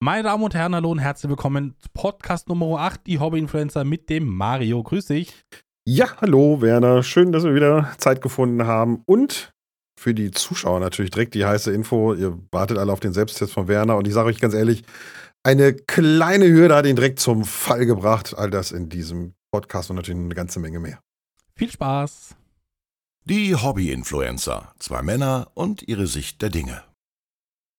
Meine Damen und Herren, hallo und herzlich willkommen zu Podcast Nummer 8, die Hobby-Influencer mit dem Mario. Grüß dich. Ja, hallo Werner. Schön, dass wir wieder Zeit gefunden haben. Und für die Zuschauer natürlich direkt die heiße Info. Ihr wartet alle auf den Selbsttest von Werner. Und ich sage euch ganz ehrlich, eine kleine Hürde hat ihn direkt zum Fall gebracht. All das in diesem Podcast und natürlich eine ganze Menge mehr. Viel Spaß. Die Hobby-Influencer. Zwei Männer und ihre Sicht der Dinge.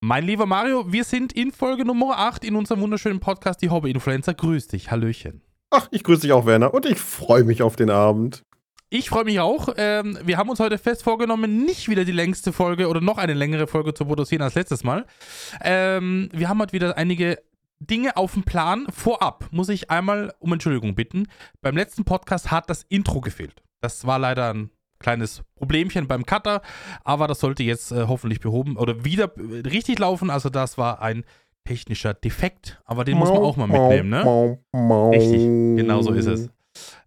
Mein lieber Mario, wir sind in Folge Nummer 8 in unserem wunderschönen Podcast Die Hobby-Influencer. Grüß dich, Hallöchen. Ach, ich grüße dich auch, Werner. Und ich freue mich auf den Abend. Ich freue mich auch. Ähm, wir haben uns heute fest vorgenommen, nicht wieder die längste Folge oder noch eine längere Folge zu produzieren als letztes Mal. Ähm, wir haben heute wieder einige Dinge auf dem Plan. Vorab muss ich einmal um Entschuldigung bitten. Beim letzten Podcast hat das Intro gefehlt. Das war leider ein kleines Problemchen beim Cutter, aber das sollte jetzt äh, hoffentlich behoben oder wieder äh, richtig laufen. Also das war ein technischer Defekt, aber den muss man auch mal mitnehmen, ne? Richtig, genau so ist es.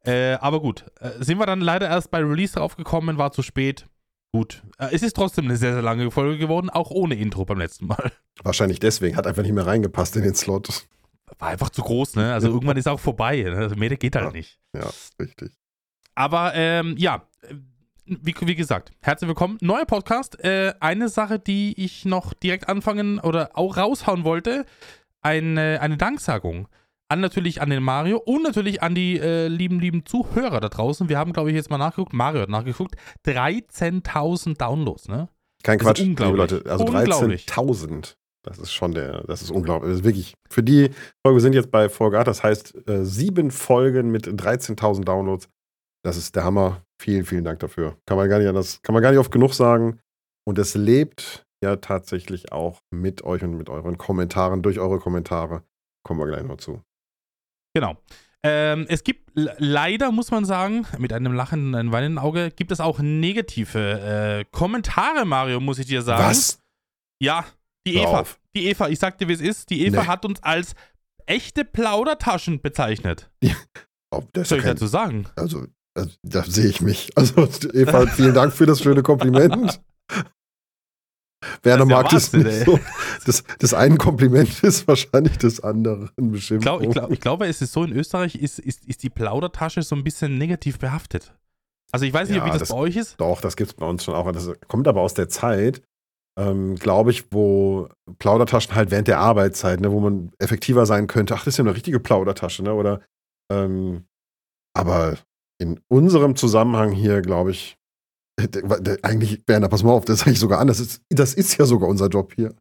Äh, aber gut, äh, sind wir dann leider erst bei Release draufgekommen, war zu spät. Gut, äh, es ist trotzdem eine sehr, sehr lange Folge geworden, auch ohne Intro beim letzten Mal. Wahrscheinlich deswegen, hat einfach nicht mehr reingepasst in den Slot. War einfach zu groß, ne? Also irgendwann ist auch vorbei. Ne? Also mehr geht halt Ja. nicht. Ja, richtig. Aber ähm, ja, wie, wie gesagt, herzlich willkommen. Neuer Podcast. Äh, eine Sache, die ich noch direkt anfangen oder auch raushauen wollte, eine, eine Danksagung. An natürlich an den Mario und natürlich an die äh, lieben, lieben Zuhörer da draußen. Wir haben, glaube ich, jetzt mal nachgeguckt. Mario hat nachgeguckt. 13.000 Downloads, ne? Kein Das Quatsch, liebe. Leute. Also Unglaublich. 13.000. Das ist schon der, das ist unglaublich. Das ist wirklich, für die Folge, wir sind jetzt bei Folge 8, das heißt äh, sieben Folgen mit 13.000 Downloads. Das ist der Hammer. Vielen, vielen Dank dafür. Kann man gar nicht anders, kann man gar nicht oft genug sagen. Und es lebt ja tatsächlich auch mit euch und mit euren Kommentaren, durch eure Kommentare. Kommen wir gleich noch zu. Genau. Ähm, es gibt le- leider, muss man sagen, mit einem lachenden, einem weinenden Auge, gibt es auch negative äh, Kommentare, Mario, muss ich dir sagen. Was? Ja, die Hör Eva. auf. Die Eva, ich sag dir, wie es ist. Die Eva Nee. hat uns als echte Plaudertaschen bezeichnet. Oh, das soll ich ja kein, dazu sagen? also, da sehe ich mich. Also, Eva, vielen Dank für das schöne Kompliment. Werner mag das nicht ey. so. Das, das eine Kompliment ist wahrscheinlich das andere Ich, bestimmt. ich, glaub, ich glaube, es ist so, in Österreich ist, ist, ist die Plaudertasche so ein bisschen negativ behaftet. Also ich weiß nicht, Ja, wie das, das- bei euch ist. Doch, das gibt es bei uns schon auch. Das kommt aber aus der Zeit, ähm, glaube ich, wo Plaudertaschen halt während der Arbeitszeit, ne, wo man effektiver sein könnte. Ach, das ist ja eine richtige Plaudertasche, ne? Oder ähm, aber in unserem Zusammenhang hier, glaube ich, äh, eigentlich, Werner, pass mal auf, das sage ich sogar an. Das ist, das ist ja sogar unser Job hier.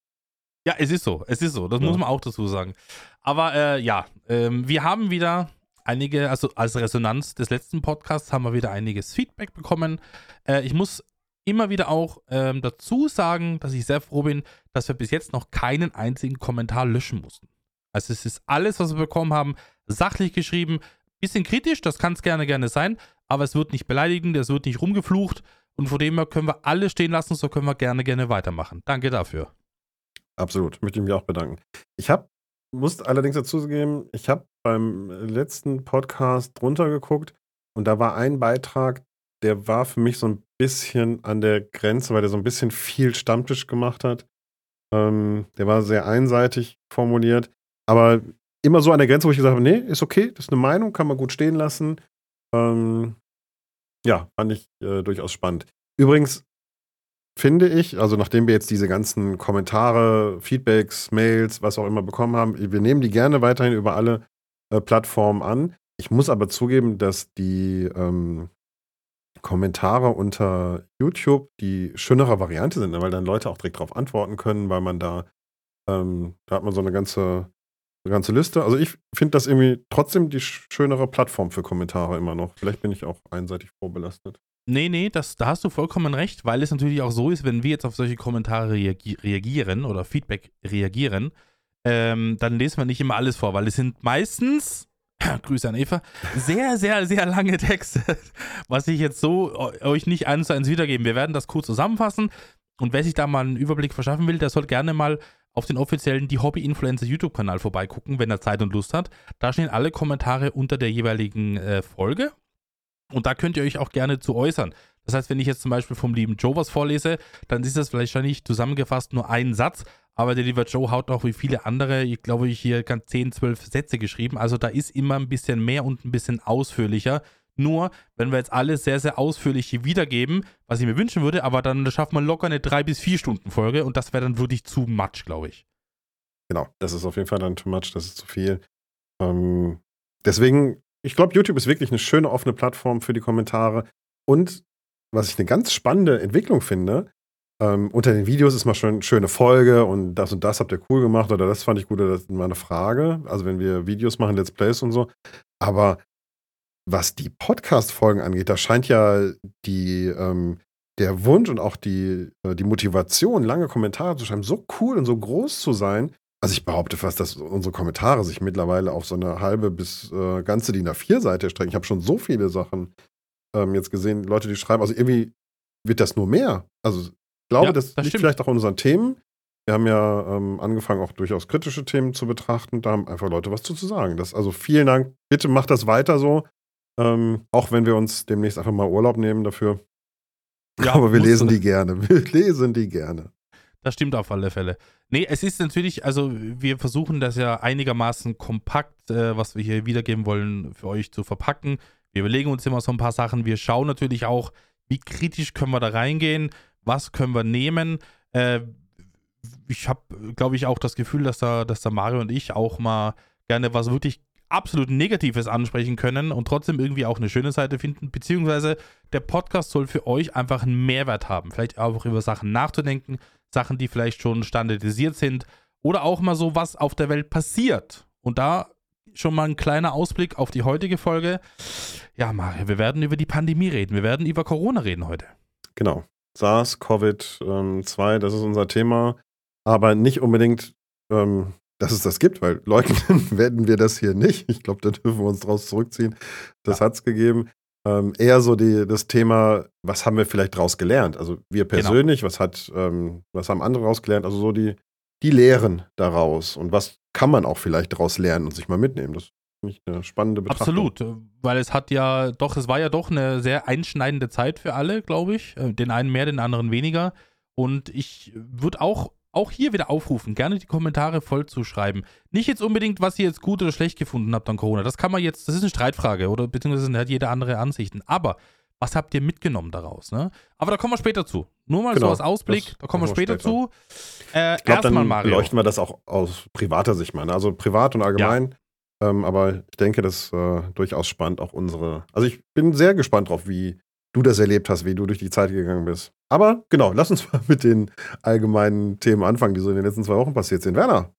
Ja, es ist so, es ist so, das Ja. muss man auch dazu sagen. Aber äh, ja, ähm, wir haben wieder einige, also als Resonanz des letzten Podcasts haben wir wieder einiges Feedback bekommen. Äh, ich muss immer wieder auch ähm, dazu sagen, dass ich sehr froh bin, dass wir bis jetzt noch keinen einzigen Kommentar löschen mussten. Also es ist alles, was wir bekommen haben, sachlich geschrieben, bisschen kritisch, das kann es gerne, gerne sein, aber es wird nicht beleidigend, es wird nicht rumgeflucht und von dem her können wir alle stehen lassen, so können wir gerne, gerne weitermachen. Danke dafür. Absolut, möchte ich mich auch bedanken. Ich habe, muss allerdings dazu geben, ich habe beim letzten Podcast drunter geguckt und da war ein Beitrag, der war für mich so ein bisschen an der Grenze, weil der so ein bisschen viel Stammtisch gemacht hat. Ähm, der war sehr einseitig formuliert, aber immer so an der Grenze, wo ich gesagt habe, nee, ist okay, das ist eine Meinung, kann man gut stehen lassen. Ähm, ja, fand ich äh, durchaus spannend. Übrigens, finde ich, also nachdem wir jetzt diese ganzen Kommentare, Feedbacks, Mails, was auch immer bekommen haben, wir nehmen die gerne weiterhin über alle äh, Plattformen an. Ich muss aber zugeben, dass die ähm, Kommentare unter YouTube die schönere Variante sind, weil dann Leute auch direkt darauf antworten können, weil man da, ähm, da hat man so eine ganze, ganze Liste. Also ich finde das irgendwie trotzdem die sch- schönere Plattform für Kommentare immer noch. Vielleicht bin ich auch einseitig vorbelastet. Nee, nee, das, da hast du vollkommen recht, weil es natürlich auch so ist, wenn wir jetzt auf solche Kommentare reagi reagieren oder Feedback reagieren, ähm, dann lesen wir nicht immer alles vor, weil es sind meistens, Grüße an Eva, sehr, sehr, sehr lange Texte, was ich jetzt so eu- euch nicht eins zu eins wiedergeben. Wir werden das kurz zusammenfassen und wer sich da mal einen Überblick verschaffen will, der soll gerne mal auf den offiziellen Die Hobby Influencer YouTube-Kanal vorbeigucken, wenn er Zeit und Lust hat. Da stehen alle Kommentare unter der jeweiligen äh, Folge. Und da könnt ihr euch auch gerne zu äußern. Das heißt, wenn ich jetzt zum Beispiel vom lieben Joe was vorlese, dann ist das wahrscheinlich zusammengefasst nur ein Satz, aber der liebe Joe hat auch wie viele andere, ich glaube, ich hier ganz 10, 12 Sätze geschrieben. Also da ist immer ein bisschen mehr und ein bisschen ausführlicher. Nur, wenn wir jetzt alles sehr, sehr ausführlich hier wiedergeben, was ich mir wünschen würde, aber dann schafft man locker eine 3 bis 4 Stunden Folge und das wäre dann wirklich zu much, glaube ich. Genau, das ist auf jeden Fall dann too much, das ist zu viel. Ähm, deswegen, ich glaube, YouTube ist wirklich eine schöne offene Plattform für die Kommentare. Und was ich eine ganz spannende Entwicklung finde, ähm, unter den Videos ist mal eine schöne Folge und das und das habt ihr cool gemacht oder das fand ich gut oder das ist mal eine Frage. Also wenn wir Videos machen, Let's Plays und so. Aber was die Podcast-Folgen angeht, da scheint ja die, ähm, der Wunsch und auch die, äh, die Motivation, lange Kommentare zu schreiben, so cool und so groß zu sein. Also ich behaupte fast, dass unsere Kommentare sich mittlerweile auf so eine halbe bis äh, ganze DIN A4-Seite strecken. Ich habe schon so viele Sachen ähm, jetzt gesehen, Leute, die schreiben. Also irgendwie wird das nur mehr. Also ich glaube, Ja, das, das liegt stimmt. vielleicht auch an unseren Themen. Wir haben ja ähm, angefangen, auch durchaus kritische Themen zu betrachten. Da haben einfach Leute was zu, zu sagen. Das, also vielen Dank. Bitte macht das weiter so. Ähm, auch wenn wir uns demnächst einfach mal Urlaub nehmen dafür. Ja, Aber wir lesen du. die gerne. Wir lesen die gerne. Das stimmt auf alle Fälle. Nee, es ist natürlich, also wir versuchen das ja einigermaßen kompakt, äh, was wir hier wiedergeben wollen, für euch zu verpacken. Wir überlegen uns immer so ein paar Sachen. Wir schauen natürlich auch, wie kritisch können wir da reingehen, was können wir nehmen. Äh, ich habe, glaube ich, auch das Gefühl, dass da, dass da Mario und ich auch mal gerne was wirklich absolut Negatives ansprechen können und trotzdem irgendwie auch eine schöne Seite finden, beziehungsweise der Podcast soll für euch einfach einen Mehrwert haben. Vielleicht auch über Sachen nachzudenken, Sachen, die vielleicht schon standardisiert sind oder auch mal so, was auf der Welt passiert. Und da schon mal ein kleiner Ausblick auf die heutige Folge. Ja, Mario, wir werden über die Pandemie reden. Wir werden über Corona reden heute. Genau. SARS, Covid-2, das ist unser Thema. Aber nicht unbedingt, ähm, dass es das gibt, weil leugnen werden wir das hier nicht. Ich glaube, da dürfen wir uns draus zurückziehen. Das Ja. hat es gegeben. Ähm, eher so die, das Thema, was haben wir vielleicht draus gelernt? Also wir persönlich, was hat, ähm, was haben andere daraus gelernt? Also so die, die Lehren daraus und was kann man auch vielleicht daraus lernen und sich mal mitnehmen. Das finde ich eine spannende Betrachtung. Absolut, weil es hat ja doch, es war ja doch eine sehr einschneidende Zeit für alle, glaube ich. Äh, Den einen mehr, den anderen weniger. Und ich würde auch, auch hier wieder aufrufen, gerne die Kommentare voll zu schreiben. Nicht jetzt unbedingt, was ihr jetzt gut oder schlecht gefunden habt an Corona. Das kann man jetzt, das ist eine Streitfrage oder beziehungsweise hat jeder andere Ansichten. Aber was habt ihr mitgenommen daraus? Ne? Aber da kommen wir später zu. Nur mal Genau, so als Ausblick, da kommen wir später, später. zu. Äh, Ich glaube, erstmal dann Mario. leuchten wir das auch aus privater Sicht mal. Ne? Also privat und allgemein. Ähm, aber ich denke, das ist äh, durchaus spannend, auch unsere. Also ich bin sehr gespannt drauf, wie du das erlebt hast, wie du durch die Zeit gegangen bist. Aber genau, lass uns mal mit den allgemeinen Themen anfangen, die so in den letzten zwei Wochen passiert sind. Werner,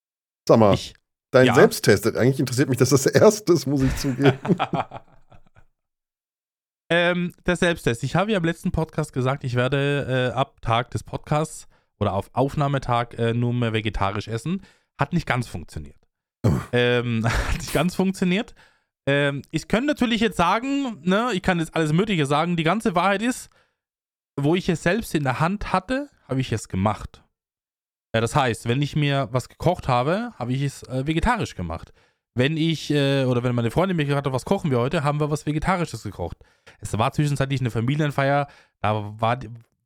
sag mal, Ich, dein ja. Selbsttest. Eigentlich interessiert mich das das erste, ist, muss ich zugeben. ähm, der Selbsttest. Ich habe ja im letzten Podcast gesagt, ich werde äh, ab Tag des Podcasts oder auf Aufnahmetag äh, nur mehr vegetarisch essen. Hat nicht ganz funktioniert. Oh. Ähm, hat nicht ganz funktioniert. Ähm, ich könnte natürlich jetzt sagen, ne, ich kann jetzt alles Mögliche sagen. Die ganze Wahrheit ist, wo ich es selbst in der Hand hatte, habe ich es gemacht. Ja, das heißt, wenn ich mir was gekocht habe, habe ich es äh, vegetarisch gemacht. Wenn ich, äh, oder wenn meine Freundin mir gesagt hat, was kochen wir heute, haben wir was Vegetarisches gekocht. Es war zwischenzeitlich eine Familienfeier, da war,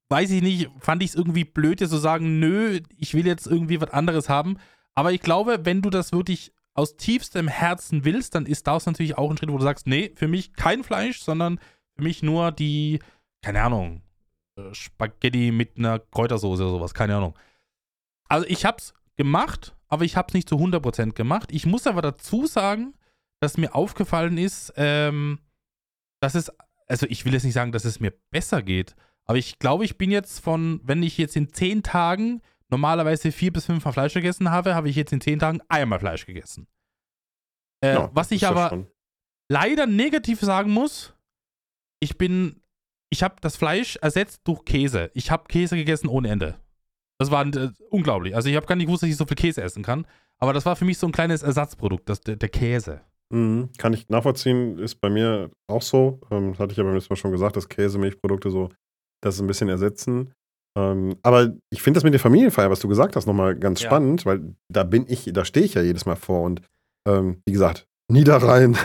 weiß ich nicht, fand ich es irgendwie blöd, jetzt zu sagen, nö, ich will jetzt irgendwie was anderes haben. Aber ich glaube, wenn du das wirklich aus tiefstem Herzen willst, dann ist das natürlich auch ein Schritt, wo du sagst, nee, für mich kein Fleisch, sondern für mich nur die, keine Ahnung, Spaghetti mit einer Kräutersoße oder sowas, keine Ahnung. Also ich hab's gemacht, aber ich hab's nicht zu 100% gemacht. Ich muss aber dazu sagen, dass mir aufgefallen ist, ähm, dass es, also ich will jetzt nicht sagen, dass es mir besser geht, aber ich glaube, ich bin jetzt von, wenn ich jetzt in 10 Tagen normalerweise vier bis fünfmal Fleisch gegessen habe, habe ich jetzt in 10 Tagen einmal Fleisch gegessen. Äh, Ja, was ich aber leider negativ sagen muss, ich bin, ich habe das Fleisch ersetzt durch Käse. Ich habe Käse gegessen ohne Ende. Das war äh, unglaublich. Also ich habe gar nicht gewusst, dass ich so viel Käse essen kann. Aber das war für mich so ein kleines Ersatzprodukt, das, der, der Käse. Mhm, kann ich nachvollziehen, ist bei mir auch so. Ähm, das hatte ich ja beim letzten Mal schon gesagt, dass Käse, Milchprodukte so das ein bisschen ersetzen. Ähm, aber ich finde das mit der Familienfeier, was du gesagt hast, nochmal ganz Ja. spannend, weil da bin ich, da stehe ich ja jedes Mal vor und ähm, wie gesagt, Niederrhein,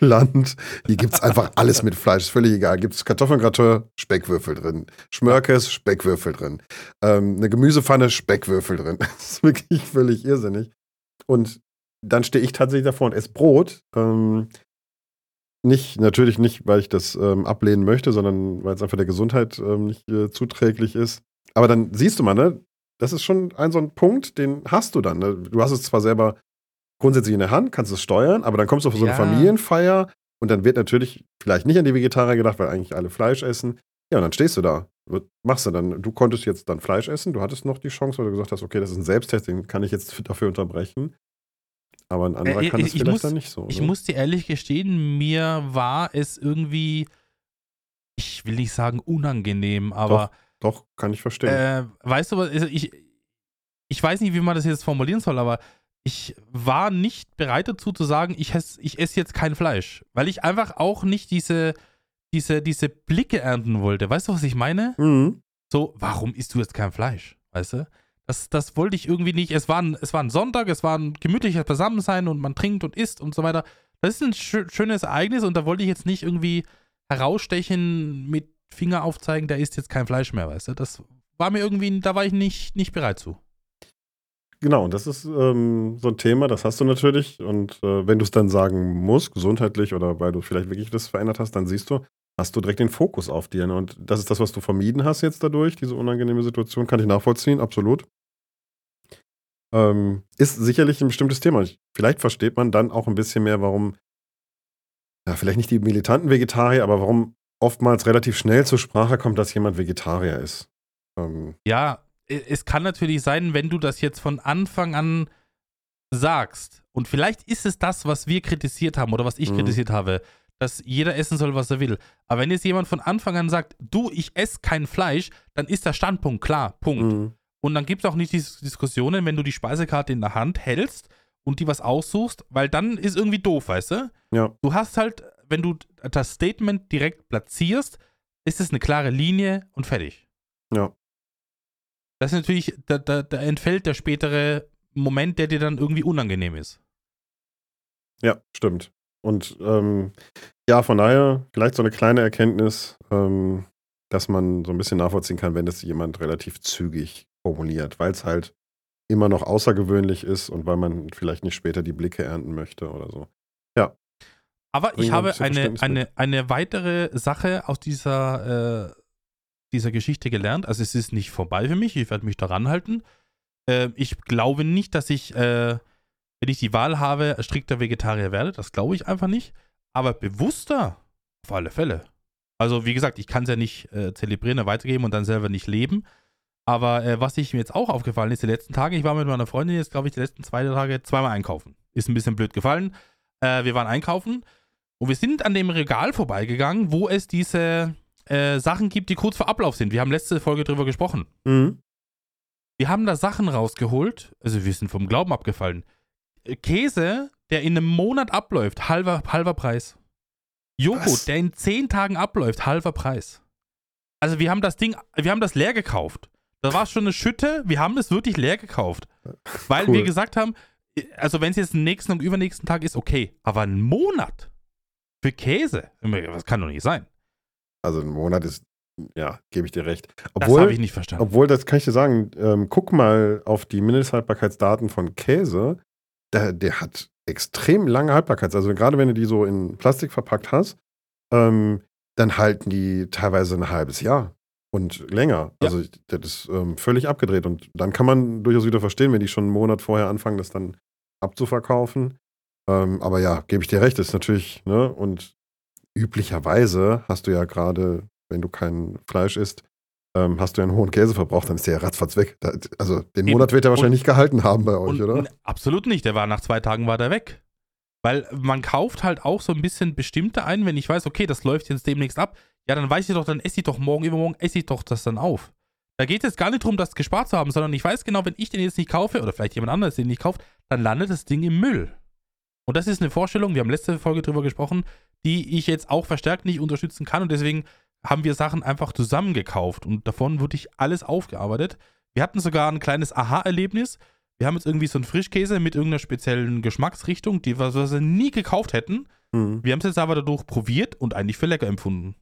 Land. Hier gibt es einfach alles mit Fleisch, ist völlig egal. Gibt es Kartoffelgratin, Speckwürfel drin. Schmörkes, Speckwürfel drin. Ähm, eine Gemüsepfanne, Speckwürfel drin. Das ist wirklich völlig irrsinnig. Und dann stehe ich tatsächlich davor und esse Brot. Ähm, nicht, natürlich nicht, weil ich das ähm, ablehnen möchte, sondern weil es einfach der Gesundheit ähm, nicht äh, zuträglich ist. Aber dann siehst du mal, ne, das ist schon ein so ein Punkt, den hast du dann. Ne? Du hast es zwar selber grundsätzlich in der Hand, kannst es steuern, aber dann kommst du auf so eine Ja. Familienfeier und dann wird natürlich vielleicht nicht an die Vegetarier gedacht, weil eigentlich alle Fleisch essen. Ja, und dann stehst du da. Machst du dann? Du konntest jetzt dann Fleisch essen, du hattest noch die Chance, weil du gesagt hast, okay, das ist ein Selbsttest, den kann ich jetzt dafür unterbrechen. Aber ein anderer Äh, kann ich- ich vielleicht muss- dann nicht so. Ich ne? muss dir ehrlich gestehen, mir war es irgendwie, ich will nicht sagen unangenehm, aber Doch, kann ich verstehen. äh, weißt du was, also ich, ich weiß nicht, wie man das jetzt formulieren soll, aber ich war nicht bereit dazu zu sagen, ich esse ich ess jetzt kein Fleisch, weil ich einfach auch nicht diese, diese, diese Blicke ernten wollte. Weißt du, was ich meine? mhm. So, warum isst du jetzt kein Fleisch? Weißt du? Das, das wollte ich irgendwie nicht. Es war, ein, es war ein Sonntag, es war ein gemütliches Beisammensein und man trinkt und isst und so weiter. Das ist ein schö schönes Ereignis und da wollte ich jetzt nicht irgendwie herausstechen mit Finger aufzeigen, der isst jetzt kein Fleisch mehr, weißt du? Das war mir irgendwie, da war ich nicht, nicht bereit zu. Genau, und das ist ähm, so ein Thema, das hast du natürlich. Und äh, wenn du es dann sagen musst, gesundheitlich oder weil du vielleicht wirklich das verändert hast, dann siehst du, hast du direkt den Fokus auf dir. Ne? Und das ist das, was du vermieden hast jetzt dadurch, diese unangenehme Situation. Kann ich nachvollziehen, absolut. Ähm, ist sicherlich ein bestimmtes Thema. Ich- Vielleicht versteht man dann auch ein bisschen mehr, warum, ja, vielleicht nicht die militanten Vegetarier, aber warum oftmals relativ schnell zur Sprache kommt, dass jemand Vegetarier ist. Ähm, Ja, es kann natürlich sein, wenn du das jetzt von Anfang an sagst, und vielleicht ist es das, was wir kritisiert haben oder was ich Mhm. kritisiert habe, dass jeder essen soll, was er will. Aber wenn jetzt jemand von Anfang an sagt, du, ich esse kein Fleisch, dann ist der Standpunkt klar, Punkt. mh, Und dann gibt es auch nicht diese Diskussionen, wenn du die Speisekarte in der Hand hältst und die was aussuchst, weil dann ist irgendwie doof, weißt du? ja, Du hast halt, wenn du das Statement direkt platzierst, ist es eine klare Linie und fertig. ja. Das ist natürlich, da, da, da entfällt der spätere Moment, der dir dann irgendwie unangenehm ist. Ja, stimmt. Und ähm, ja, von daher vielleicht so eine kleine Erkenntnis, ähm, dass man so ein bisschen nachvollziehen kann, wenn das jemand relativ zügig formuliert, weil es halt immer noch außergewöhnlich ist und weil man vielleicht nicht später die Blicke ernten möchte oder so. Aber Bringen ich ein habe bisschen eine, eine, eine weitere Sache aus dieser, äh, dieser Geschichte gelernt. Also es ist nicht vorbei für mich, ich werde mich daran halten. Äh, ich glaube nicht, dass ich, äh, wenn ich die Wahl habe, strikter Vegetarier werde. Das glaube ich einfach nicht. Aber bewusster, auf alle Fälle. Also wie gesagt, ich kann es ja nicht äh, zelebrieren, weitergeben und dann selber nicht leben. Aber äh, was ich mir jetzt auch aufgefallen ist, die letzten Tage, ich war mit meiner Freundin jetzt, glaube ich, die letzten zwei Tage zweimal einkaufen. Ist ein bisschen blöd gefallen. Äh, wir waren einkaufen und wir sind an dem Regal vorbeigegangen, wo es diese äh, Sachen gibt, die kurz vor Ablauf sind. Wir haben letzte Folge drüber gesprochen. Mhm. Wir haben da Sachen rausgeholt, also wir sind vom Glauben abgefallen. Äh, Käse, der in einem Monat abläuft, halber, halber Preis. Joghurt, Was? der in zehn Tagen abläuft, halber Preis. Also wir haben das Ding, wir haben das leer gekauft. Da war schon eine Schütte, wir haben es wirklich leer gekauft. Weil Cool. wir gesagt haben, also wenn es jetzt nächsten und übernächsten Tag ist, okay, aber ein Monat für Käse, das kann doch nicht sein. Also ein Monat ist, ja, gebe ich dir recht. Das Obwohl, habe ich nicht verstanden. obwohl, das kann ich dir sagen, ähm, guck mal auf die Mindesthaltbarkeitsdaten von Käse. Der, der hat extrem lange Haltbarkeit. Also gerade wenn du die so in Plastik verpackt hast, ähm, dann halten die teilweise ein halbes Jahr und länger. Ja. Also das ist ähm, völlig abgedreht. Und dann kann man durchaus wieder verstehen, wenn die schon einen Monat vorher anfangen, das dann abzuverkaufen. Ähm, aber ja, gebe ich dir recht, das ist natürlich, ne, und üblicherweise hast du ja gerade, wenn du kein Fleisch isst, ähm, hast du ja einen hohen Käseverbrauch, dann ist der ja ratzfatz weg. Da, also den Eben. Monat wird er wahrscheinlich Und- nicht gehalten haben bei euch, Und, oder? absolut nicht. Der war nach zwei Tagen war der weg. Weil man kauft halt auch so ein bisschen bestimmte ein, wenn ich weiß, okay, das läuft jetzt demnächst ab, ja, dann weiß ich doch, dann esse ich doch morgen, übermorgen esse ich doch das dann auf. Da geht es gar nicht darum, das gespart zu haben, sondern ich weiß genau, wenn ich den jetzt nicht kaufe oder vielleicht jemand anderes den nicht kauft, dann landet das Ding im Müll. Und das ist eine Vorstellung, wir haben letzte Folge drüber gesprochen, die ich jetzt auch verstärkt nicht unterstützen kann und deswegen haben wir Sachen einfach zusammengekauft und davon wurde ich alles aufgearbeitet. Wir hatten sogar ein kleines Aha-Erlebnis. Wir haben jetzt irgendwie so einen Frischkäse mit irgendeiner speziellen Geschmacksrichtung, die wir, wir nie gekauft hätten. Hm. Wir haben es jetzt aber dadurch probiert und eigentlich für lecker empfunden.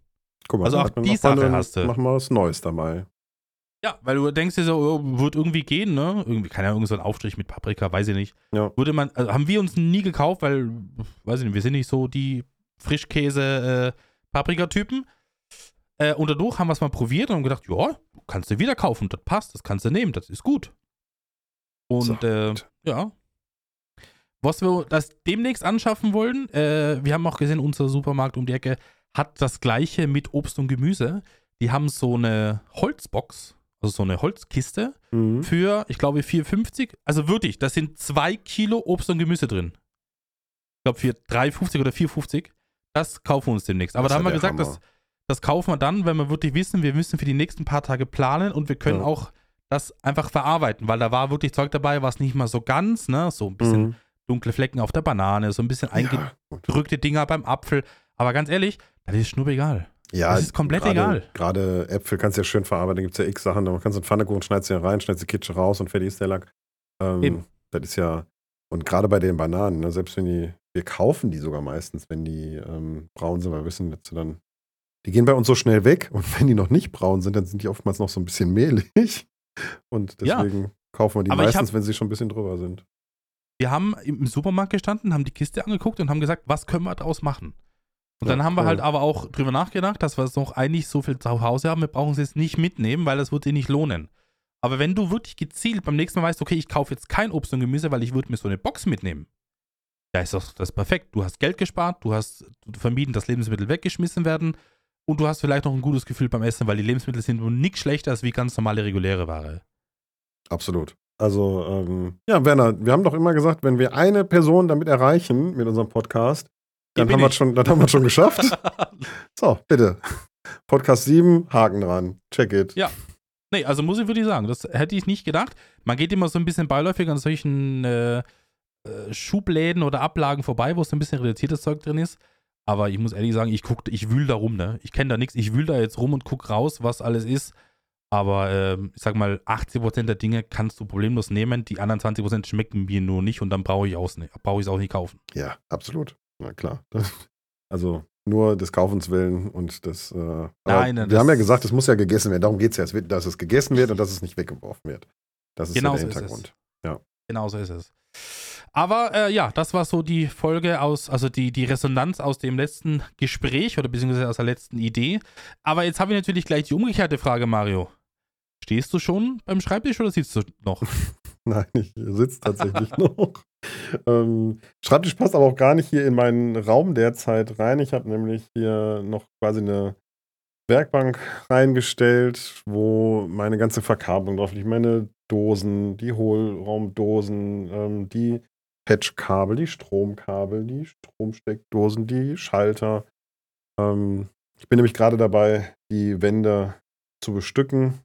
Guck mal, Also auch die mal Sache eine- hast du. Machen wir was Neues dabei. Ja, weil du denkst dir so, oh, wird irgendwie gehen, ne? Irgendwie, keine Ahnung, so ein Aufstrich mit Paprika, weiß ich nicht. Ja. Würde man, also haben wir uns nie gekauft, weil, weiß ich nicht, wir sind nicht so die Frischkäse-Paprika-Typen. Äh, und dadurch haben wir es mal probiert und haben gedacht, ja, kannst du wieder kaufen, das passt, das kannst du nehmen, das ist gut. Und So, äh, ja. Was wir das demnächst anschaffen wollen, äh, wir haben auch gesehen, unser Supermarkt um die Ecke hat das gleiche mit Obst und Gemüse. Die haben so eine Holzbox, also so eine Holzkiste Mhm. für, ich glaube, 4,50. Also wirklich, da sind zwei Kilo Obst und Gemüse drin. Ich glaube, für 3,50 oder 4,50. Das kaufen wir uns demnächst. Aber Das da haben wir ja gesagt, das, Hammer. das kaufen wir dann, wenn wir wirklich wissen, wir müssen für die nächsten paar Tage planen und wir können Ja. auch das einfach verarbeiten, weil da war wirklich Zeug dabei, was nicht mal so ganz, ne, so ein bisschen Mhm. dunkle Flecken auf der Banane, so ein bisschen Ja, eingedrückte Dinger beim Apfel. Aber ganz ehrlich, das ist schnurregal. Ja, Das ist komplett gerade, egal. Gerade Äpfel kannst du ja schön verarbeiten. Da gibt es ja x Sachen. Da kannst du einen Pfannekuchen, schneidest du ja rein, schneidest die Kitsche raus und fertig ist der Lack. Ähm, Eben. Das ist ja, und gerade bei den Bananen, ne, selbst wenn die, wir kaufen die sogar meistens, wenn die ähm, braun sind, weil wir wissen, dass sie dann, die gehen bei uns so schnell weg und wenn die noch nicht braun sind, dann sind die oftmals noch so ein bisschen mehlig. Und Ja. deswegen kaufen wir die meistens, wenn sie schon ein bisschen drüber sind. Wir haben im Supermarkt gestanden, haben die Kiste angeguckt und haben gesagt, was können wir daraus machen? Und Ja, dann haben wir cool. halt aber auch drüber nachgedacht, dass wir es noch eigentlich so viel zu Hause haben, wir brauchen es jetzt nicht mitnehmen, weil das wird sich nicht lohnen. Aber wenn du wirklich gezielt beim nächsten Mal weißt, okay, ich kaufe jetzt kein Obst und Gemüse, weil ich würde mir so eine Box mitnehmen, da ist doch das perfekt. Du hast Geld gespart, du hast vermieden, dass Lebensmittel weggeschmissen werden und du hast vielleicht noch ein gutes Gefühl beim Essen, weil die Lebensmittel sind nun nichts schlechter als wie ganz normale reguläre Ware. Absolut. Also, ähm, ja, Werner, wir haben doch immer gesagt, wenn wir eine Person damit erreichen mit unserem Podcast, dann haben wir schon, dann haben wir schon geschafft. So, bitte. Podcast 7, Haken dran. Check it. Ja. Nee, also muss ich wirklich sagen, das hätte ich nicht gedacht. Man geht immer so ein bisschen beiläufig an solchen äh, äh, Schubläden oder Ablagen vorbei, wo so ein bisschen reduziertes Zeug drin ist. Aber ich muss ehrlich sagen, ich guck, ich wühl da rum, ne? Ich kenne da nichts. Ich wühl da jetzt rum und guck raus, was alles ist. Aber ähm, ich sag mal, 80% der Dinge kannst du problemlos nehmen. Die anderen 20% schmecken mir nur nicht und dann brauche ich es brauch auch nicht kaufen. Ja, absolut. Na klar. Also nur des Kaufens willen und das. Äh, Nein, nein, wir haben ja gesagt, es muss ja gegessen werden. Darum geht es ja, es wird- dass es gegessen wird und dass es nicht weggeworfen wird. Das ist Genau ja der so ist es. Hintergrund. Genau so ist es. Aber äh, ja, das war so die Folge aus, also die, die Resonanz aus dem letzten Gespräch oder beziehungsweise aus der letzten Idee. Aber jetzt habe ich natürlich gleich die umgekehrte Frage, Mario. Stehst du schon beim Schreibtisch oder sitzt du noch? Nein, ich sitze tatsächlich noch. Ähm, Schreibtisch passt aber auch gar nicht hier in meinen Raum derzeit rein. Ich habe nämlich hier noch quasi eine Werkbank reingestellt, wo meine ganze Verkabelung drauf liegt. Meine Dosen, die Hohlraumdosen, ähm, die Patchkabel, die Stromkabel, die Stromsteckdosen, die Schalter. Ähm, ich bin nämlich gerade dabei, die Wände zu bestücken.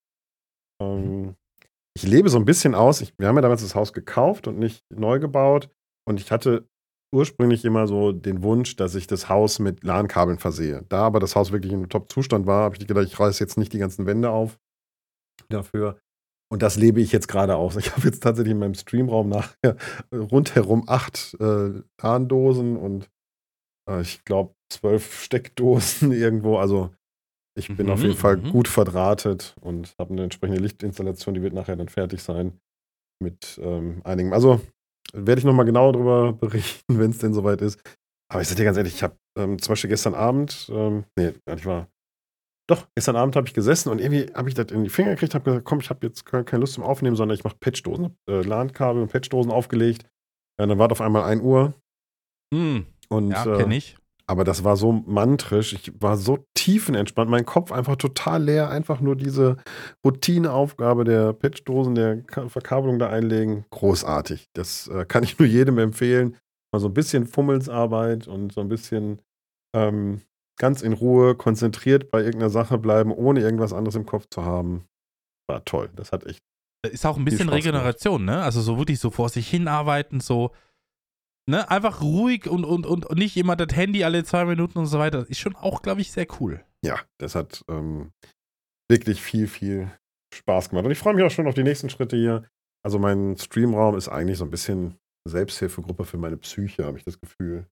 Ähm, ich lebe so ein bisschen aus. Ich, wir haben ja damals das Haus gekauft und nicht neu gebaut. Und ich hatte ursprünglich immer so den Wunsch, dass ich das Haus mit LAN-Kabeln versehe. Da aber das Haus wirklich im Top-Zustand war, habe ich gedacht, ich reiße jetzt nicht die ganzen Wände auf dafür. Und das lebe ich jetzt gerade aus. Ich habe jetzt tatsächlich in meinem Streamraum nachher rundherum acht äh, LAN-Dosen und äh, ich glaube zwölf Steckdosen irgendwo. Also ich bin Mhm, auf jeden Fall mhm. gut verdrahtet und habe eine entsprechende Lichtinstallation, die wird nachher dann fertig sein mit ähm, einigen. Also werde ich nochmal genauer darüber berichten, wenn es denn soweit ist. Aber ich sage dir ganz ehrlich, ich habe ähm, zum Beispiel gestern Abend, ähm, nee, ich war, doch, gestern Abend habe ich gesessen und irgendwie habe ich das in die Finger gekriegt, habe gesagt, komm, ich habe jetzt keine Lust zum Aufnehmen, sondern ich mache Patchdosen. Äh, LAN-Kabel und Patchdosen aufgelegt. Ja, dann war es auf einmal 1 Uhr Hm, und ja, äh, kenne ich. aber das war so mantrisch. Ich war so tiefenentspannt. Mein Kopf einfach total leer. Einfach nur diese Routineaufgabe der Patchdosen, der Ka- Verkabelung da einlegen. Großartig. Das äh, kann ich nur jedem empfehlen. Mal so ein bisschen Fummelsarbeit und so ein bisschen ähm, ganz in Ruhe, konzentriert bei irgendeiner Sache bleiben, ohne irgendwas anderes im Kopf zu haben. War toll. Das hat echt. Ist auch ein bisschen Regeneration, ne? Also so wirklich so vor sich hinarbeiten, so, ne? Einfach ruhig und, und, und, und nicht immer das Handy alle zwei Minuten und so weiter. Ist schon auch, glaube ich, sehr cool. Ja, das hat ähm, wirklich viel, viel Spaß gemacht. Und ich freue mich auch schon auf die nächsten Schritte hier. Also mein Streamraum ist eigentlich so ein bisschen Selbsthilfegruppe für meine Psyche, habe ich das Gefühl.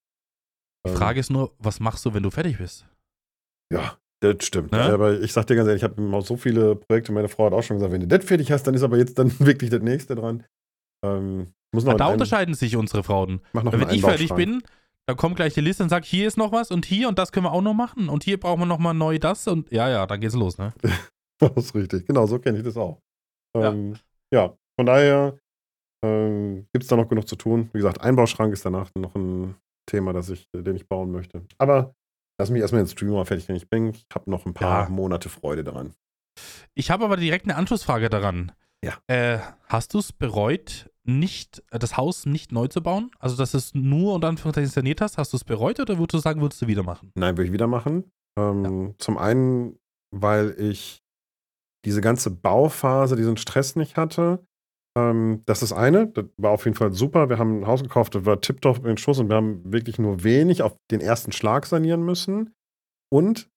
Die Frage ist nur, was machst du, wenn du fertig bist? Ja, das stimmt. Ne? Aber ich sag dir ganz ehrlich, ich habe auch so viele Projekte, meine Frau hat auch schon gesagt, wenn du das fertig hast, dann ist aber jetzt dann wirklich das nächste dran. Ähm, muss noch da unterscheiden sich unsere Frauen. mach noch wenn ich fertig bin, dann kommt gleich die Liste und sagt, hier ist noch was und hier und das können wir auch noch machen und hier brauchen wir noch mal neu das und ja, ja, dann geht's los, ne? Das ist richtig. Genau, so kenne ich das auch. Ja. Ähm, ja, von daher ähm, gibt es da noch genug zu tun. Wie gesagt, Einbauschrank ist danach noch ein Thema, das ich, den ich bauen möchte. Aber lass mich erstmal den Stream mal fertig, wenn ich bin. Ich habe noch ein paar Ja. Monate Freude daran. Ich habe aber direkt eine Anschlussfrage daran. Ja. Äh, hast du es bereut, nicht äh, das Haus nicht neu zu bauen? Also, dass es nur unter Anführungszeichen saniert hast, hast du es bereut oder würdest du sagen, würdest du wieder machen? Nein, würde ich wieder machen. Ähm, Zum einen, weil ich diese ganze Bauphase, diesen Stress nicht hatte. Ähm, das ist eine, das war auf jeden Fall super. Wir haben ein Haus gekauft, das war tipptopp in den Schuss und wir haben wirklich nur wenig auf den ersten Schlag sanieren müssen. Und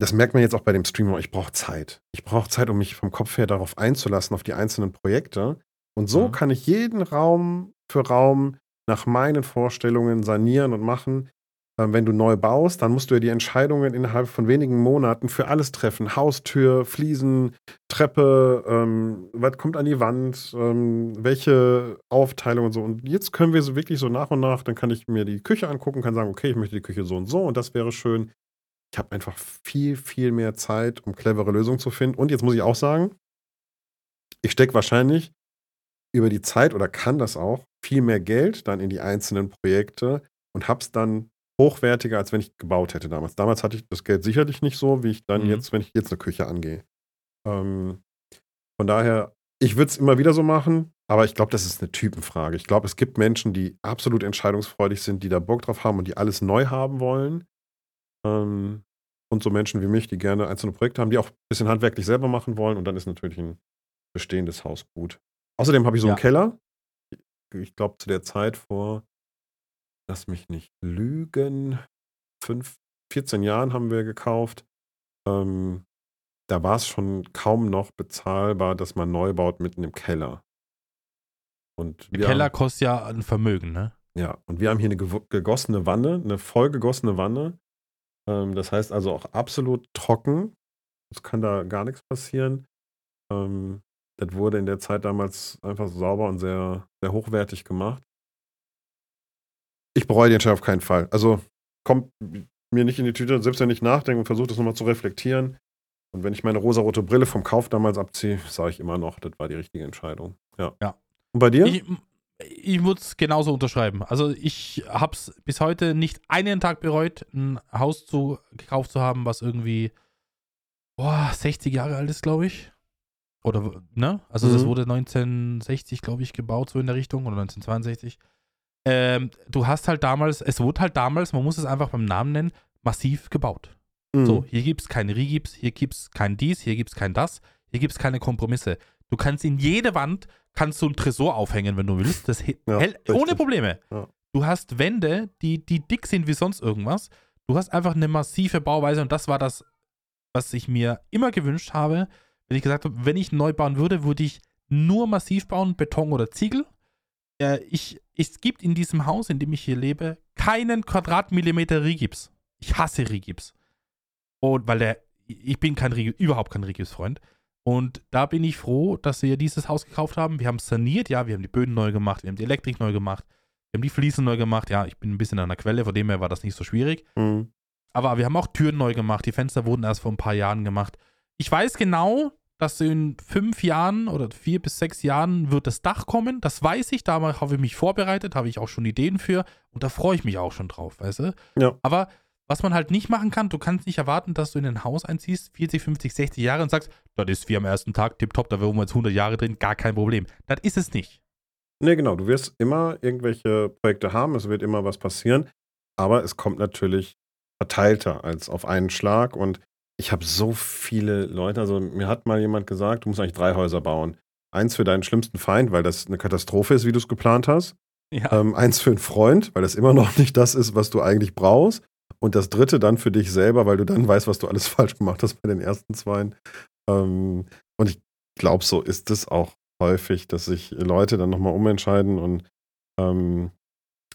das merkt man jetzt auch bei dem Streamer, ich brauche Zeit. Ich brauche Zeit, um mich vom Kopf her darauf einzulassen, auf die einzelnen Projekte. Und so Mhm. kann ich jeden Raum für Raum nach meinen Vorstellungen sanieren und machen. Ähm, Wenn du neu baust, dann musst du ja die Entscheidungen innerhalb von wenigen Monaten für alles treffen. Haustür, Fliesen, Treppe, ähm, was kommt an die Wand, ähm, welche Aufteilung und so. Und jetzt können wir so wirklich so nach und nach, dann kann ich mir die Küche angucken, kann sagen, okay, ich möchte die Küche so und so und das wäre schön. Ich habe einfach viel, viel mehr Zeit, um clevere Lösungen zu finden. Und jetzt muss ich auch sagen, ich stecke wahrscheinlich über die Zeit oder kann das auch viel mehr Geld dann in die einzelnen Projekte und habe es dann hochwertiger, als wenn ich gebaut hätte damals. Damals hatte ich das Geld sicherlich nicht so, wie ich dann Mhm. jetzt, wenn ich jetzt eine Küche angehe. Ähm, von daher, ich würde es immer wieder so machen, aber ich glaube, das ist eine Typenfrage. Ich glaube, es gibt Menschen, die absolut entscheidungsfreudig sind, die da Bock drauf haben und die alles neu haben wollen. Ähm, und so Menschen wie mich, die gerne einzelne Projekte haben, die auch ein bisschen handwerklich selber machen wollen. Und dann ist natürlich ein bestehendes Haus gut. Außerdem habe ich so einen Ja. Keller. Ich glaube, zu der Zeit vor, lass mich nicht lügen, fünf, 14 Jahren haben wir gekauft. Ähm, da war es schon kaum noch bezahlbar, dass man neu baut mitten im Keller. Und Der Keller haben, kostet ja ein Vermögen, ne? ja, und wir haben hier eine gegossene Wanne, eine voll gegossene Wanne. Ähm, das heißt also auch absolut trocken. Es kann da gar nichts passieren. Ähm, das wurde in der Zeit damals einfach sauber und sehr, sehr hochwertig gemacht. Ich bereue die Entscheidung auf keinen Fall. Also kommt mir nicht in die Tüte, selbst wenn ich nachdenke und versuche das nochmal zu reflektieren. Und wenn ich meine rosarote Brille vom Kauf damals abziehe, sage ich immer noch, das war die richtige Entscheidung. Ja. Ja. Und bei dir? Ich, ich würde es genauso unterschreiben. Also ich habe es bis heute nicht einen Tag bereut, ein Haus zu, gekauft zu haben, was irgendwie boah, 60 Jahre alt ist, glaube ich. Oder, ne? Also das Mhm. wurde 1960, glaube ich, gebaut, so in der Richtung, oder 1962. Ähm, du hast halt damals, es wurde halt damals, man muss es einfach beim Namen nennen, massiv gebaut. Mhm. So, hier gibt es kein Rigips, hier gibt es kein dies, hier gibt es kein das, hier gibt es keine Kompromisse. Du kannst in jede Wand, kannst du ein Tresor aufhängen, wenn du willst. Das Ja, richtig. ohne Probleme. Ja. Du hast Wände, die, die dick sind wie sonst irgendwas. Du hast einfach eine massive Bauweise und das war das, was ich mir immer gewünscht habe. Wenn ich gesagt habe, wenn ich neu bauen würde, würde ich nur massiv bauen, Beton oder Ziegel. Äh, ich, es gibt in diesem Haus, in dem ich hier lebe, keinen Quadratmillimeter Rigips. Ich hasse Rigips. Und weil der, ich bin kein Rigips, überhaupt kein Rigips-Freund. Und da bin ich froh, dass wir dieses Haus gekauft haben. Wir haben es saniert, ja, wir haben die Böden neu gemacht, wir haben die Elektrik neu gemacht, wir haben die Fliesen neu gemacht. Ja, ich bin ein bisschen an der Quelle, von dem her war das nicht so schwierig. Mhm. Aber wir haben auch Türen neu gemacht, die Fenster wurden erst vor ein paar Jahren gemacht. Ich weiß genau, dass in fünf Jahren oder vier bis sechs Jahren wird das Dach kommen. Das weiß ich, da habe ich mich vorbereitet, habe ich auch schon Ideen für und da freue ich mich auch schon drauf, weißt du? Ja. Aber was man halt nicht machen kann, du kannst nicht erwarten, dass du in ein Haus einziehst, 40, 50, 60 Jahre und sagst, das ist wie am ersten Tag, tipptopp, da wohnen wir jetzt 100 Jahre drin, gar kein Problem. Das ist es nicht. Nee, genau. Du wirst immer irgendwelche Projekte haben, es wird immer was passieren, aber es kommt natürlich verteilter als auf einen Schlag. Und ich habe so viele Leute, also mir hat mal jemand gesagt, du musst eigentlich drei Häuser bauen. Eins für deinen schlimmsten Feind, weil das eine Katastrophe ist, wie du es geplant hast. Ja. Ähm, eins für einen Freund, weil das immer noch nicht das ist, was du eigentlich brauchst. Und das dritte dann für dich selber, weil du dann weißt, was du alles falsch gemacht hast bei den ersten zwei. Ähm, und ich glaube, so ist es auch häufig, dass sich Leute dann nochmal umentscheiden. Und ähm,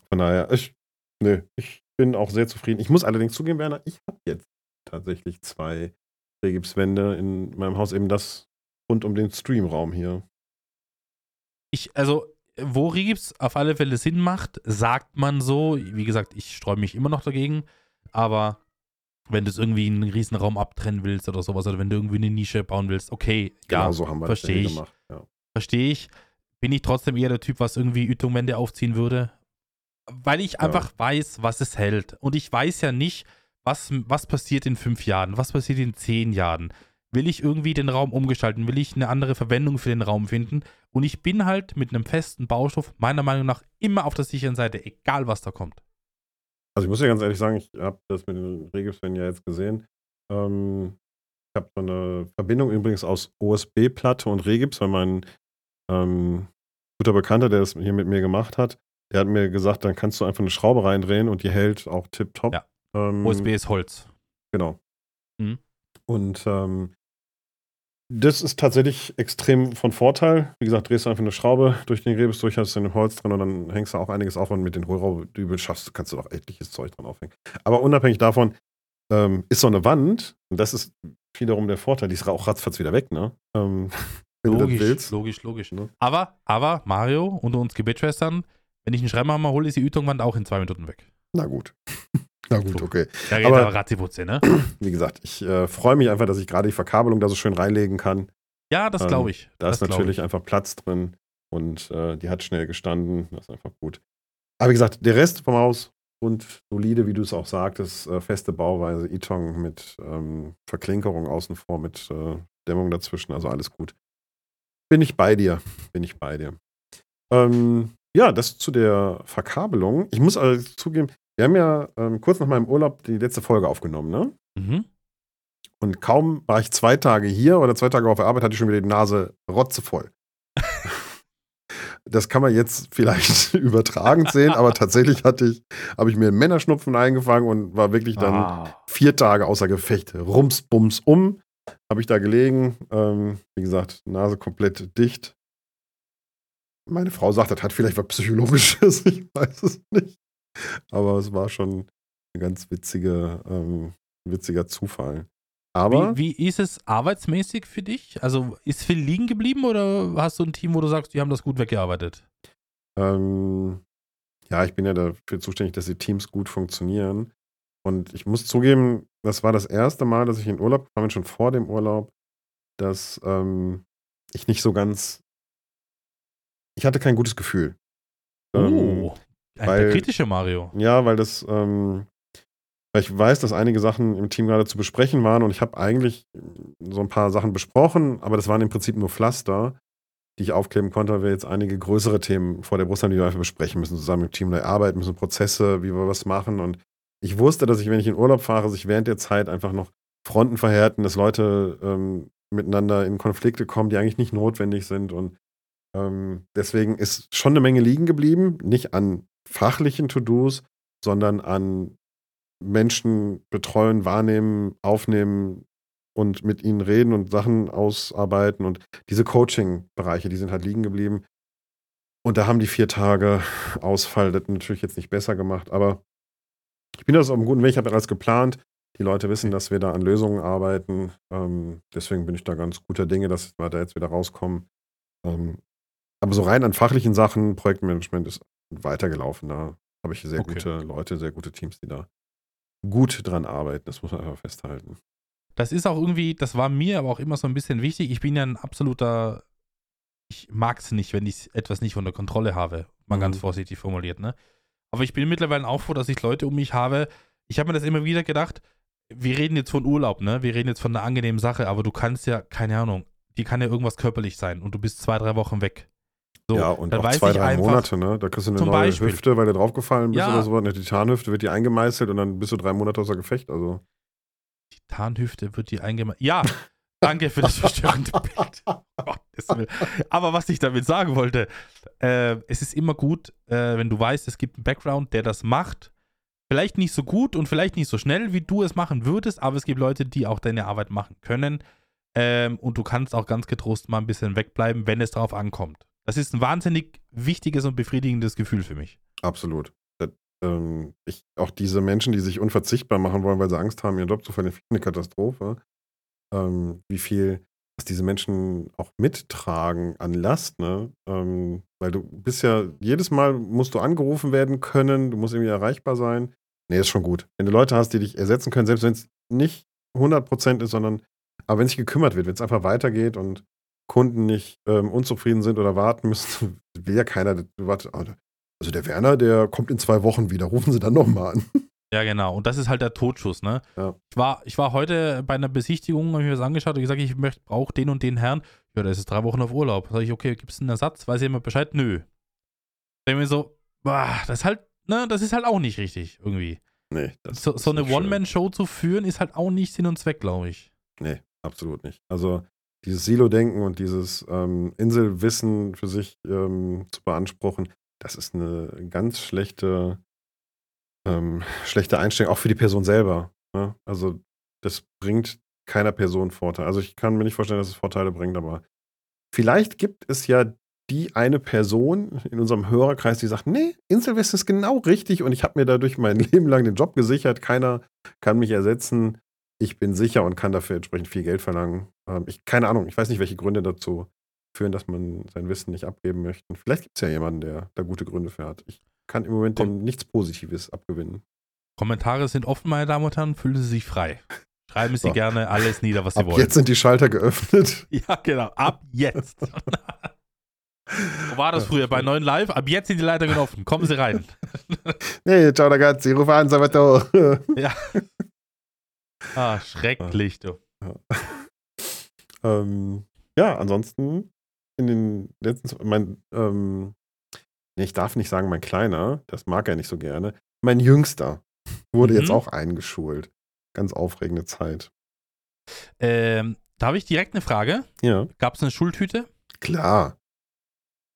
von daher, ich nö, ich bin auch sehr zufrieden. Ich muss allerdings zugeben, Werner, ich habe jetzt tatsächlich zwei Drehgipswände in meinem Haus, eben das rund um den Streamraum hier. Ich, also, wo Rigips auf alle Fälle Sinn macht, sagt man so. Wie gesagt, ich streue mich immer noch dagegen, aber wenn du es irgendwie einen Riesenraum abtrennen willst oder sowas, oder wenn du irgendwie eine Nische bauen willst, okay, Genau ja, so haben wir verstehe ich. gemacht. Ja. verstehe ich. Bin ich trotzdem eher der Typ, was irgendwie Ütungwände aufziehen würde. Weil ich einfach weiß, was es hält. Und ich weiß ja nicht, was, was passiert in fünf Jahren, was passiert in zehn Jahren. Will ich irgendwie den Raum umgestalten? Will ich eine andere Verwendung für den Raum finden? Und ich bin halt mit einem festen Baustoff meiner Meinung nach immer auf der sicheren Seite, egal was da kommt. Also ich muss ja ganz ehrlich sagen, ich habe das mit den Regipswänden ja jetzt gesehen. Ähm, ich habe so eine Verbindung übrigens aus OSB-Platte und Regips, weil mein ähm, guter Bekannter, der das hier mit mir gemacht hat, der hat mir gesagt, dann kannst du einfach eine Schraube reindrehen und die hält auch tipptopp. Ja. Ähm, OSB ist Holz. Genau. Mhm. Und ähm, das ist tatsächlich extrem von Vorteil. Wie gesagt, drehst du einfach eine Schraube durch den Rebus durch, hast du ein Holz drin und dann hängst du auch einiges auf und mit den Hohlraubdübel schaffst, kannst du auch etliches Zeug dran aufhängen. Aber unabhängig davon ähm, ist so eine Wand, und das ist wiederum der Vorteil, die ist auch ratzfatz wieder weg, ne? Ähm, wenn du das Logisch, willst. logisch, logisch. Ne? Aber, aber, Mario, unter uns Gebetschwestern, wenn ich einen Schreibhammer hole, ist die Ütungwand auch in zwei Minuten weg. Na gut. Na gut, okay. Da geht Aber- aber Ratziputze, ne? Wie gesagt, ich äh, freue mich einfach, dass ich gerade die Verkabelung da so schön reinlegen kann. Ja, das Ähm, glaube ich. Da das ist natürlich ich. einfach Platz drin und äh, die hat schnell gestanden. Das ist einfach gut. Aber wie gesagt, der Rest vom Haus und solide, wie du es auch sagtest, äh, feste Bauweise, Itong mit ähm, Verklinkerung außen vor, mit äh, Dämmung dazwischen, also alles gut. Bin ich bei dir, bin ich bei dir. Ähm, ja, das zu der Verkabelung. Ich muss also zugeben, wir haben ja ähm, kurz nach meinem Urlaub die letzte Folge aufgenommen, ne? Mhm. Und kaum war ich zwei Tage hier oder zwei Tage auf der Arbeit, hatte ich schon wieder die Nase rotzevoll. Das kann man jetzt vielleicht übertragend sehen, aber tatsächlich hatte ich, habe ich mir einen Männerschnupfen eingefangen und war wirklich dann Ah. vier Tage außer Gefecht. Rums, bums, um. Habe ich da gelegen. Ähm, wie gesagt, Nase komplett dicht. Meine Frau sagt, das hat vielleicht was Psychologisches. Ich weiß es nicht. Aber es war schon ein ganz witzige, ähm, witziger Zufall. Aber Wie, wie ist es arbeitsmäßig für dich? Also ist viel liegen geblieben oder hast du ein Team, wo du sagst, die haben das gut weggearbeitet? ähm, ja, ich bin ja dafür zuständig, dass die Teams gut funktionieren. Und ich muss zugeben, das war das erste Mal, dass ich in Urlaub kam, schon vor dem Urlaub, dass ähm, ich nicht so ganz. Ich hatte kein gutes Gefühl. Ähm, oh, ein weil- der kritische Mario. Ja, weil das, ähm, weil ich weiß, dass einige Sachen im Team gerade zu besprechen waren und ich habe eigentlich so ein paar Sachen besprochen, aber das waren im Prinzip nur Pflaster, die ich aufkleben konnte, weil wir jetzt einige größere Themen vor der Brust haben, die wir einfach besprechen müssen, zusammen im Team neu arbeiten müssen, Prozesse, wie wir was machen und ich wusste, dass ich, wenn ich in Urlaub fahre, sich während der Zeit einfach noch Fronten verhärten, dass Leute ähm, miteinander in Konflikte kommen, die eigentlich nicht notwendig sind und ähm, deswegen ist schon eine Menge liegen geblieben, nicht an fachlichen To-Dos, sondern an Menschen betreuen, wahrnehmen, aufnehmen und mit ihnen reden und Sachen ausarbeiten. Und diese Coaching-Bereiche, die sind halt liegen geblieben. Und da haben die vier Tage Ausfall das natürlich jetzt nicht besser gemacht. Aber ich bin das auf einem guten Weg. Ich habe alles geplant. Die Leute wissen, dass wir da an Lösungen arbeiten. Ähm, deswegen bin ich da ganz guter Dinge, dass wir da jetzt wieder rauskommen. Ähm, aber so rein an fachlichen Sachen, Projektmanagement ist weitergelaufen. Da habe ich sehr Okay. gute Leute, sehr gute Teams, die da gut dran arbeiten. Das muss man einfach festhalten. Das ist auch irgendwie, das war mir aber auch immer so ein bisschen wichtig. Ich bin ja ein absoluter, ich mag es nicht, wenn ich etwas nicht unter Kontrolle habe. Mal Mhm. ganz vorsichtig formuliert, ne? Aber ich bin mittlerweile auch froh, dass ich Leute um mich habe. Ich habe mir das immer wieder gedacht, wir reden jetzt von Urlaub, ne? Wir reden jetzt von einer angenehmen Sache, aber du kannst ja, keine Ahnung, die kann ja irgendwas körperlich sein und du bist zwei, drei Wochen weg. So, ja, und dann auch zwei, drei einfach- Monate, ne? Da kriegst du eine Zum neue Beispiel. Hüfte, weil du draufgefallen bist Ja. oder so. Eine Titanhüfte wird die eingemeißelt und dann bist du drei Monate außer Gefecht. Also. Die Tarnhüfte wird die eingemacht. Ja, danke für das verstörende Bild. Aber was ich damit sagen wollte, äh, es ist immer gut, äh, wenn du weißt, es gibt einen Background, der das macht. Vielleicht nicht so gut und vielleicht nicht so schnell, wie du es machen würdest, aber es gibt Leute, die auch deine Arbeit machen können. Ähm, und du kannst auch ganz getrost mal ein bisschen wegbleiben, wenn es darauf ankommt. Das ist ein wahnsinnig wichtiges und befriedigendes Gefühl für mich. Absolut. Das ähm, ich, auch diese Menschen, die sich unverzichtbar machen wollen, weil sie Angst haben, ihren Job zu verlieren, eine Katastrophe. Ähm, wie viel, was diese Menschen auch mittragen an Last, ne? Ähm, weil du bist ja, jedes Mal musst du angerufen werden können, du musst irgendwie erreichbar sein. Nee, ist schon gut. Wenn du Leute hast, die dich ersetzen können, selbst wenn es nicht 100% ist, sondern, aber wenn sich gekümmert wird, wenn es einfach weitergeht und Kunden nicht ähm, unzufrieden sind oder warten müssen, will ja keiner, wartet, also der Werner, der kommt in zwei Wochen wieder, rufen Sie dann nochmal an. Ja, genau. Und das ist halt der Totschuss, ne? Ja. Ich, war, ich war heute bei einer Besichtigung, habe ich mir das angeschaut und gesagt, ich brauche den und den Herrn. Ja, der ist jetzt drei Wochen auf Urlaub. Sag ich, okay, gibt es einen Ersatz? Weiß jemand Bescheid? Nö. Denke mir so, boah, das ist halt, ne, das ist halt auch nicht richtig, irgendwie. Nee. Das so, so eine One-Man-Show zu führen, ist halt auch nicht Sinn und Zweck, glaube ich. Nee, absolut nicht. Also dieses Silo-Denken und dieses ähm, Inselwissen für sich ähm, zu beanspruchen, das ist eine ganz schlechte, ähm, schlechte Einstellung, auch für die Person selber. Ne? Also das bringt keiner Person Vorteile. Also ich kann mir nicht vorstellen, dass es Vorteile bringt, aber vielleicht gibt es ja die eine Person in unserem Hörerkreis, die sagt, nee, Inselwissen ist genau richtig und ich habe mir dadurch mein Leben lang den Job gesichert, keiner kann mich ersetzen, ich bin sicher und kann dafür entsprechend viel Geld verlangen. Ähm, ich, keine Ahnung, ich weiß nicht, welche Gründe dazu führen, dass man sein Wissen nicht abgeben möchte. Vielleicht gibt es ja jemanden, der da gute Gründe für hat. Ich kann im Moment dem nichts Positives abgewinnen. Kommentare sind offen, meine Damen und Herren. Fühlen Sie sich frei. Schreiben Sie so. gerne alles nieder, was Sie Ab wollen. Jetzt sind die Schalter geöffnet. Ja, genau. Ab jetzt. Wo war das früher? Bei 9 Live? Ab jetzt sind die Leitungen offen. Kommen Sie rein. nee, ciao ragazzi, ruf an, Salvatore. ja. Ah, schrecklich, du. Ja. ähm, ja, ansonsten in den letzten, mein, ähm, ich darf nicht sagen mein Kleiner, das mag er nicht so gerne. Mein Jüngster wurde mhm. jetzt auch eingeschult. Ganz aufregende Zeit. Ähm, da habe ich direkt eine Frage. Ja. Gab es eine Schultüte? Klar.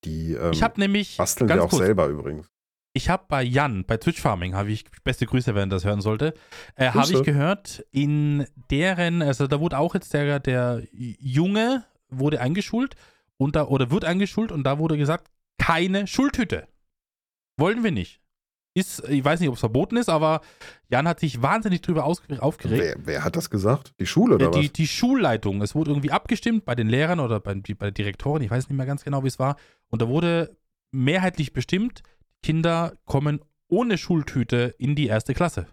Die ähm, ich habe nämlich basteln wir auch kurz, selber übrigens. Ich habe bei Jan, bei Twitch Farming, habe ich, beste Grüße, wenn das hören sollte, äh, habe ich gehört, in deren, also da wurde auch jetzt der, der Junge wurde eingeschult und da, oder wird eingeschult und da wurde gesagt, keine Schultüte. Wollen wir nicht. Ist, ich weiß nicht, ob es verboten ist, aber Jan hat sich wahnsinnig drüber aufgeregt. Wer, wer, hat das gesagt? Die Schule oder die, was? Die Schulleitung. Es wurde irgendwie abgestimmt bei den Lehrern oder bei, bei der Direktorin, ich weiß nicht mehr ganz genau, wie es war. Und da wurde mehrheitlich bestimmt, Kinder kommen ohne Schultüte in die erste Klasse.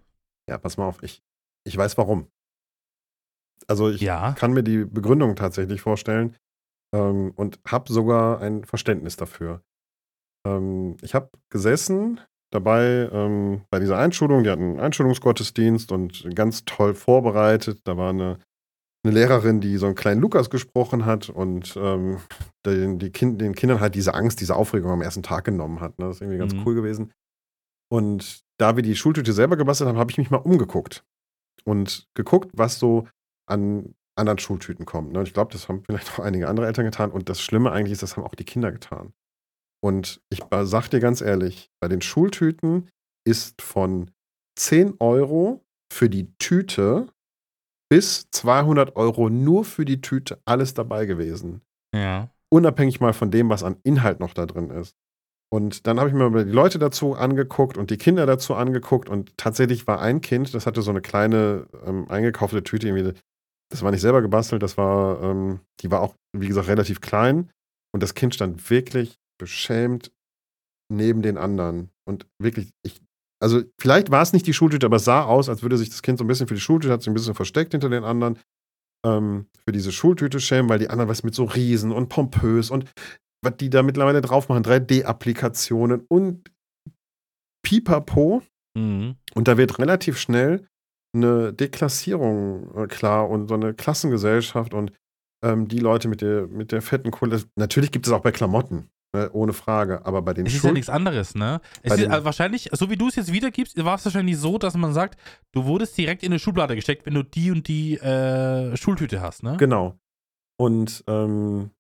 Ja, pass mal auf, ich, ich weiß warum. Also ich ja. kann mir die Begründung tatsächlich vorstellen ähm, und habe sogar ein Verständnis dafür. Ähm, ich habe gesessen dabei ähm, bei dieser Einschulung. Die hatten einen Einschulungsgottesdienst und ganz toll vorbereitet. Da war eine, eine Lehrerin, die so einen kleinen Lukas gesprochen hat und ähm, den, die kind, den Kindern halt diese Angst, diese Aufregung am ersten Tag genommen hat. Ne? Das ist irgendwie ganz mhm. cool gewesen. Und da wir die Schultüte selber gebastelt haben, habe ich mich mal umgeguckt und geguckt, was so an anderen Schultüten kommt. Ne? Und ich glaube, das haben vielleicht auch einige andere Eltern getan. Und das Schlimme eigentlich ist, das haben auch die Kinder getan. Und ich sag dir ganz ehrlich, bei den Schultüten ist von 10 Euro für die Tüte bis 200 Euro nur für die Tüte alles dabei gewesen. Ja. Unabhängig mal von dem, was an Inhalt noch da drin ist. Und dann habe ich mir die Leute dazu angeguckt und die Kinder dazu angeguckt und tatsächlich war ein Kind, das hatte so eine kleine ähm, eingekaufte Tüte, irgendwie, das war nicht selber gebastelt, das war, ähm, die war auch, wie gesagt, relativ klein und das Kind stand wirklich beschämt neben den anderen und wirklich, ich, also vielleicht war es nicht die Schultüte, aber es sah aus, als würde sich das Kind so ein bisschen für die Schultüte, hat sich ein bisschen versteckt hinter den anderen, ähm, für diese Schultüte schämen, weil die anderen was mit so riesen und pompös und was die da mittlerweile drauf machen, 3D-Applikationen und Pipapo. Mhm. Und da wird relativ schnell eine Deklassierung äh, klar und so eine Klassengesellschaft und ähm, die Leute mit der, mit der fetten Kohle. Natürlich gibt es auch bei Klamotten, ne, ohne Frage, aber bei den Es ist ja nichts anderes, ne? Es ist also wahrscheinlich, so wie du es jetzt wiedergibst, war es wahrscheinlich so, dass man sagt, du wurdest direkt in eine Schublade gesteckt, wenn du die und die äh, Schultüte hast, ne? Genau. Und ähm,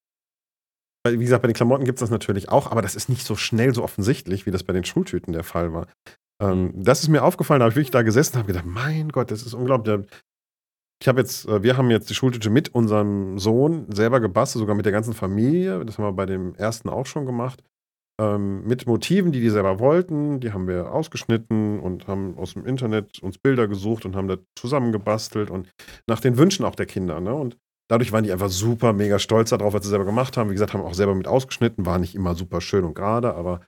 wie gesagt, bei den Klamotten gibt es das natürlich auch, aber das ist nicht so schnell so offensichtlich, wie das bei den Schultüten der Fall war. Ähm, mhm. das ist mir aufgefallen, da habe ich wirklich da gesessen und habe gedacht, mein Gott, das ist unglaublich. Ich habe jetzt, äh, wir haben jetzt die Schultüte mit unserem Sohn selber gebastelt, sogar mit der ganzen Familie. Das haben wir bei dem ersten auch schon gemacht. ähm, mit Motiven, die die selber wollten. Die haben wir ausgeschnitten und haben aus dem Internet uns Bilder gesucht und haben da zusammengebastelt und nach den Wünschen auch der Kinder. Ne? Und dadurch waren die einfach super mega stolz darauf, was sie selber gemacht haben. Wie gesagt, haben auch selber mit ausgeschnitten, war nicht immer super schön und gerade, aber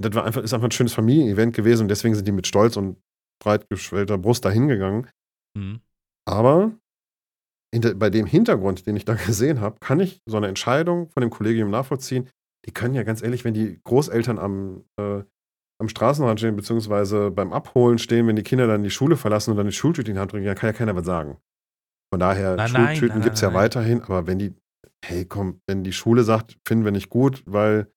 das war einfach, ist einfach ein schönes Familienevent gewesen und deswegen sind die mit Stolz und breit geschwellter Brust dahin gegangen. Mhm. Aber hinter, bei dem Hintergrund, den ich da gesehen habe, kann ich so eine Entscheidung von dem Kollegium nachvollziehen. Die können ja ganz ehrlich, wenn die Großeltern am, äh, am Straßenrand stehen, beziehungsweise beim Abholen stehen, wenn die Kinder dann die Schule verlassen und dann die Schultüte in die Hand bringen, dann kann ja keiner was sagen. Von daher, nein, Schultüten gibt es ja weiterhin, aber wenn die, hey komm, wenn die Schule sagt, finden wir nicht gut, weil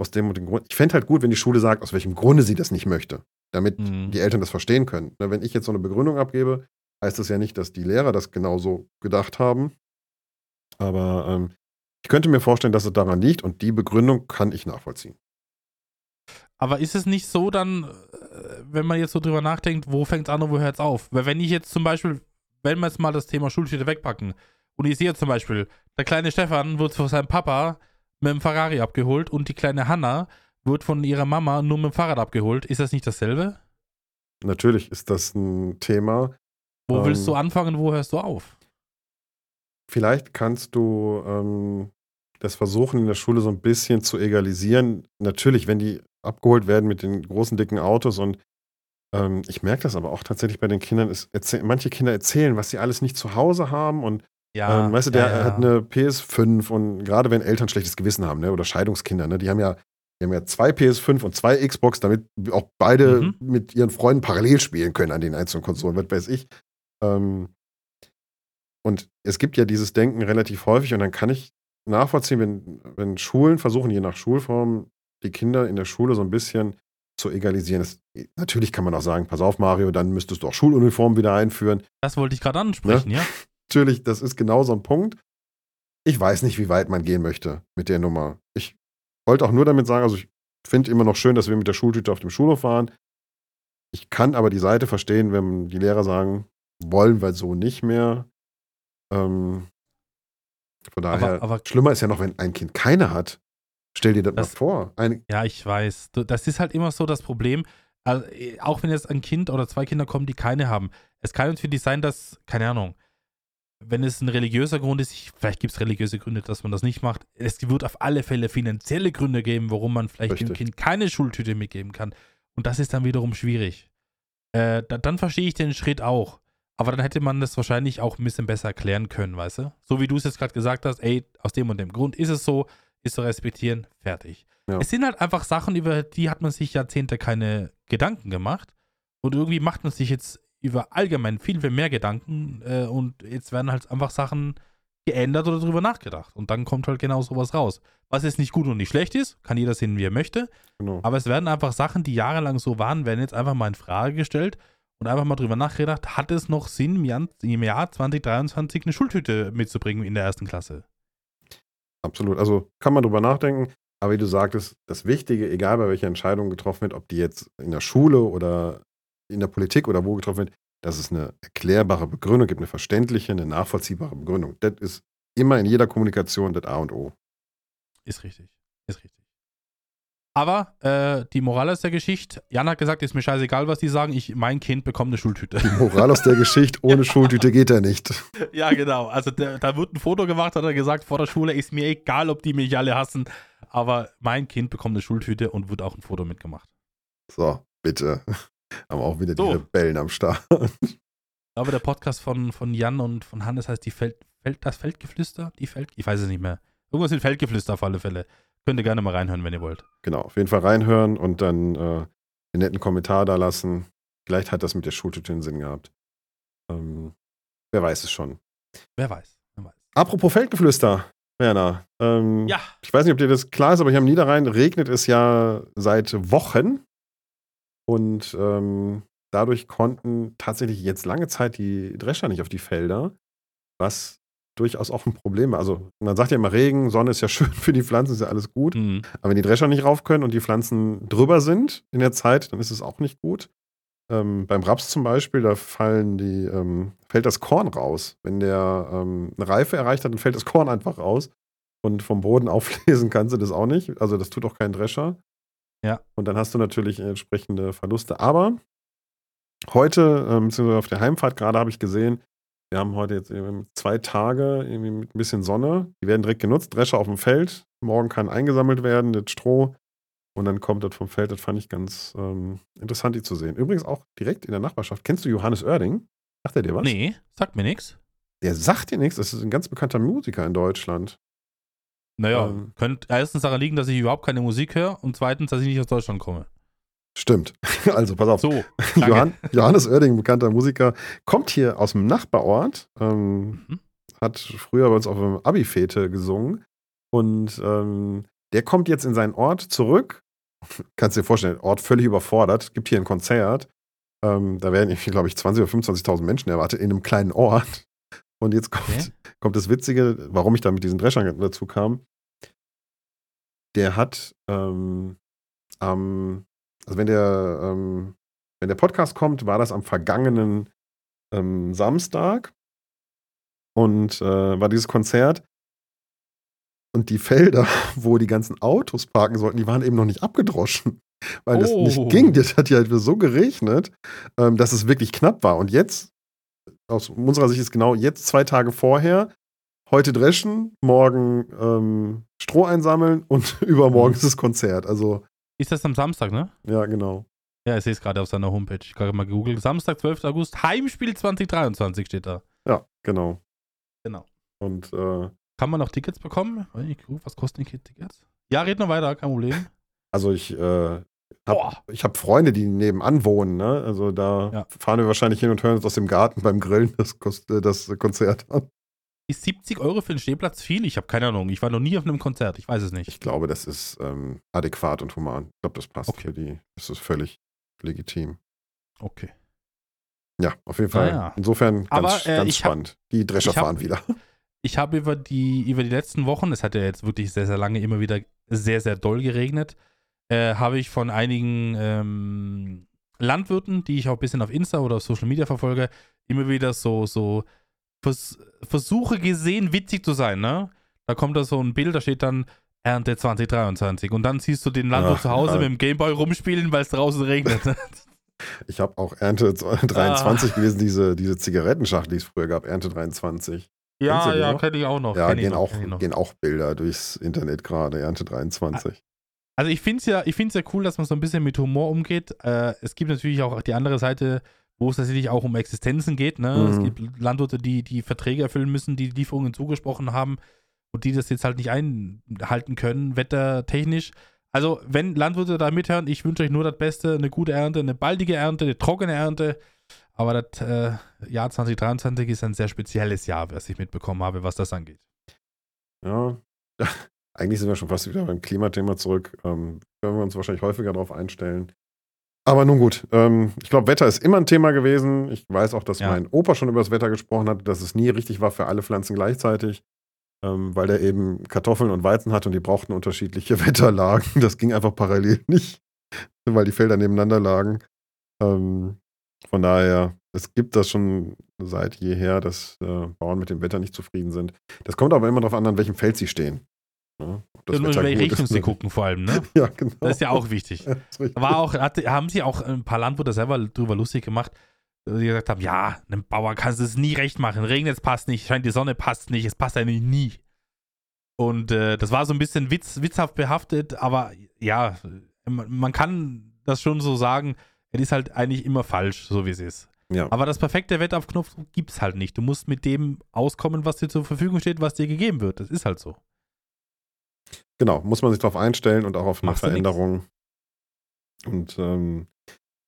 aus dem und dem Grund. Ich fände halt gut, wenn die Schule sagt, aus welchem Grunde sie das nicht möchte, damit mhm. die Eltern das verstehen können. Wenn ich jetzt so eine Begründung abgebe, heißt das ja nicht, dass die Lehrer das genauso gedacht haben. Aber ähm, ich könnte mir vorstellen, dass es daran liegt und die Begründung kann ich nachvollziehen. Aber ist es nicht so dann, äh, wenn man jetzt so drüber nachdenkt, wo fängt es an und wo hört es auf? Weil wenn ich jetzt zum Beispiel, wenn wir jetzt mal das Thema Schultüte wegpacken und ich sehe zum Beispiel, der kleine Stefan wird von seinem Papa mit dem Ferrari abgeholt und die kleine Hanna wird von ihrer Mama nur mit dem Fahrrad abgeholt, ist das nicht dasselbe? Natürlich ist das ein Thema. Wo ähm, willst du anfangen, wo hörst du auf? Vielleicht kannst du ähm, das versuchen, in der Schule so ein bisschen zu egalisieren. Natürlich, wenn die abgeholt werden mit den großen, dicken Autos und ähm, ich merke das aber auch tatsächlich bei den Kindern, ist, manche Kinder erzählen, was sie alles nicht zu Hause haben und ja, ähm, weißt du, der ja, ja. hat eine PS5 und gerade wenn Eltern schlechtes Gewissen haben, ne, oder Scheidungskinder, ne, die haben ja, die haben ja zwei PS5 und zwei Xbox, damit auch beide mhm. mit ihren Freunden parallel spielen können an den einzelnen Konsolen, was weiß ich. Ähm, und es gibt ja dieses Denken relativ häufig und dann kann ich nachvollziehen, wenn, wenn Schulen versuchen, je nach Schulform, die Kinder in der Schule so ein bisschen zu egalisieren. Das, natürlich kann man auch sagen, pass auf, Mario, dann müsstest du auch Schuluniformen wieder einführen. Das wollte ich gerade ansprechen, ne? ja. Natürlich, das ist genau so ein Punkt. Ich weiß nicht, wie weit man gehen möchte mit der Nummer. Ich wollte auch nur damit sagen, also ich finde immer noch schön, dass wir mit der Schultüte auf dem Schulhof fahren. Ich kann aber die Seite verstehen, wenn die Lehrer sagen, wollen wir so nicht mehr. Ähm, von daher, aber, aber, schlimmer ist ja noch, wenn ein Kind keine hat. Stell dir das, das mal vor. Eine, ja, ich weiß. Das ist halt immer so das Problem. Also, auch wenn jetzt ein Kind oder zwei Kinder kommen, die keine haben. Es kann natürlich sein, dass, keine Ahnung, wenn es ein religiöser Grund ist, ich, vielleicht gibt es religiöse Gründe, dass man das nicht macht. Es wird auf alle Fälle finanzielle Gründe geben, warum man vielleicht Richtig. dem Kind keine Schultüte mitgeben kann. Und das ist dann wiederum schwierig. Äh, da, dann verstehe ich den Schritt auch. Aber dann hätte man das wahrscheinlich auch ein bisschen besser erklären können, weißt du? So wie du es jetzt gerade gesagt hast, ey, aus dem und dem Grund ist es so, ist zu respektieren, fertig. Ja. Es sind halt einfach Sachen, über die hat man sich Jahrzehnte keine Gedanken gemacht. Und irgendwie macht man sich jetzt über allgemein viel, viel mehr Gedanken äh, und jetzt werden halt einfach Sachen geändert oder drüber nachgedacht. Und dann kommt halt genau sowas raus. Was jetzt nicht gut und nicht schlecht ist, kann jeder sehen, wie er möchte. Genau. Aber es werden einfach Sachen, die jahrelang so waren, werden jetzt einfach mal in Frage gestellt und einfach mal drüber nachgedacht, hat es noch Sinn, im Jahr, im Jahr 2023 eine Schultüte mitzubringen in der ersten Klasse? Absolut. Also kann man drüber nachdenken. Aber wie du sagtest, das Wichtige, egal bei welcher Entscheidung getroffen wird, ob die jetzt in der Schule oder in der Politik oder wo getroffen wird, dass es eine erklärbare Begründung gibt, eine verständliche, eine nachvollziehbare Begründung. Das ist immer in jeder Kommunikation das A und O. Ist richtig. Ist richtig. Aber äh, die Moral aus der Geschichte, Jan hat gesagt, ist mir scheißegal, was die sagen, ich, mein Kind bekommt eine Schultüte. Die Moral aus der Geschichte, ohne Schultüte geht er nicht. Ja, genau. Also der, da wird ein Foto gemacht, hat er gesagt, vor der Schule ist mir egal, ob die mich alle hassen, aber mein Kind bekommt eine Schultüte und wird auch ein Foto mitgemacht. So, bitte. Haben auch wieder so. die Rebellen am Start. Ich glaube, der Podcast von, von Jan und von Hannes heißt die Feld, Feld, das Feldgeflüster? Die Feld, ich weiß es nicht mehr. Irgendwas mit Feldgeflüster auf alle Fälle. Könnt ihr gerne mal reinhören, wenn ihr wollt. Genau, auf jeden Fall reinhören und dann äh, einen netten Kommentar da lassen. Vielleicht hat das mit der Schultüte einen Sinn gehabt. Ähm, wer weiß es schon. Wer weiß, wer weiß. Apropos Feldgeflüster, Werner. Ähm, ja. Ich weiß nicht, ob dir das klar ist, aber hier am Niederrhein regnet es ja seit Wochen. Und ähm, dadurch konnten tatsächlich jetzt lange Zeit die Drescher nicht auf die Felder, was durchaus auch ein Problem. Also man sagt ja immer Regen, Sonne ist ja schön für die Pflanzen, ist ja alles gut. Mhm. Aber wenn die Drescher nicht rauf können und die Pflanzen drüber sind in der Zeit, dann ist es auch nicht gut. Ähm, beim Raps zum Beispiel, da fallen die, ähm, fällt das Korn raus. Wenn der ähm, eine Reife erreicht hat, dann fällt das Korn einfach raus. Und vom Boden auflesen kannst du das auch nicht. Also das tut auch kein Drescher. Ja. Und dann hast du natürlich entsprechende Verluste. Aber heute, ähm, beziehungsweise auf der Heimfahrt gerade, habe ich gesehen, wir haben heute jetzt zwei Tage irgendwie mit ein bisschen Sonne. Die werden direkt genutzt. Drescher auf dem Feld. Morgen kann eingesammelt werden, das Stroh. Und dann kommt das vom Feld. Das fand ich ganz ähm, interessant, die zu sehen. Übrigens auch direkt in der Nachbarschaft. Kennst du Johannes Oerding? Sagt er dir was? Nee, sagt mir nichts. Der sagt dir nichts. Das ist ein ganz bekannter Musiker in Deutschland. Naja, Ähm. könnte erstens daran liegen, dass ich überhaupt keine Musik höre und zweitens, dass ich nicht aus Deutschland komme. Stimmt. Also, pass auf. So. Johann, Johannes Oerding, bekannter Musiker, kommt hier aus dem Nachbarort, ähm, Mhm. hat früher bei uns auf einem Abi-Fete gesungen und ähm, der kommt jetzt in seinen Ort zurück. Kannst dir vorstellen, Ort völlig überfordert, gibt hier ein Konzert. Ähm, da werden, glaube ich, 20.000 oder 25.000 Menschen erwartet in einem kleinen Ort. Und jetzt kommt, Okay. kommt das Witzige, warum ich da mit diesen Dreschern dazu kam. Der hat ähm, am, also wenn der, ähm, wenn der Podcast kommt, war das am vergangenen ähm, Samstag und äh, war dieses Konzert. Und die Felder, wo die ganzen Autos parken sollten, die waren eben noch nicht abgedroschen. Weil das Oh. nicht ging. Das hat ja halt so geregnet, ähm, dass es wirklich knapp war. Und jetzt, aus unserer Sicht ist genau jetzt zwei Tage vorher, heute dreschen, morgen ähm, Stroh einsammeln und übermorgen Mhm. ist das Konzert. Also, Ist das am Samstag, ne? ja, genau. Ja, ich sehe es gerade auf seiner Homepage. Ich habe mal gegoogelt. Samstag, 12. August, Heimspiel 2023 steht da. Ja, genau. Genau. Und äh, Kann man noch Tickets bekommen? Was kosten die Tickets? Ja, red noch weiter, kein Problem. also ich äh, habe ich hab Freunde, die nebenan wohnen, ne? Also da Ja. fahren wir wahrscheinlich hin und hören uns aus dem Garten beim Grillen das, das Konzert an. Ist 70 Euro für einen Stehplatz viel? Ich habe keine Ahnung. Ich war noch nie auf einem Konzert. Ich weiß es nicht. Ich glaube, das ist ähm, adäquat und human. Ich glaube, das passt Okay. für die. Das ist völlig legitim. Okay. Ja, auf jeden Fall. Naja. Insofern ganz, Aber, äh, ganz ich hab- spannend. die Drescher fahren wieder. Ich habe über die, über die letzten Wochen, es hat ja jetzt wirklich sehr, sehr lange immer wieder sehr, sehr doll geregnet, äh, habe ich von einigen ähm, Landwirten, die ich auch ein bisschen auf Insta oder auf Social Media verfolge, immer wieder so, so Vers Versuche gesehen, witzig zu sein, ne? Da kommt da so ein Bild, da steht dann Ernte 2023 und dann siehst du den Landwirt Ach, zu Hause ja. mit dem Gameboy rumspielen, weil es draußen regnet. Ich habe auch Ernte 23 gelesen, diese, diese Zigarettenschachtel, die es früher gab, Ernte 23. Kennst du ja, ja, kenne ich auch noch. Ja, gehen noch, auch, noch. gehen auch Bilder durchs Internet gerade, Ernte 23. Also ich finde es ja, ich find's ja cool, dass man so ein bisschen mit Humor umgeht. Äh, es gibt natürlich auch die andere Seite, wo es tatsächlich auch um Existenzen geht. Ne? Mhm. Es gibt Landwirte, die die Verträge erfüllen müssen, die Lieferungen zugesprochen haben und die das jetzt halt nicht einhalten können, wettertechnisch. Also wenn Landwirte da mithören, ich wünsche euch nur das Beste, eine gute Ernte, eine baldige Ernte, eine trockene Ernte. Aber das äh, Jahr 2023 ist ein sehr spezielles Jahr, was ich mitbekommen habe, was das angeht. Ja, eigentlich sind wir schon fast wieder beim Klimathema zurück. Ähm, können wir uns wahrscheinlich häufiger darauf einstellen. Aber nun gut, ähm, ich glaube, Wetter ist immer ein Thema gewesen. Ich weiß auch, dass Ja. mein Opa schon über das Wetter gesprochen hat, dass es nie richtig war für alle Pflanzen gleichzeitig, ähm, weil der eben Kartoffeln und Weizen hat und die brauchten unterschiedliche Wetterlagen. Das ging einfach parallel nicht, weil die Felder nebeneinander lagen. Ähm, von daher, es gibt das schon seit jeher, dass äh, Bauern mit dem Wetter nicht zufrieden sind. Das kommt aber immer darauf an, an welchem Feld sie stehen. Ob das Und in welche Richtung ist sie gucken vor allem, ne? Ja, genau. Das ist ja auch wichtig. War auch, hatte, haben sich auch ein paar Landwirte selber drüber lustig gemacht, die gesagt haben, ja, einem Bauer kannst du es nie recht machen. Regnet, es passt nicht, scheint die Sonne, passt nicht, es passt eigentlich nie. Und äh, das war so ein bisschen witz, witzhaft behaftet, aber ja, man, man kann das schon so sagen, es ist halt eigentlich immer falsch, so wie es ist. Ja. Aber das perfekte Wetter auf Knopfdruck gibt es halt nicht. Du musst mit dem auskommen, was dir zur Verfügung steht, was dir gegeben wird. Das ist halt so. Genau, muss man sich darauf einstellen und auch auf Machst du nix. Veränderung. Und ähm,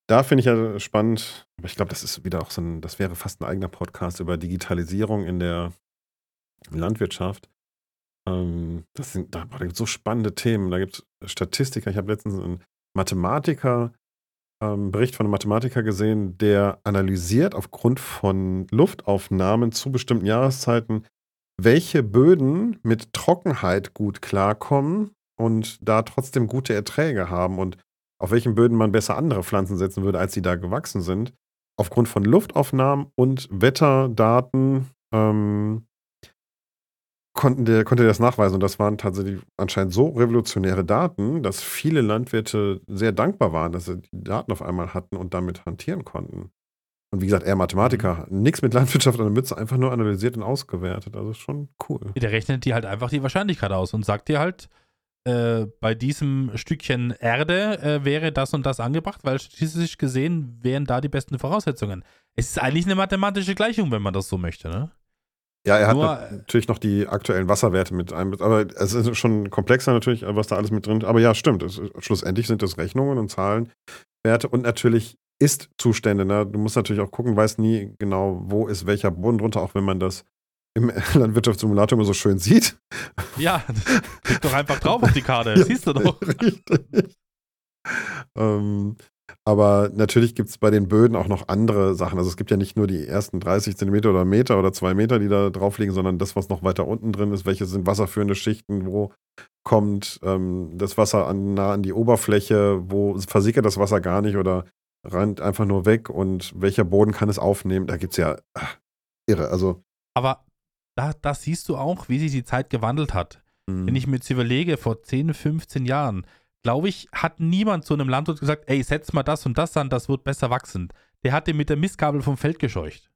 da finde ich ja spannend, aber ich glaube, das ist wieder auch so ein, das wäre fast ein eigener Podcast über Digitalisierung in der Landwirtschaft. Ähm, das sind, da, da gibt es so spannende Themen. Da gibt es Statistiker. Ich habe letztens einen Mathematiker, ähm, Bericht von einem Mathematiker gesehen, der analysiert aufgrund von Luftaufnahmen zu bestimmten Jahreszeiten, welche Böden mit Trockenheit gut klarkommen und da trotzdem gute Erträge haben und auf welchen Böden man besser andere Pflanzen setzen würde, als sie da gewachsen sind. Aufgrund von Luftaufnahmen und Wetterdaten ähm, konnten der, konnte das nachweisen. Und das waren tatsächlich anscheinend so revolutionäre Daten, dass viele Landwirte sehr dankbar waren, dass sie die Daten auf einmal hatten und damit hantieren konnten. Und wie gesagt, er Mathematiker, mhm. nichts mit Landwirtschaft an der Mütze, einfach nur analysiert und ausgewertet. Also schon cool. Der rechnet dir halt einfach die Wahrscheinlichkeit aus und sagt dir halt, äh, bei diesem Stückchen Erde äh, wäre das und das angebracht, weil statistisch gesehen wären da die besten Voraussetzungen. Es ist eigentlich eine mathematische Gleichung, wenn man das so möchte, ne? Ja, er Nur, hat natürlich noch die aktuellen Wasserwerte mit ein, aber es ist schon komplexer natürlich, was da alles mit drin ist. Aber ja, stimmt. Es, schlussendlich sind das Rechnungen und Zahlenwerte und natürlich Ist-Zustände. Ne? Du musst natürlich auch gucken, weißt nie genau, wo ist welcher Boden drunter, auch wenn man das im Landwirtschaftssimulator immer so schön sieht. Ja, klick doch einfach drauf auf die Karte, das siehst du doch. Richtig. ähm, aber natürlich gibt es bei den Böden auch noch andere Sachen. Also es gibt ja nicht nur die ersten 30 Zentimeter oder Meter oder zwei Meter, die da drauf liegen, sondern das, was noch weiter unten drin ist. Welche sind wasserführende Schichten? Wo kommt ähm, das Wasser an, nah an die Oberfläche? Wo versickert das Wasser gar nicht oder rennt einfach nur weg? Und welcher Boden kann es aufnehmen? Da gibt es ja ach, irre. Also. Aber da, da siehst du auch, wie sich die Zeit gewandelt hat. Mhm. Wenn ich mir jetzt überlege, vor 10, 15 Jahren, glaube ich, hat niemand zu einem Landwirt gesagt, ey, setz mal das und das an, das wird besser wachsen. Der hat den mit der Mistgabel vom Feld gescheucht.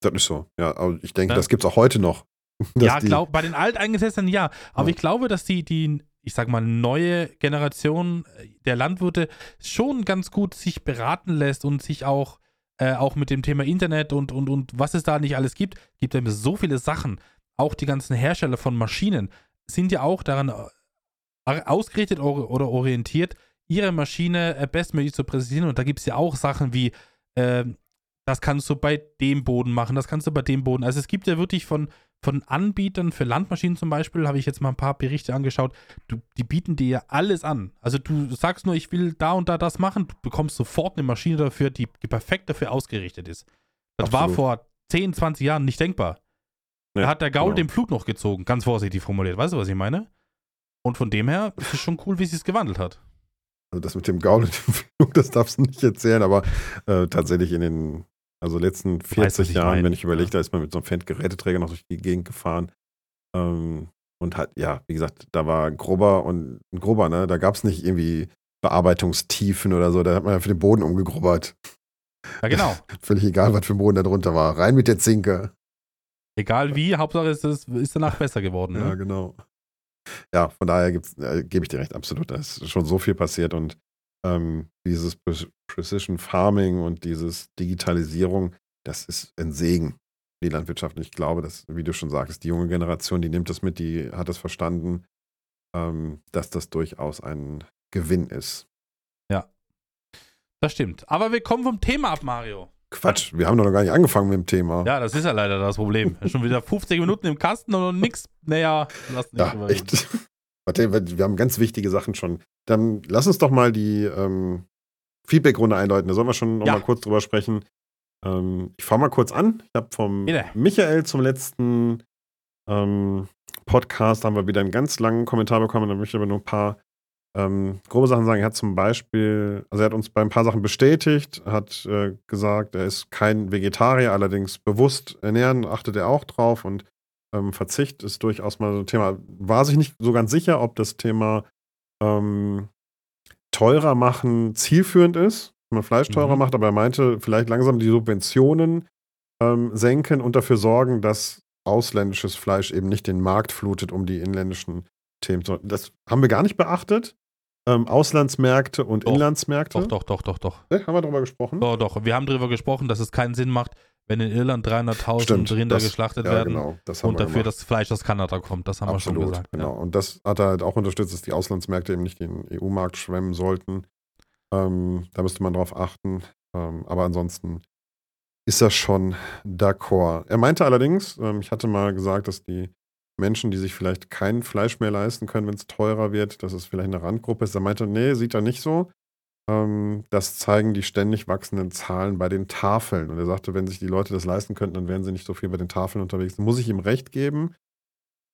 Das ist so, ja. Aber ich denke, ja. das gibt es auch heute noch. Ja, glaub, bei den Alteingesessenen ja. Aber ja. ich glaube, dass die, die, ich sag mal, neue Generation der Landwirte schon ganz gut sich beraten lässt und sich auch, äh, auch mit dem Thema Internet und, und, und was es da nicht alles gibt, gibt es so viele Sachen. Auch die ganzen Hersteller von Maschinen sind ja auch daran ausgerichtet oder orientiert, ihre Maschine äh, bestmöglich zu präsentieren. Und da gibt es ja auch Sachen wie, äh, das kannst du bei dem Boden machen, das kannst du bei dem Boden. Also es gibt ja wirklich von, von Anbietern für Landmaschinen zum Beispiel, habe ich jetzt mal ein paar Berichte angeschaut, du, die bieten dir ja alles an. Also du sagst nur, ich will da und da das machen, du bekommst sofort eine Maschine dafür, die, die perfekt dafür ausgerichtet ist. Das Absolut. war vor 10, 20 Jahren nicht denkbar. Nee, da hat der Gaul genau. den Flug noch gezogen, ganz vorsichtig formuliert. Weißt du, was ich meine? Und von dem her ist es schon cool, wie sie es gewandelt hat. Also das mit dem Gaul und dem Flug, das darfst du nicht erzählen, aber äh, tatsächlich in den also letzten 40 weiß, Jahren, ich wenn ich überlege, ja. da ist man mit so einem Fendt-Geräteträger noch durch die Gegend gefahren. Ähm, und hat, ja, wie gesagt, da war ein grober und ein grober, ne? Da gab es nicht irgendwie Bearbeitungstiefen oder so, da hat man ja für den Boden umgegrubbert. Ja, genau. Völlig egal, was für ein Boden da drunter war. Rein mit der Zinke. Egal wie, Hauptsache ist es ist danach besser geworden. Ne? Ja, genau ja, von daher äh, gebe ich dir recht, absolut. Da ist schon so viel passiert und ähm, dieses Pre Precision Farming und dieses Digitalisierung, das ist ein Segen für die Landwirtschaft. Und ich glaube, dass, wie du schon sagst, die junge Generation, die nimmt das mit, die hat es verstanden, ähm, dass das durchaus ein Gewinn ist. Ja, das stimmt. Aber wir kommen vom Thema ab, Mario. Quatsch, wir haben doch noch gar nicht angefangen mit dem Thema. Ja, das ist ja leider das Problem. Schon wieder 50 Minuten im Kasten und nichts. Naja, lass nicht ja, echt. Warte, wir haben ganz wichtige Sachen schon. Dann lass uns doch mal die ähm, Feedback-Runde einläuten. Da sollen wir schon noch ja. mal kurz drüber sprechen. Ähm, ich fange mal kurz an. Ich habe vom Bitte. Michael zum letzten ähm, Podcast haben wir wieder einen ganz langen Kommentar bekommen. Da möchte ich aber nur ein paar ähm, grobe Sachen sagen. Er hat zum Beispiel, also er hat uns bei ein paar Sachen bestätigt, hat äh, gesagt, er ist kein Vegetarier, allerdings bewusst ernähren, achtet er auch drauf und ähm, Verzicht ist durchaus mal so ein Thema. War sich nicht so ganz sicher, ob das Thema ähm, teurer machen zielführend ist, wenn man Fleisch teurer mhm. macht, aber er meinte, vielleicht langsam die Subventionen ähm, senken und dafür sorgen, dass ausländisches Fleisch eben nicht den Markt flutet, um die inländischen Themen zu. Das haben wir gar nicht beachtet ähm, Auslandsmärkte und doch, Inlandsmärkte. Doch, doch, doch, doch, doch. Ja, haben wir darüber gesprochen? Doch, doch. Wir haben darüber gesprochen, dass es keinen Sinn macht, wenn in Irland 300.000 Rinder das, geschlachtet ja, werden genau, und dafür gemacht. das Fleisch aus Kanada kommt. Das haben Absolut, wir schon gesagt. Genau. Ja. Und das hat er halt auch unterstützt, dass die Auslandsmärkte eben nicht den EU-Markt schwemmen sollten. Ähm, da müsste man drauf achten. Ähm, aber ansonsten ist er schon d'accord. Er meinte allerdings, ähm, ich hatte mal gesagt, dass die Menschen, die sich vielleicht kein Fleisch mehr leisten können, wenn es teurer wird, dass es vielleicht eine Randgruppe ist. Er meinte, nee, sieht er nicht so. Ähm, das zeigen die ständig wachsenden Zahlen bei den Tafeln. Und er sagte, wenn sich die Leute das leisten könnten, dann wären sie nicht so viel bei den Tafeln unterwegs. Muss ich ihm recht geben.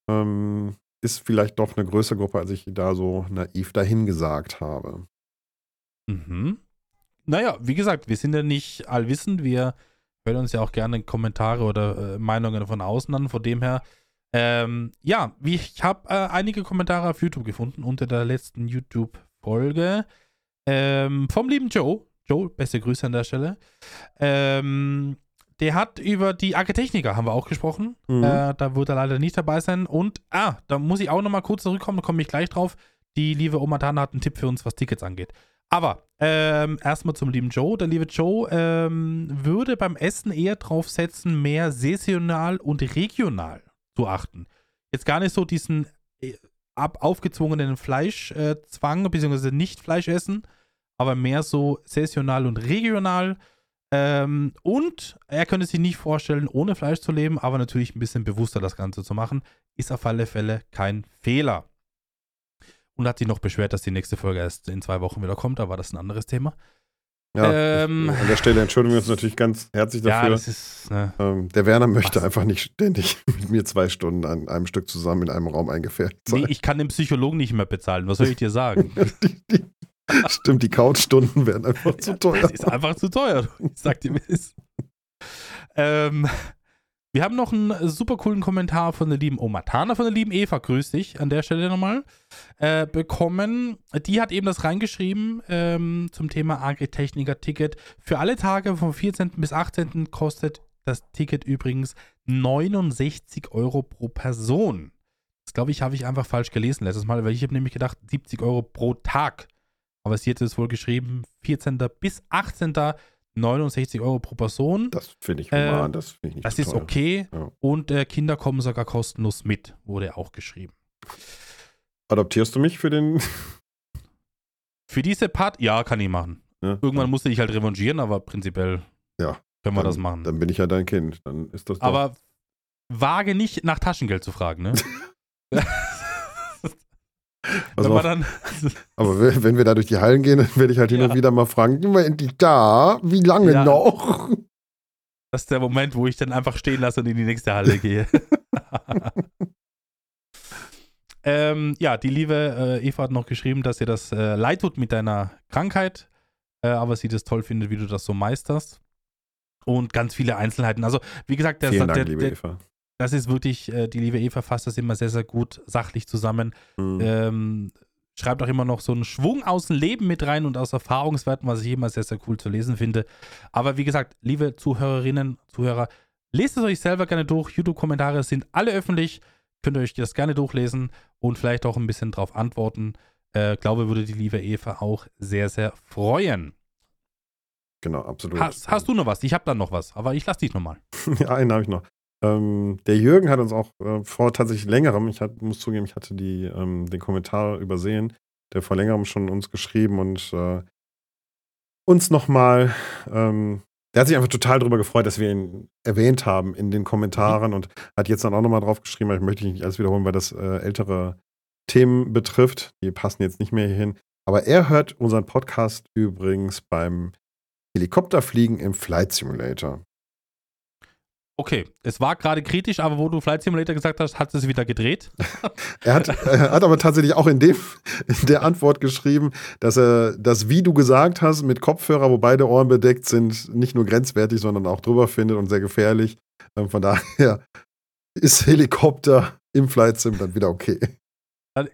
Ähm, ist vielleicht doch eine größere Gruppe, als ich da so naiv dahingesagt habe. Mhm. Naja, wie gesagt, wir sind ja nicht allwissend. Wir hören uns ja auch gerne Kommentare oder äh, Meinungen von außen an. Von dem her Ähm, ja, ich habe äh, einige Kommentare auf YouTube gefunden unter der letzten YouTube-Folge ähm, vom lieben Joe. Joe, beste Grüße an der Stelle. Ähm, der hat über die Agritechniker, haben wir auch gesprochen. Mhm. Äh, da wird er leider nicht dabei sein. Und, ah, da muss ich auch nochmal kurz zurückkommen, da komme ich gleich drauf. Die liebe Oma Dana hat einen Tipp für uns, was Tickets angeht. Aber ähm, erstmal zum lieben Joe. Der liebe Joe ähm, würde beim Essen eher drauf setzen, mehr saisonal und regional zu achten. Jetzt gar nicht so diesen äh, ab aufgezwungenen Fleischzwang, äh, beziehungsweise nicht Fleisch essen, aber mehr so saisonal und regional. Ähm, und er könnte sich nicht vorstellen, ohne Fleisch zu leben, aber natürlich ein bisschen bewusster das Ganze zu machen. Ist auf alle Fälle kein Fehler. Und hat sich noch beschwert, dass die nächste Folge erst in zwei Wochen wieder kommt, aber das ist ein anderes Thema. Ja, Ähm. ich, an der Stelle entschuldigen wir uns natürlich ganz herzlich dafür. Ja, das ist. Ne, ähm, der Werner möchte Was? einfach nicht ständig mit mir zwei Stunden an einem Stück zusammen in einem Raum eingefährt sein. nee, ich kann den Psychologen nicht mehr bezahlen. Was soll ich dir sagen? die, die, stimmt, die Couchstunden werden einfach zu teuer. Das ist einfach zu teuer. Ich sag dir, wie es ist. Ähm, wir haben noch einen super coolen Kommentar von der lieben Oma Tana, von der lieben Eva, grüß dich an der Stelle nochmal, äh, bekommen. Die hat eben das reingeschrieben ähm, zum Thema Agritechniker-Ticket. Für alle Tage vom 14. bis 18. kostet das Ticket übrigens 69 Euro pro Person. Das glaube ich, habe ich einfach falsch gelesen letztes Mal, weil ich habe nämlich gedacht, 70 Euro pro Tag. Aber sie hat es wohl geschrieben, 14. bis 18. 69 Euro pro Person. Das finde ich Äh, human, das finde ich nicht Das zu ist teuer. okay. Ja. Und äh, Kinder kommen sogar kostenlos mit, wurde auch geschrieben. Adoptierst du mich für den. Für diese Part, ja, kann ich machen. Ja, Irgendwann musste ich halt revanchieren, aber prinzipiell Ja, können wir dann, das machen. Dann bin ich ja dein Kind. Dann ist das doch. aber wage nicht nach Taschengeld zu fragen, ne? Also Wenn aber wenn wir da durch die Hallen gehen, dann werde ich halt hin Ja. und wieder mal fragen: Sind wir endlich da? Wie lange Ja. noch? das ist der Moment, wo ich dann einfach stehen lasse und in die nächste Halle gehe. ähm, ja, die liebe äh, Eva hat noch geschrieben, dass ihr das äh, leid tut mit deiner Krankheit, äh, aber sie das toll findet, wie du das so meisterst. Und ganz viele Einzelheiten. Also, wie gesagt, der, Vielen der, Dank, liebe der, Eva. Das ist wirklich, äh, die liebe Eva fasst das immer sehr, sehr gut sachlich zusammen. Hm. Ähm, schreibt auch immer noch so einen Schwung aus dem Leben mit rein und aus Erfahrungswerten, was ich immer sehr, sehr cool zu lesen finde. Aber wie gesagt, liebe Zuhörerinnen, Zuhörer, lest es euch selber gerne durch. YouTube-Kommentare sind alle öffentlich. Könnt ihr euch das gerne durchlesen und vielleicht auch ein bisschen drauf antworten. Äh, glaube, würde die liebe Eva auch sehr, sehr freuen. Genau, absolut. Hast, hast du noch was? Ich habe dann noch was, aber ich lasse dich nochmal. Ja, einen habe ich noch. Ähm, der Jürgen hat uns auch äh, vor tatsächlich längerem, ich hat, muss zugeben, ich hatte die, ähm, den Kommentar übersehen, der vor längerem schon uns geschrieben und äh, uns nochmal, ähm, der hat sich einfach total darüber gefreut, dass wir ihn erwähnt haben in den Kommentaren und hat jetzt dann auch nochmal drauf geschrieben, ich möchte nicht alles wiederholen, weil das äh, ältere Themen betrifft. Die passen jetzt nicht mehr hierhin. Aber er hört unseren Podcast übrigens beim Helikopterfliegen im Flight Simulator. Okay, es war gerade kritisch, aber wo du Flight Simulator gesagt hast, hat es wieder gedreht. Er hat, er hat aber tatsächlich auch in, dem, in der Antwort geschrieben, dass er das, wie du gesagt hast, mit Kopfhörer, wo beide Ohren bedeckt sind, nicht nur grenzwertig, sondern auch drüber findet und sehr gefährlich. Ähm, Von daher ist Helikopter im Flight Sim dann wieder okay.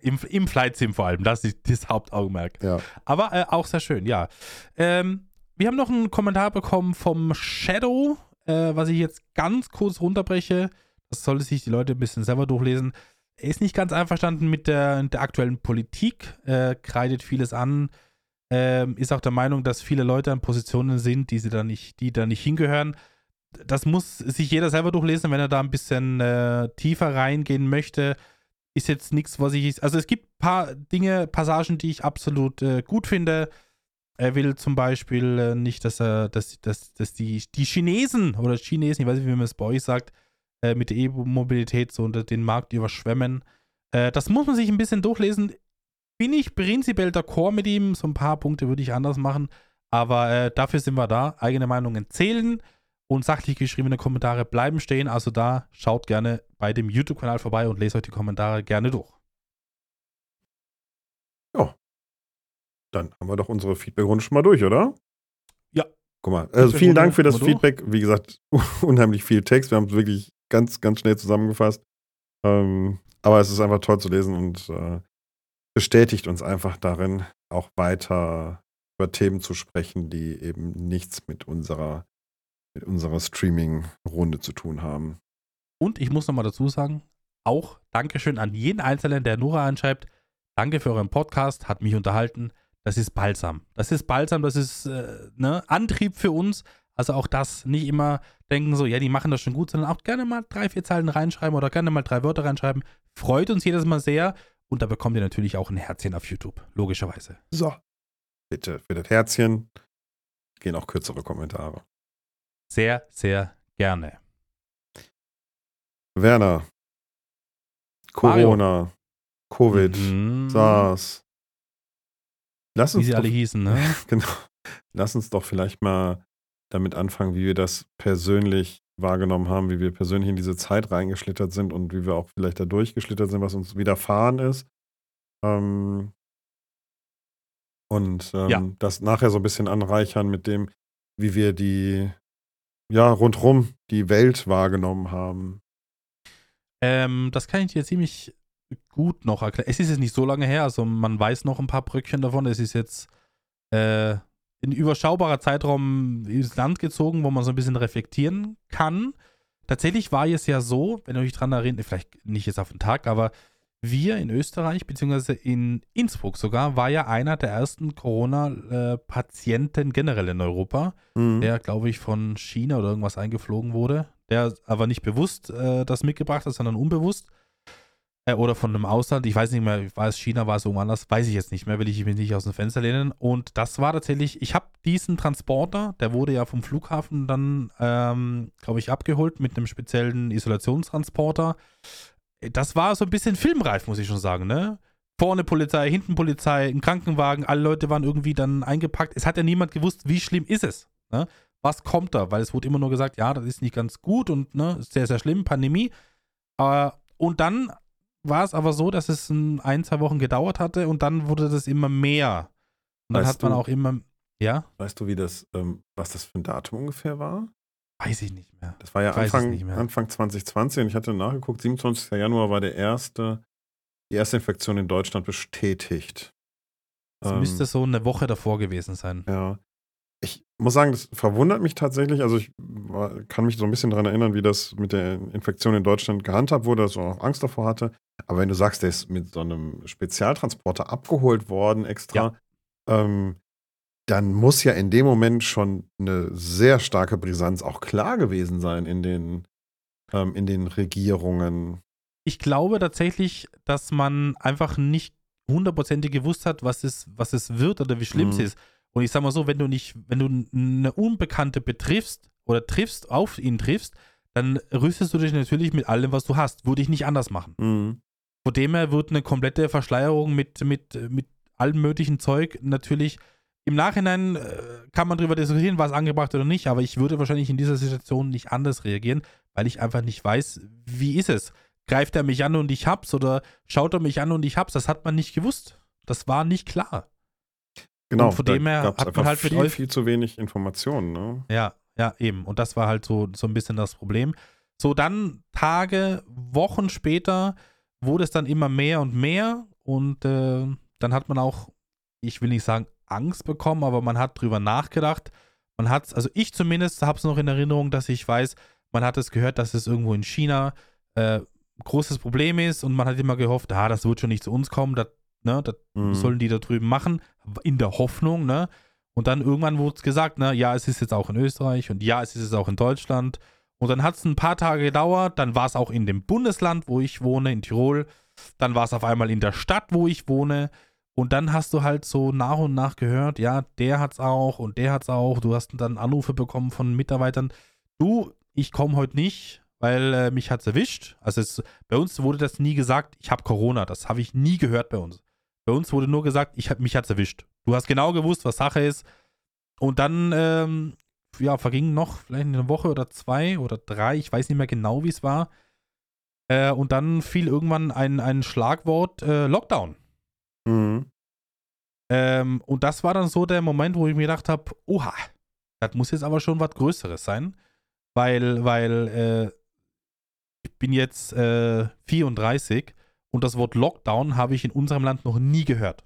Im, Im Flight Sim vor allem, das ist das Hauptaugenmerk. Ja. Aber äh, auch sehr schön, ja. Ähm, wir haben noch einen Kommentar bekommen vom Shadow, äh, was ich jetzt ganz kurz runterbreche. Das sollte sich die Leute ein bisschen selber durchlesen. Er ist nicht ganz einverstanden mit der, der aktuellen Politik, äh, kreidet vieles an, ähm, ist auch der Meinung, dass viele Leute an Positionen sind, die sie da nicht, die da nicht hingehören. Das muss sich jeder selber durchlesen, wenn er da ein bisschen äh, tiefer reingehen möchte. Ist jetzt nichts, was ich. Also es gibt ein paar Dinge, Passagen, die ich absolut äh, gut finde. Er will zum Beispiel äh, nicht, dass er, dass, dass, dass die, die Chinesen oder Chinesen, ich weiß nicht, wie man es bei euch sagt, äh, mit der E-Mobilität so unter den Markt überschwemmen. Äh, das muss man sich ein bisschen durchlesen. Bin ich prinzipiell d'accord mit ihm. So ein paar Punkte würde ich anders machen. Aber dafür sind wir da. Eigene Meinungen zählen und sachlich geschriebene Kommentare bleiben stehen. Also da schaut gerne bei dem YouTube-Kanal vorbei und lest euch die Kommentare gerne durch. Dann haben wir doch unsere Feedback-Runde schon mal durch, oder? Ja. Guck mal, also vielen Dank für das. Feedback. Wie gesagt, unheimlich viel Text. Wir haben es wirklich ganz, ganz schnell zusammengefasst. Ähm, aber es ist einfach toll zu lesen und äh, bestätigt uns einfach darin, auch weiter über Themen zu sprechen, die eben nichts mit unserer, mit unserer Streaming-Runde zu tun haben. Und ich muss nochmal dazu sagen, auch Dankeschön an jeden Einzelnen, der Nora anschreibt. Danke für euren Podcast, hat mich unterhalten. Das ist balsam. Das ist balsam, das ist äh, ne, Antrieb für uns. Also auch das nicht immer denken so, ja, die machen das schon gut, sondern auch gerne mal drei, vier Zeilen reinschreiben oder gerne mal drei Wörter reinschreiben. Freut uns jedes Mal sehr. Und da bekommt ihr natürlich auch ein Herzchen auf YouTube, logischerweise. So. Bitte für das Herzchen gehen auch kürzere Kommentare. Sehr, sehr gerne. Werner. Corona. Covid. Mhm. SARS. Lass Wie uns sie doch, alle hießen, ne? genau. Lass uns doch vielleicht mal damit anfangen, wie wir das persönlich wahrgenommen haben, wie wir persönlich in diese Zeit reingeschlittert sind und wie wir auch vielleicht da durchgeschlittert sind, was uns widerfahren ist. Ähm, und ähm, Ja. das nachher so ein bisschen anreichern mit dem, wie wir die, ja, rundrum die Welt wahrgenommen haben. Ähm, das kann ich dir ziemlich gut noch erklären. Es ist jetzt nicht so lange her, also man weiß noch ein paar Bröckchen davon. Es ist jetzt äh, ein überschaubarer Zeitraum ins Land gezogen, wo man so ein bisschen reflektieren kann. Tatsächlich war es ja so, wenn ihr euch dran erinnert, vielleicht nicht jetzt auf den Tag, aber wir in Österreich, beziehungsweise in Innsbruck sogar, war ja einer der ersten Corona-Patienten generell in Europa Mhm. der, glaube ich, von China oder irgendwas eingeflogen wurde, der aber nicht bewusst äh, das mitgebracht hat, sondern unbewusst. Äh, oder von einem Ausland, ich weiß nicht mehr, war es China, war es irgendwo anders, weiß ich jetzt nicht mehr, will ich mich nicht aus dem Fenster lehnen. Und das war tatsächlich, ich habe diesen Transporter, der wurde ja vom Flughafen dann, ähm, glaube ich, abgeholt mit einem speziellen Isolationstransporter. Das war so ein bisschen filmreif, muss ich schon sagen, ne? Vorne Polizei, hinten Polizei, ein Krankenwagen, alle Leute waren irgendwie dann eingepackt. Es hat ja niemand gewusst, wie schlimm ist es. Ne? Was kommt da? Weil es wurde immer nur gesagt, ja, das ist nicht ganz gut und ne, sehr, sehr schlimm, Pandemie. Äh, und dann war es aber so, dass es ein, ein, zwei Wochen gedauert hatte und dann wurde das immer mehr. Und dann Weißt hat man du- auch immer, ja, Weißt du, wie das, ähm, was das für ein Datum ungefähr war? weiß ich nicht mehr. Das war ja weiß Anfang. Anfang 2020 und ich hatte nachgeguckt, 27. Januar war der erste, die erste Infektion in Deutschland bestätigt. Es Ähm, müsste so eine Woche davor gewesen sein. Ja. Ich muss sagen, das verwundert mich tatsächlich. Also ich kann mich so ein bisschen daran erinnern, wie das mit der Infektion in Deutschland gehandhabt wurde, dass man auch Angst davor hatte. Aber wenn du sagst, der ist mit so einem Spezialtransporter abgeholt worden extra, ähm, dann muss ja in dem Moment schon eine sehr starke Brisanz auch klar gewesen sein in den, ähm, in den Regierungen. Ich glaube tatsächlich, dass man einfach nicht hundertprozentig gewusst hat, was es, was es wird oder wie schlimm es Mhm. ist. Und ich sag mal so, wenn du nicht, wenn du eine Unbekannte betriffst oder triffst, auf ihn triffst, dann rüstest du dich natürlich mit allem, was du hast. Würde ich nicht anders machen. Mhm. Von dem her wird eine komplette Verschleierung mit, mit, mit allem möglichen Zeug natürlich. Im Nachhinein äh, kann man darüber diskutieren, war es angebracht oder nicht, aber ich würde wahrscheinlich in dieser Situation nicht anders reagieren, weil ich einfach nicht weiß, wie ist es. Greift er mich an und ich hab's oder schaut er mich an und ich hab's? Das hat man nicht gewusst. Das war nicht klar. Genau, Und von dem her hat man halt mit viel, euch- viel zu wenig Informationen. Ne? Ja, ja, eben. Und das war halt so, so ein bisschen das Problem. So, dann Tage, Wochen später wurde es dann immer mehr und mehr. Und äh, dann hat man auch, ich will nicht sagen Angst bekommen, aber man hat drüber nachgedacht. Man hat also ich zumindest habe es noch in Erinnerung, dass ich weiß, man hat es gehört, dass es irgendwo in China äh, großes Problem ist und man hat immer gehofft, ah, das wird schon nicht zu uns kommen, das, ne, das Mhm. sollen die da drüben machen, in der Hoffnung, ne? Und dann irgendwann wurde es gesagt, ne, ja, es ist jetzt auch in Österreich und ja, es ist jetzt auch in Deutschland. Und dann hat es ein paar Tage gedauert, dann war es auch in dem Bundesland, wo ich wohne, in Tirol. Dann war es auf einmal in der Stadt, wo ich wohne. Und dann hast du halt so nach und nach gehört, ja, der hat's auch und der hat's auch. Du hast dann Anrufe bekommen von Mitarbeitern. Du, ich komme heute nicht, weil äh, mich hat's erwischt. Also es, bei uns wurde das nie gesagt, ich habe Corona. Das habe ich nie gehört bei uns. Bei uns wurde nur gesagt, ich hab, mich hat's erwischt. Du hast genau gewusst, was Sache ist. Und dann, ähm, ja, verging noch vielleicht eine Woche oder zwei oder drei, ich weiß nicht mehr genau, wie es war. Äh, und dann fiel irgendwann ein, ein Schlagwort äh, Lockdown. Mhm. Ähm, und das war dann so der Moment, wo ich mir gedacht habe, oha, das muss jetzt aber schon was Größeres sein. Weil, weil, äh, ich bin jetzt äh, 34 und das Wort Lockdown habe ich in unserem Land noch nie gehört.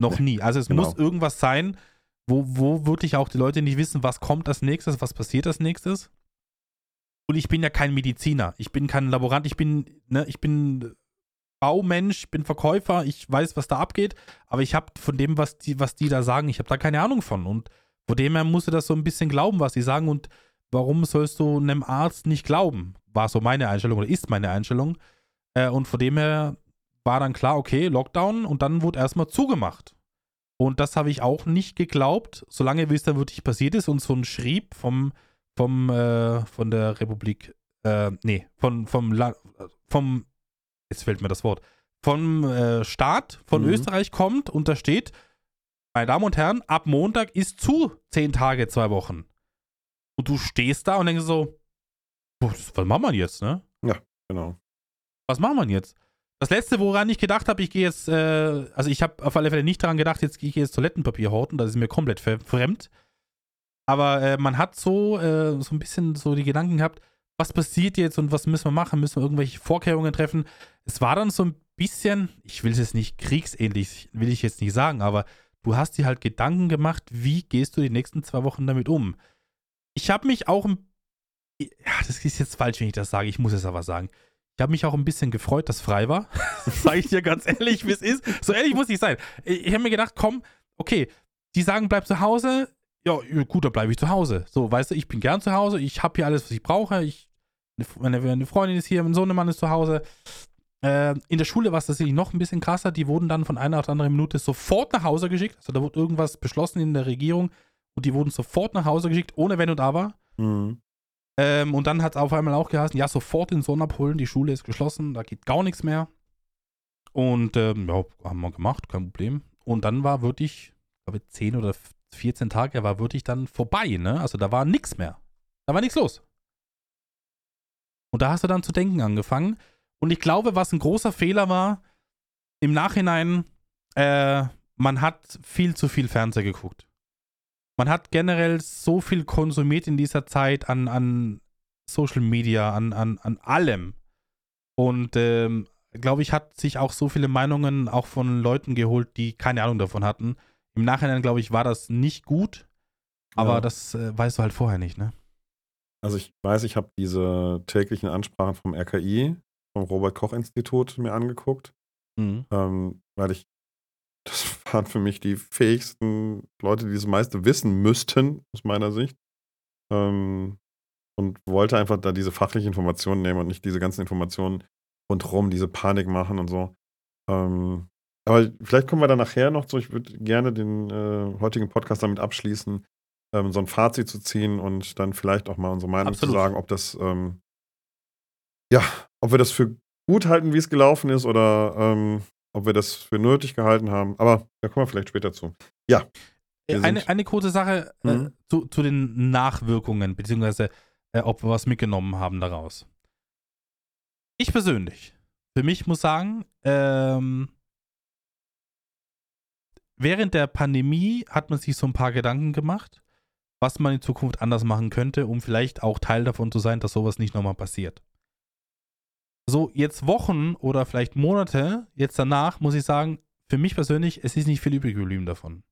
Noch nie. Also es Genau. muss irgendwas sein, wo, wo wirklich auch die Leute nicht wissen, was kommt als nächstes, was passiert als nächstes. Und ich bin ja kein Mediziner, ich bin kein Laborant, ich bin, ne, ich bin Baumensch, bin Verkäufer, ich weiß, was da abgeht, aber ich habe von dem, was die, was die da sagen, ich habe da keine Ahnung von. Und von dem her musst du das so ein bisschen glauben, was die sagen. Und warum sollst du einem Arzt nicht glauben? War so meine Einstellung oder ist meine Einstellung. Äh, und von dem her war dann klar, okay, Lockdown und dann wurde erstmal zugemacht. Und das habe ich auch nicht geglaubt, solange wie es dann wirklich passiert ist und so ein Schrieb vom, vom, äh, von der Republik, äh, nee, von, vom, La vom, jetzt fällt mir das Wort, vom äh, Staat von Mhm. Österreich kommt und da steht, meine Damen und Herren, ab Montag ist zu zehn Tage, zwei Wochen. Und du stehst da und denkst so, was machen wir jetzt, ne? Genau. was machen wir jetzt? Das letzte, woran ich gedacht habe, ich gehe jetzt, äh, also ich habe auf alle Fälle nicht daran gedacht, jetzt gehe ich jetzt Toilettenpapier horten, das ist mir komplett fremd. Aber äh, man hat so, äh, so ein bisschen so die Gedanken gehabt, was passiert jetzt und was müssen wir machen? Müssen wir irgendwelche Vorkehrungen treffen? Es war dann so ein bisschen, ich will es jetzt nicht kriegsähnlich, will ich jetzt nicht sagen, aber du hast dir halt Gedanken gemacht, wie gehst du die nächsten zwei Wochen damit um? Ich habe mich auch, ja, das ist jetzt falsch, wenn ich das sage, ich muss es aber sagen. Ich habe mich auch ein bisschen gefreut, dass frei war. Sage ich dir ganz ehrlich, wie es ist. So ehrlich muss ich sein. Ich, habe mir gedacht, komm, okay, die sagen, bleib zu Hause. Ja, ja, gut, dann bleibe ich zu Hause. So, weißt du, ich bin gern zu Hause. Ich habe hier alles, was ich brauche. Ich, meine, meine Freundin ist hier, mein Sohnemann ist zu Hause. Äh, in der Schule war es tatsächlich noch ein bisschen krasser. Die wurden dann von einer auf die andere Minute sofort nach Hause geschickt. Also da wurde irgendwas beschlossen in der Regierung und die wurden sofort nach Hause geschickt, ohne Wenn und Aber. Mhm. Ähm, und dann hat es auf einmal auch geheißen, ja, sofort den Sohn abholen, die Schule ist geschlossen, da geht gar nichts mehr. Und ähm, ja, haben wir gemacht, kein Problem. Und dann war wirklich, ich glaube, 10 oder 14 Tage war wirklich dann vorbei, ne? Also da war nichts mehr. Da war nichts los. Und da hast du dann zu denken angefangen. Und ich glaube, was ein großer Fehler war, im Nachhinein, äh, man hat viel zu viel Fernseher geguckt. Man hat generell so viel konsumiert in dieser Zeit an, an Social Media, an, an, an allem. Und ähm, glaube ich, hat sich auch so viele Meinungen auch von Leuten geholt, die keine Ahnung davon hatten. Im Nachhinein, glaube ich, war das nicht gut, aber Ja. das äh, weißt du halt vorher nicht, ne? Also ich weiß, ich habe diese täglichen Ansprachen vom RKI, vom Robert-Koch-Institut mir angeguckt, Mhm. ähm, weil ich, das waren für mich die fähigsten Leute, die das meiste wissen müssten, aus meiner Sicht. Ähm, und wollte einfach da diese fachliche Information nehmen und nicht diese ganzen Informationen rundherum, diese Panik machen und so. Ähm, aber vielleicht kommen wir da nachher noch zu. Ich würde gerne den äh, heutigen Podcast damit abschließen, ähm, so ein Fazit zu ziehen und dann vielleicht auch mal unsere Meinung Absolut. zu sagen, ob das, ähm, ja, ob wir das für gut halten, wie es gelaufen ist oder ähm, ob wir das für nötig gehalten haben. Aber da kommen wir vielleicht später zu. Äh, Wir Eine, eine kurze Sache äh, Mhm. zu, zu den Nachwirkungen, beziehungsweise äh, ob wir was mitgenommen haben daraus. Ich persönlich, für mich muss sagen, ähm, während der Pandemie hat man sich so ein paar Gedanken gemacht, was man in Zukunft anders machen könnte, um vielleicht auch Teil davon zu sein, dass sowas nicht nochmal passiert. So, jetzt Wochen oder vielleicht Monate, jetzt danach, muss ich sagen, für mich persönlich, es ist nicht viel übrig geblieben davon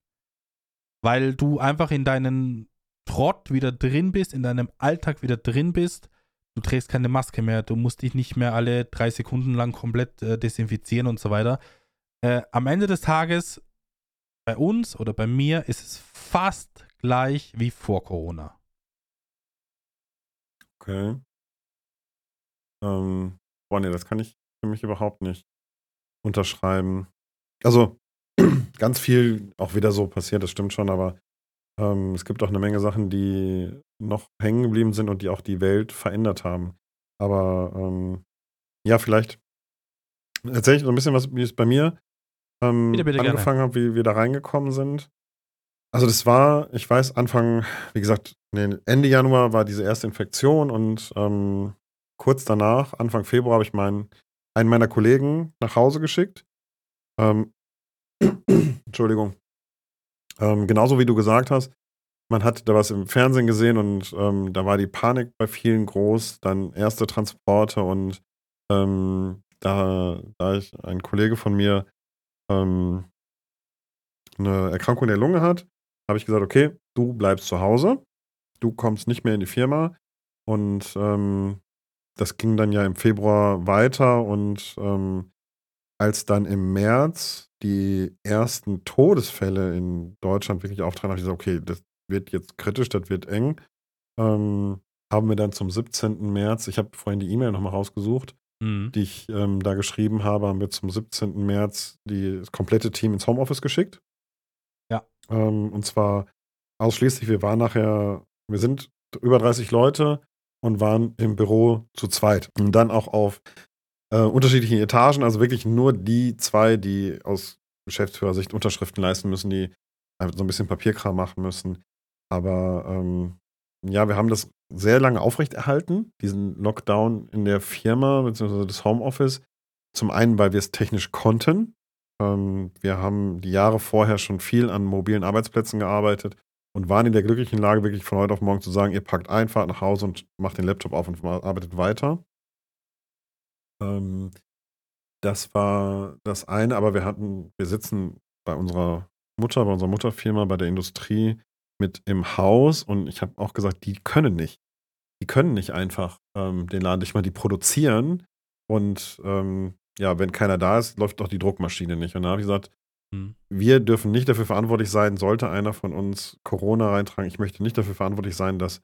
weil du einfach in deinen Trott wieder drin bist, in deinem Alltag wieder drin bist. Du trägst keine Maske mehr, du musst dich nicht mehr alle drei Sekunden lang komplett äh, desinfizieren und so weiter. Äh, am Ende des Tages, bei uns oder bei mir, ist es fast gleich wie vor Corona. Okay. Ähm, boah, nee, das kann ich für mich überhaupt nicht unterschreiben. Also, ganz viel auch wieder so passiert, das stimmt schon, aber ähm, es gibt auch eine Menge Sachen, die noch hängen geblieben sind und die auch die Welt verändert haben. Aber ähm, ja, vielleicht erzähle ich so ein bisschen was, wie es bei mir ähm, Bitte, bitte, angefangen hat, wie wir da reingekommen sind. Also das war, ich weiß, Anfang, wie gesagt, Ende Januar war diese erste Infektion und ähm, kurz danach, Anfang Februar, habe ich meinen, einen meiner Kollegen nach Hause geschickt. Ähm, Entschuldigung. Ähm, genauso wie du gesagt hast, man hat da was im Fernsehen gesehen und ähm, da war die Panik bei vielen groß, dann erste Transporte und ähm, da, da ich ein Kollege von mir ähm, eine Erkrankung der Lunge hat, habe ich gesagt, okay, du bleibst zu Hause, du kommst nicht mehr in die Firma und ähm, das ging dann ja im Februar weiter und ähm, als dann im März die ersten Todesfälle in Deutschland wirklich auftraten, habe ich gesagt, okay, das wird jetzt kritisch, das wird eng. Ähm, haben wir dann zum 17. März, ich habe vorhin die E-Mail nochmal rausgesucht, mhm. die ich ähm, da geschrieben habe, haben wir zum 17. März die, das komplette Team ins Homeoffice geschickt. Ja. Ähm, und zwar ausschließlich, wir waren nachher, wir sind über 30 Leute und waren im Büro zu zweit. Und dann auch auf äh, unterschiedlichen Etagen, also wirklich nur die zwei, die aus Geschäftsführersicht Unterschriften leisten müssen, die einfach so ein bisschen Papierkram machen müssen. Aber ähm, ja, wir haben das sehr lange aufrechterhalten, diesen Lockdown in der Firma bzw. das Homeoffice. Zum einen, weil wir es technisch konnten. Ähm, wir haben die Jahre vorher schon viel an mobilen Arbeitsplätzen gearbeitet und waren in der glücklichen Lage, wirklich von heute auf morgen zu sagen, ihr packt ein, fahrt nach Hause und macht den Laptop auf und arbeitet weiter. Ähm, das war das eine, aber wir hatten, wir sitzen bei unserer Mutter, bei unserer Mutterfirma, bei der Industrie mit im Haus und ich habe auch gesagt, die können nicht. Die können nicht einfach ähm, den Laden nicht mal, die produzieren und ähm, ja, wenn keiner da ist, läuft doch die Druckmaschine nicht. Und da habe ich gesagt, hm. wir dürfen nicht dafür verantwortlich sein, sollte einer von uns Corona reintragen. Ich möchte nicht dafür verantwortlich sein, dass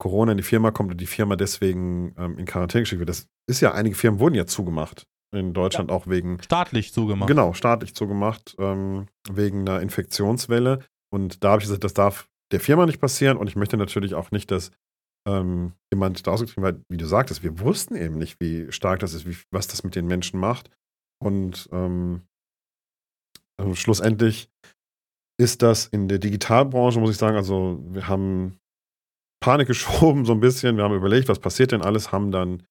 Corona in die Firma kommt und die Firma deswegen ähm, in Quarantäne geschickt wird. Das ist ja, einige Firmen wurden ja zugemacht. In Deutschland ja. auch wegen. Staatlich zugemacht. Genau, staatlich zugemacht, ähm, wegen einer Infektionswelle. Und da habe ich gesagt, das darf der Firma nicht passieren. Und ich möchte natürlich auch nicht, dass ähm, jemand da ausgekriegt weil, wie du sagtest, wir wussten eben nicht, wie stark das ist, wie, was das mit den Menschen macht. Und ähm, also schlussendlich ist das in der Digitalbranche, muss ich sagen, also wir haben Panik geschoben so ein bisschen. Wir haben überlegt, was passiert denn alles, haben dann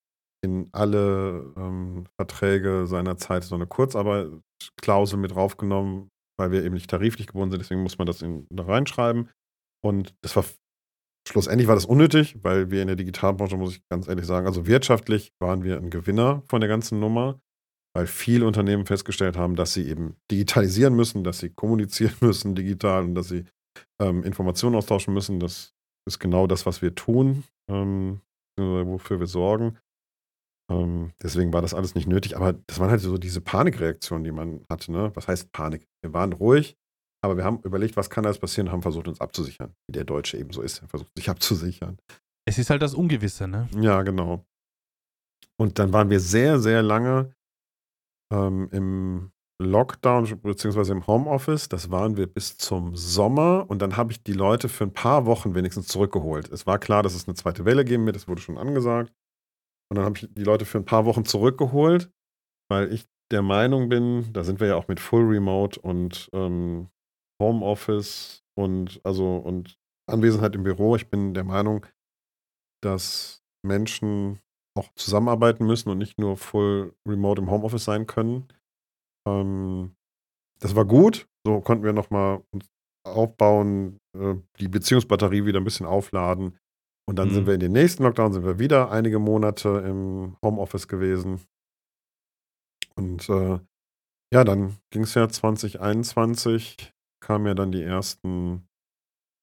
in alle ähm, Verträge seiner Zeit so eine Kurzarbeitsklausel mit draufgenommen, weil wir eben nicht tariflich gebunden sind. Deswegen muss man das in, da reinschreiben. Und das war schlussendlich war das unnötig, weil wir in der Digitalbranche, muss ich ganz ehrlich sagen, also wirtschaftlich waren wir ein Gewinner von der ganzen Nummer, weil viele Unternehmen festgestellt haben, dass sie eben digitalisieren müssen, dass sie kommunizieren müssen digital und dass sie ähm, Informationen austauschen müssen. Das ist genau das, was wir tun, ähm, wofür wir sorgen. Ähm, deswegen war das alles nicht nötig, aber das waren halt so diese Panikreaktionen, die man hatte. Ne? Was heißt Panik? Wir waren ruhig, aber wir haben überlegt, was kann alles passieren und haben versucht, uns abzusichern. Wie der Deutsche eben so ist. Er versucht, sich abzusichern. Es ist halt das Ungewisse, ne? Ja, genau. Und dann waren wir sehr, sehr lange ähm, im Lockdown beziehungsweise im Homeoffice. Das waren wir bis zum Sommer und dann habe ich die Leute für ein paar Wochen wenigstens zurückgeholt. Es war klar, dass es eine zweite Welle geben wird, das wurde schon angesagt. Und dann habe ich die Leute für ein paar Wochen zurückgeholt, weil ich der Meinung bin, da sind wir ja auch mit Full Remote und ähm, Homeoffice und also und Anwesenheit im Büro. Ich bin der Meinung, dass Menschen auch zusammenarbeiten müssen und nicht nur Full Remote im Homeoffice sein können. Ähm, das war gut. So konnten wir nochmal aufbauen, äh, die Beziehungsbatterie wieder ein bisschen aufladen. Und dann mhm. sind wir in den nächsten Lockdown, sind wir wieder einige Monate im Homeoffice gewesen. Und äh, ja, dann ging es ja 2021, kamen ja dann die ersten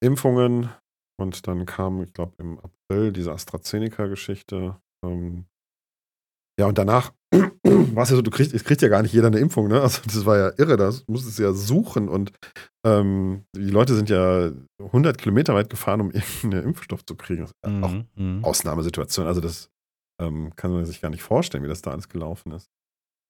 Impfungen und dann kam, ich glaube, im April diese AstraZeneca-Geschichte. Ähm, ja, und danach war es ja so, du kriegst, es kriegt ja gar nicht jeder eine Impfung, ne? Also das war ja irre, das musstest du ja suchen und ähm, die Leute sind ja 100 Kilometer weit gefahren, um irgendeinen Impfstoff zu kriegen. Das ist ja auch mhm, mhm. Ausnahmesituation. Also das ähm, kann man sich gar nicht vorstellen, wie das da alles gelaufen ist.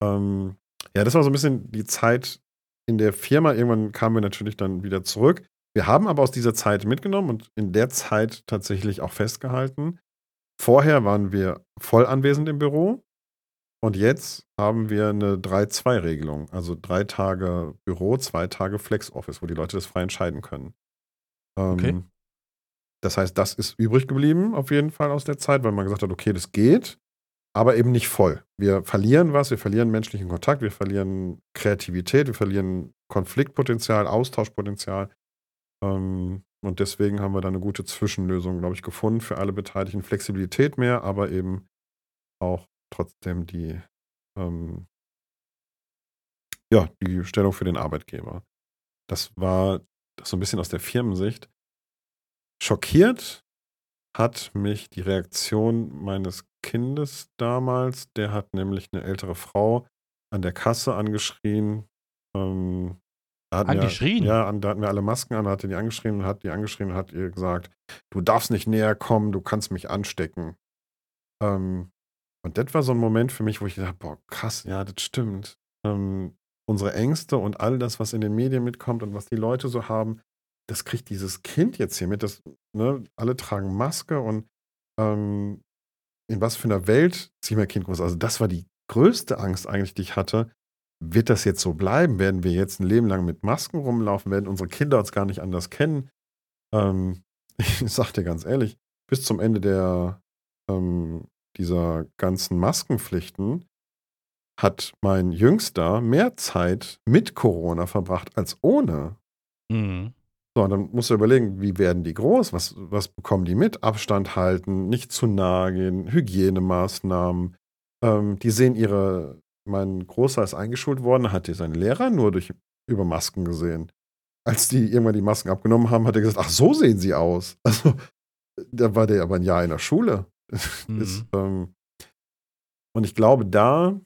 Ähm, ja, das war so ein bisschen die Zeit in der Firma. Irgendwann kamen wir natürlich dann wieder zurück. Wir haben aber aus dieser Zeit mitgenommen und in der Zeit tatsächlich auch festgehalten. Vorher waren wir voll anwesend im Büro. Und jetzt haben wir eine 3-2-Regelung. Also drei Tage Büro, zwei Tage Flex-Office, wo die Leute das frei entscheiden können. Ähm, okay. Das heißt, das ist übrig geblieben auf jeden Fall aus der Zeit, weil man gesagt hat, okay, das geht, aber eben nicht voll. Wir verlieren was, wir verlieren menschlichen Kontakt, wir verlieren Kreativität, wir verlieren Konfliktpotenzial, Austauschpotenzial. Ähm, Und deswegen haben wir da eine gute Zwischenlösung, glaube ich, gefunden für alle Beteiligten. Flexibilität mehr, aber eben auch trotzdem die, ähm, ja, die Stellung für den Arbeitgeber. Das war so ein bisschen aus der Firmensicht. Schockiert hat mich die Reaktion meines Kindes damals. Der hat nämlich eine ältere Frau an der Kasse angeschrien. Ähm, Angeschrien? ja, an, da hatten wir alle Masken an, da hat die angeschrien und hat die angeschrien und hat ihr gesagt, du darfst nicht näher kommen, du kannst mich anstecken. Ähm, und das war so ein Moment für mich, wo ich dachte, boah, krass, ja, das stimmt. Ähm, unsere Ängste und all das, was in den Medien mitkommt und was die Leute so haben, das kriegt dieses Kind jetzt hier mit. Das, ne, alle tragen Maske und ähm, in was für einer Welt zieht mein Kind groß? Also, das war die größte Angst eigentlich, die ich hatte. Wird das jetzt so bleiben? Werden wir jetzt ein Leben lang mit Masken rumlaufen? Werden unsere Kinder uns gar nicht anders kennen? Ähm, ich sag dir ganz ehrlich, bis zum Ende der, ähm, dieser ganzen Maskenpflichten hat mein Jüngster mehr Zeit mit Corona verbracht als ohne. Mhm. So, dann musst du überlegen, wie werden die groß? Was, was bekommen die mit? Abstand halten, nicht zu nahe gehen, Hygienemaßnahmen. Ähm, die sehen ihre, mein Großer ist eingeschult worden, hat seine Lehrer nur durch, über Masken gesehen. Als die irgendwann die Masken abgenommen haben, hat er gesagt, ach, so sehen sie aus. Also, da war der aber ein Jahr in der Schule. Mhm. Ist, ähm, und ich glaube, da,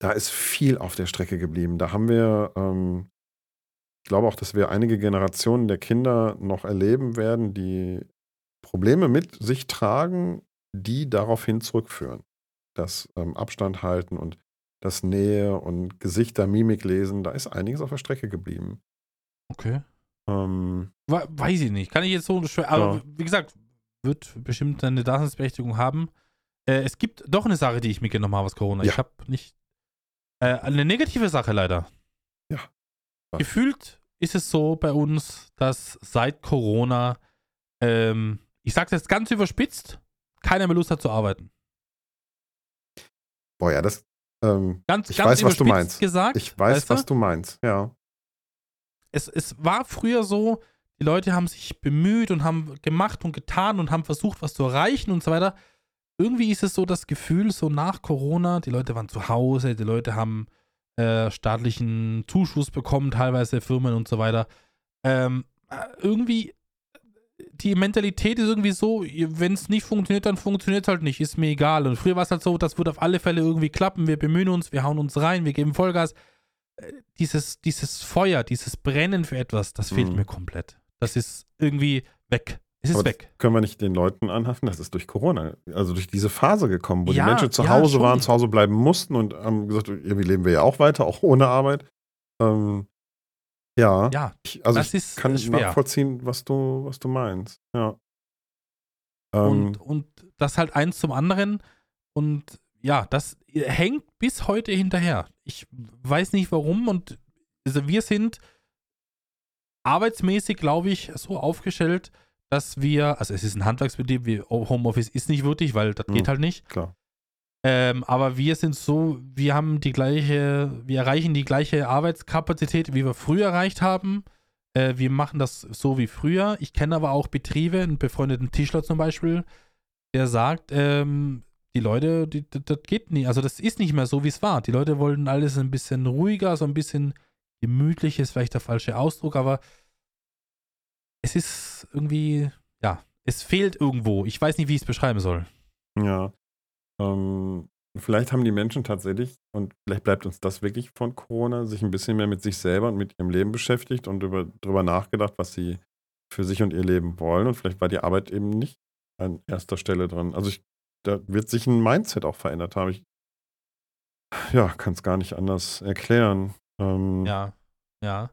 da ist viel auf der Strecke geblieben. Da haben wir, ähm, ich glaube auch, dass wir einige Generationen der Kinder noch erleben werden, die Probleme mit sich tragen, die daraufhin zurückführen. Das ähm, Abstand halten und das Nähe und Gesichter, Mimik lesen, da ist einiges auf der Strecke geblieben. Okay. Ähm, We- Weiß ich nicht. Kann ich jetzt so schwer. Aber Ja. wie gesagt, wird bestimmt eine Daseinsberechtigung haben. Äh, es gibt doch eine Sache, die ich mitgenommen habe aus Corona. Ja. Ich habe nicht. Äh, eine negative Sache leider. Ja. Was? Gefühlt ist es so bei uns, dass seit Corona, ähm, ich sage jetzt ganz überspitzt, keiner mehr Lust hat zu arbeiten. Boah, ja, das, ähm, Ganz, Ich ganz weiß, was du meinst. gesagt. ich weiß, weißt was du meinst. Ja. es, es war früher so, die Leute haben sich bemüht und haben gemacht und getan und haben versucht, was zu erreichen und so weiter. Irgendwie ist es so das Gefühl, so nach Corona, die Leute waren zu Hause, die Leute haben äh, staatlichen Zuschuss bekommen, teilweise Firmen und so weiter. Ähm, äh, irgendwie, die Mentalität ist irgendwie so, wenn es nicht funktioniert, dann funktioniert es halt nicht, ist mir egal. Und früher war es halt so, das wird auf alle Fälle irgendwie klappen, wir bemühen uns, wir hauen uns rein, wir geben Vollgas dieses, dieses Feuer, dieses Brennen für etwas, das fehlt Mhm. mir komplett. Das ist irgendwie weg. Es ist Aber weg. können wir nicht den Leuten anhaften, das ist durch Corona, also durch diese Phase gekommen, wo Ja, die Menschen zu ja, Hause schon. waren, zu Hause bleiben mussten und haben gesagt, irgendwie leben wir ja auch weiter, auch ohne Arbeit. Ähm, ja, Ja, ich, also das ich ist kann schwer. nachvollziehen, was du, was du meinst. Ja. Ähm, und, und das halt eins zum anderen. Und ja, das hängt bis heute hinterher. Ich weiß nicht warum. Und also wir sind arbeitsmäßig, glaube ich, so aufgestellt, dass wir, also es ist ein Handwerksbetrieb, wie Homeoffice ist nicht wirklich, weil das Mhm. geht halt nicht. klar. Ähm, aber wir sind so, wir haben die gleiche, wir erreichen die gleiche Arbeitskapazität, wie wir früher erreicht haben. Äh, wir machen das so wie früher. Ich kenne aber auch Betriebe, einen befreundeten Tischler zum Beispiel, der sagt, ähm, die Leute, die, das, geht nicht, also das ist nicht mehr so, wie es war. Die Leute wollten alles ein bisschen ruhiger, so ein bisschen gemütlich, ist vielleicht der falsche Ausdruck, aber es ist irgendwie, ja, es fehlt irgendwo. Ich weiß nicht, wie ich es beschreiben soll. Ja. Ähm, vielleicht haben die Menschen tatsächlich, und vielleicht bleibt uns das wirklich von Corona, sich ein bisschen mehr mit sich selber und mit ihrem Leben beschäftigt und über, darüber nachgedacht, was sie für sich und ihr Leben wollen. Und vielleicht war die Arbeit eben nicht an erster Stelle dran. Also ich, da wird sich ein Mindset auch verändert haben. Ich ja, kann es gar nicht anders erklären. Ähm, Ja, ja.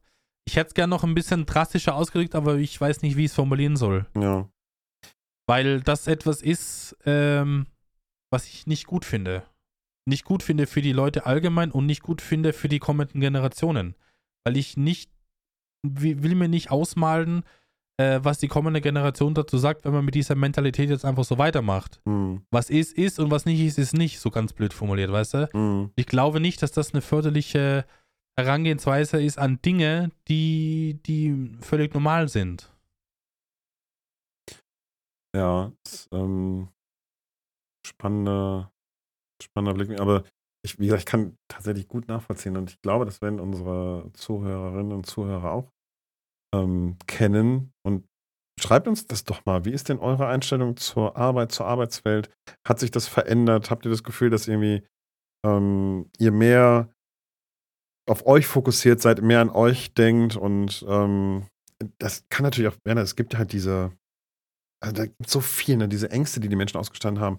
Ich hätte es gerne noch ein bisschen drastischer ausgedrückt, aber ich weiß nicht, wie ich es formulieren soll. ja. Weil das etwas ist, ähm, was ich nicht gut finde. Nicht gut finde für die Leute allgemein und nicht gut finde für die kommenden Generationen. Weil ich nicht, wi- will mir nicht ausmalen, äh, was die kommende Generation dazu sagt, wenn man mit dieser Mentalität jetzt einfach so weitermacht. Hm, Was ist, ist und was nicht ist, ist nicht, so ganz blöd formuliert, weißt du? hm, Ich glaube nicht, dass das eine förderliche Herangehensweise ist an Dinge, die, die völlig normal sind. Ja, ist, ähm, spannender, spannender Blick. Aber ich, wie gesagt, ich kann tatsächlich gut nachvollziehen und ich glaube, das werden unsere Zuhörerinnen und Zuhörer auch ähm, kennen. Und schreibt uns das doch mal. Wie ist denn eure Einstellung zur Arbeit, zur Arbeitswelt? Hat sich das verändert? Habt ihr das Gefühl, dass irgendwie ähm, ihr mehr auf euch fokussiert seid, mehr an euch denkt und ähm, das kann natürlich auch werden. Es gibt halt diese, also da gibt so viel, ne, diese Ängste, die die Menschen ausgestanden haben.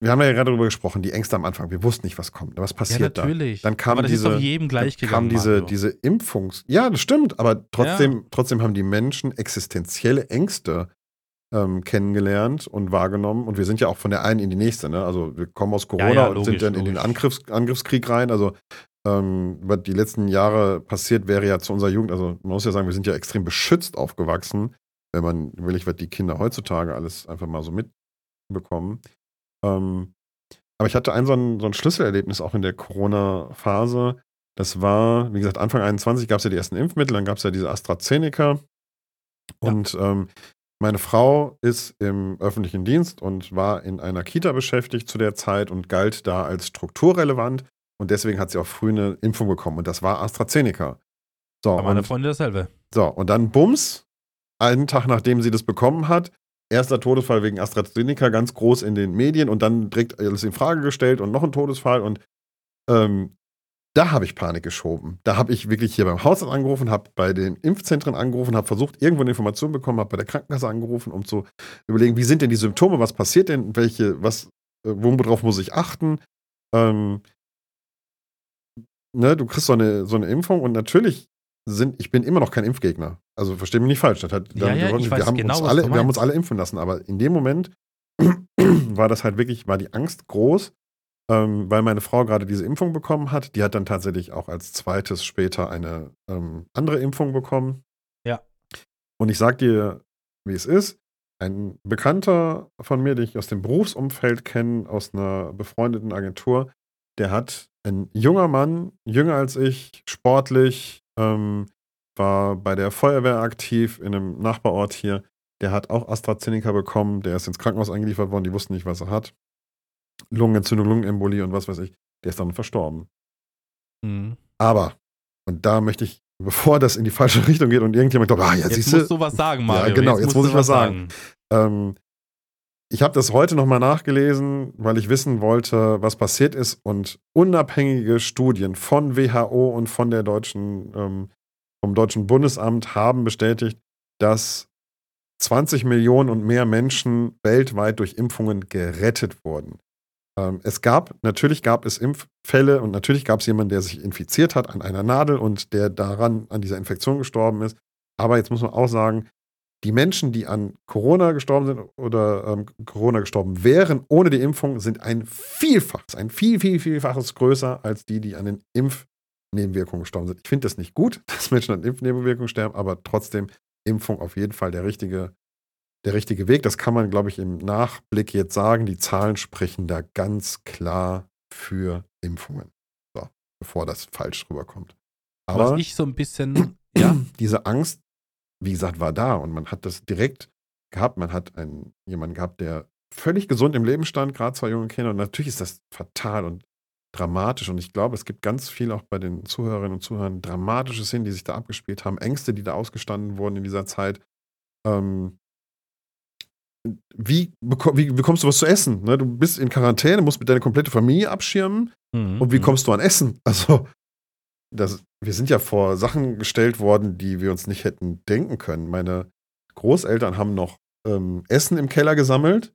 Wir haben ja gerade darüber gesprochen, die Ängste am Anfang. Wir wussten nicht, was kommt. Was passiert ja, natürlich. da? Dann kam aber das diese, ist doch jedem gleich dann gegangen. kam diese, Mario. diese Impfungs. Ja, das stimmt, aber trotzdem, Ja. trotzdem haben die Menschen existenzielle Ängste ähm, kennengelernt und wahrgenommen. Und wir sind ja auch von der einen in die nächste. Ne? Also wir kommen aus Corona ja, und logisch, sind dann in den logisch. Angriffs Angriffskrieg rein. Also ähm, was die letzten Jahre passiert wäre ja zu unserer Jugend. Also man muss ja sagen, wir sind ja extrem beschützt aufgewachsen, wenn man will, was die Kinder heutzutage alles einfach mal so mitbekommen. Ähm, aber ich hatte ein so, ein so ein Schlüsselerlebnis auch in der Corona-Phase. Das war, wie gesagt, Anfang 21 gab es ja die ersten Impfmittel, dann gab es ja diese AstraZeneca. Und ähm, meine Frau ist im öffentlichen Dienst und war in einer Kita beschäftigt zu der Zeit und galt da als strukturrelevant. Und deswegen hat sie auch früh eine Impfung bekommen. Und das war AstraZeneca. So, Bei meiner und, Freundin dasselbe. so, und dann Bums, einen Tag nachdem sie das bekommen hat, erster Todesfall wegen AstraZeneca ganz groß in den Medien und dann direkt alles in Frage gestellt und noch ein Todesfall. Und ähm, da habe ich Panik geschoben. Da habe ich wirklich hier beim Hausarzt angerufen, habe bei den Impfzentren angerufen, habe versucht, irgendwo eine Information bekommen, habe bei der Krankenkasse angerufen, um zu überlegen, wie sind denn die Symptome, was passiert denn, welche, was, äh, worauf muss ich achten? Ähm, ne, du kriegst so eine, so eine Impfung und natürlich sind, ich bin immer noch kein Impfgegner. Also versteh mich nicht falsch. Das hat, Ja, ja, wir, haben genau, uns alle, wir haben uns alle impfen lassen, aber in dem Moment war das halt wirklich, war die Angst groß, ähm, weil meine Frau gerade diese Impfung bekommen hat. Die hat dann tatsächlich auch als zweites später eine ähm, andere Impfung bekommen. Ja. Und ich sag dir, wie es ist. Ein Bekannter von mir, den ich aus dem Berufsumfeld kenne, aus einer befreundeten Agentur, der hat ein junger Mann, jünger als ich, sportlich, ähm, war bei der Feuerwehr aktiv in einem Nachbarort hier. Der hat auch AstraZeneca bekommen, der ist ins Krankenhaus eingeliefert worden, die wussten nicht, was er hat. Lungenentzündung, Lungenembolie und was weiß ich. Der ist dann verstorben. Mhm. Aber, und da möchte ich, bevor das in die falsche Richtung geht und irgendjemand glaubt, ah, ja, Jetzt siehst musst du, was sagen, Mario. genau, jetzt musst muss ich was sagen. ähm, ich habe das heute nochmal nachgelesen, weil ich wissen wollte, was passiert ist. Und unabhängige Studien von WHO und von der deutschen, ähm, vom Deutschen Bundesamt haben bestätigt, dass 20 Millionen und mehr Menschen weltweit durch Impfungen gerettet wurden. Ähm, es gab, natürlich gab es Impffälle und natürlich gab es jemanden, der sich infiziert hat an einer Nadel und der daran an dieser Infektion gestorben ist. Aber jetzt muss man auch sagen, die Menschen, die an Corona gestorben sind oder ähm, Corona gestorben wären ohne die Impfung, sind ein Vielfaches, ein viel, viel, vielfaches größer als die, die an den Impfnebenwirkungen gestorben sind. Ich finde das nicht gut, dass Menschen an Impfnebenwirkungen sterben, aber trotzdem Impfung auf jeden Fall der richtige, der richtige Weg. Das kann man, glaube ich, im Nachblick jetzt sagen. Die Zahlen sprechen da ganz klar für Impfungen. So, bevor das falsch rüberkommt. Aber Was ich so ein bisschen, ja, diese Angst, wie gesagt, war da und man hat das direkt gehabt. Man hat einen, jemanden gehabt, der völlig gesund im Leben stand, gerade zwei junge Kinder. Und natürlich ist das fatal und dramatisch. Und ich glaube, es gibt ganz viel auch bei den Zuhörerinnen und Zuhörern dramatische Szenen, die sich da abgespielt haben, Ängste, die da ausgestanden wurden in dieser Zeit. Ähm, wie, beko wie bekommst du was zu essen? Ne? Du bist in Quarantäne, musst mit deiner komplette Familie abschirmen. Mhm, Und wie mhm. kommst du an Essen? Also, das, wir sind ja vor Sachen gestellt worden, die wir uns nicht hätten denken können. Meine Großeltern haben noch ähm, Essen im Keller gesammelt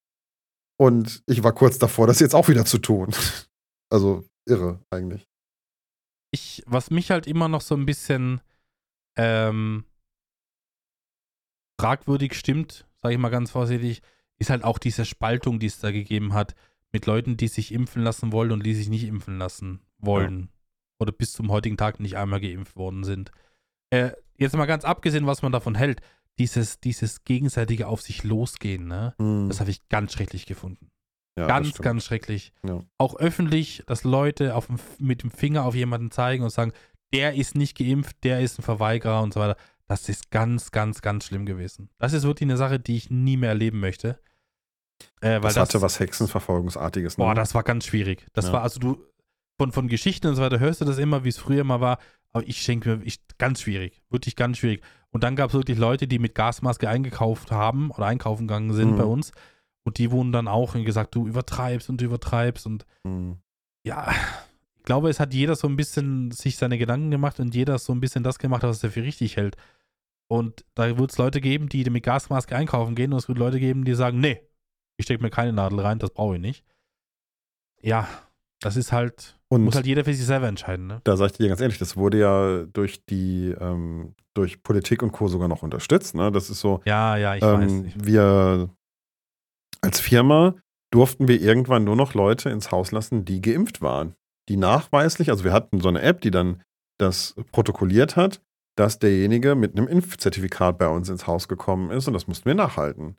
und ich war kurz davor, das jetzt auch wieder zu tun. Also irre eigentlich. ich, was mich halt immer noch so ein bisschen ähm, fragwürdig stimmt, sage ich mal ganz vorsichtig, ist halt auch diese Spaltung, die es da gegeben hat, mit Leuten, die sich impfen lassen wollen und die sich nicht impfen lassen wollen. Oder bis zum heutigen Tag nicht einmal geimpft worden sind. Äh, jetzt mal ganz abgesehen, was man davon hält, dieses, dieses gegenseitige auf sich losgehen, ne? Hm, Das habe ich ganz schrecklich gefunden. Ja, ganz, ganz schrecklich. Ja. Auch öffentlich, dass Leute auf mit dem Finger auf jemanden zeigen und sagen, der ist nicht geimpft, der ist ein Verweigerer und so weiter. Das ist ganz, ganz, ganz schlimm gewesen. Das ist wirklich eine Sache, die ich nie mehr erleben möchte. Äh, das, das hatte was Hexenverfolgungsartiges. Ne? Boah, das war ganz schwierig. Das ja. war, also du, von, von Geschichten und so weiter hörst du das immer, wie es früher mal war. Aber ich schenke mir, ich, ganz schwierig. Wirklich ganz schwierig. Und dann gab es wirklich Leute, die mit Gasmaske eingekauft haben oder einkaufen gegangen sind mhm. bei uns. Und die wurden dann auch gesagt, du übertreibst und du übertreibst. Und mhm. ja, ich glaube, es hat jeder so ein bisschen sich seine Gedanken gemacht und jeder so ein bisschen das gemacht, was er für richtig hält. Und da wird es Leute geben, die mit Gasmaske einkaufen gehen und es wird Leute geben, die sagen, nee, ich stecke mir keine Nadel rein, das brauche ich nicht. Ja, das ist halt, und muss halt jeder für sich selber entscheiden. Ne? Da sage ich dir ganz ehrlich, das wurde ja durch die, ähm, durch Politik und Co. sogar noch unterstützt. Ne? Das ist so. Ja, ja, ich ähm, weiß. Wir als Firma durften wir irgendwann nur noch Leute ins Haus lassen, die geimpft waren. Die nachweislich, also wir hatten so eine App, die dann das protokolliert hat, dass derjenige mit einem Impfzertifikat bei uns ins Haus gekommen ist und das mussten wir nachhalten.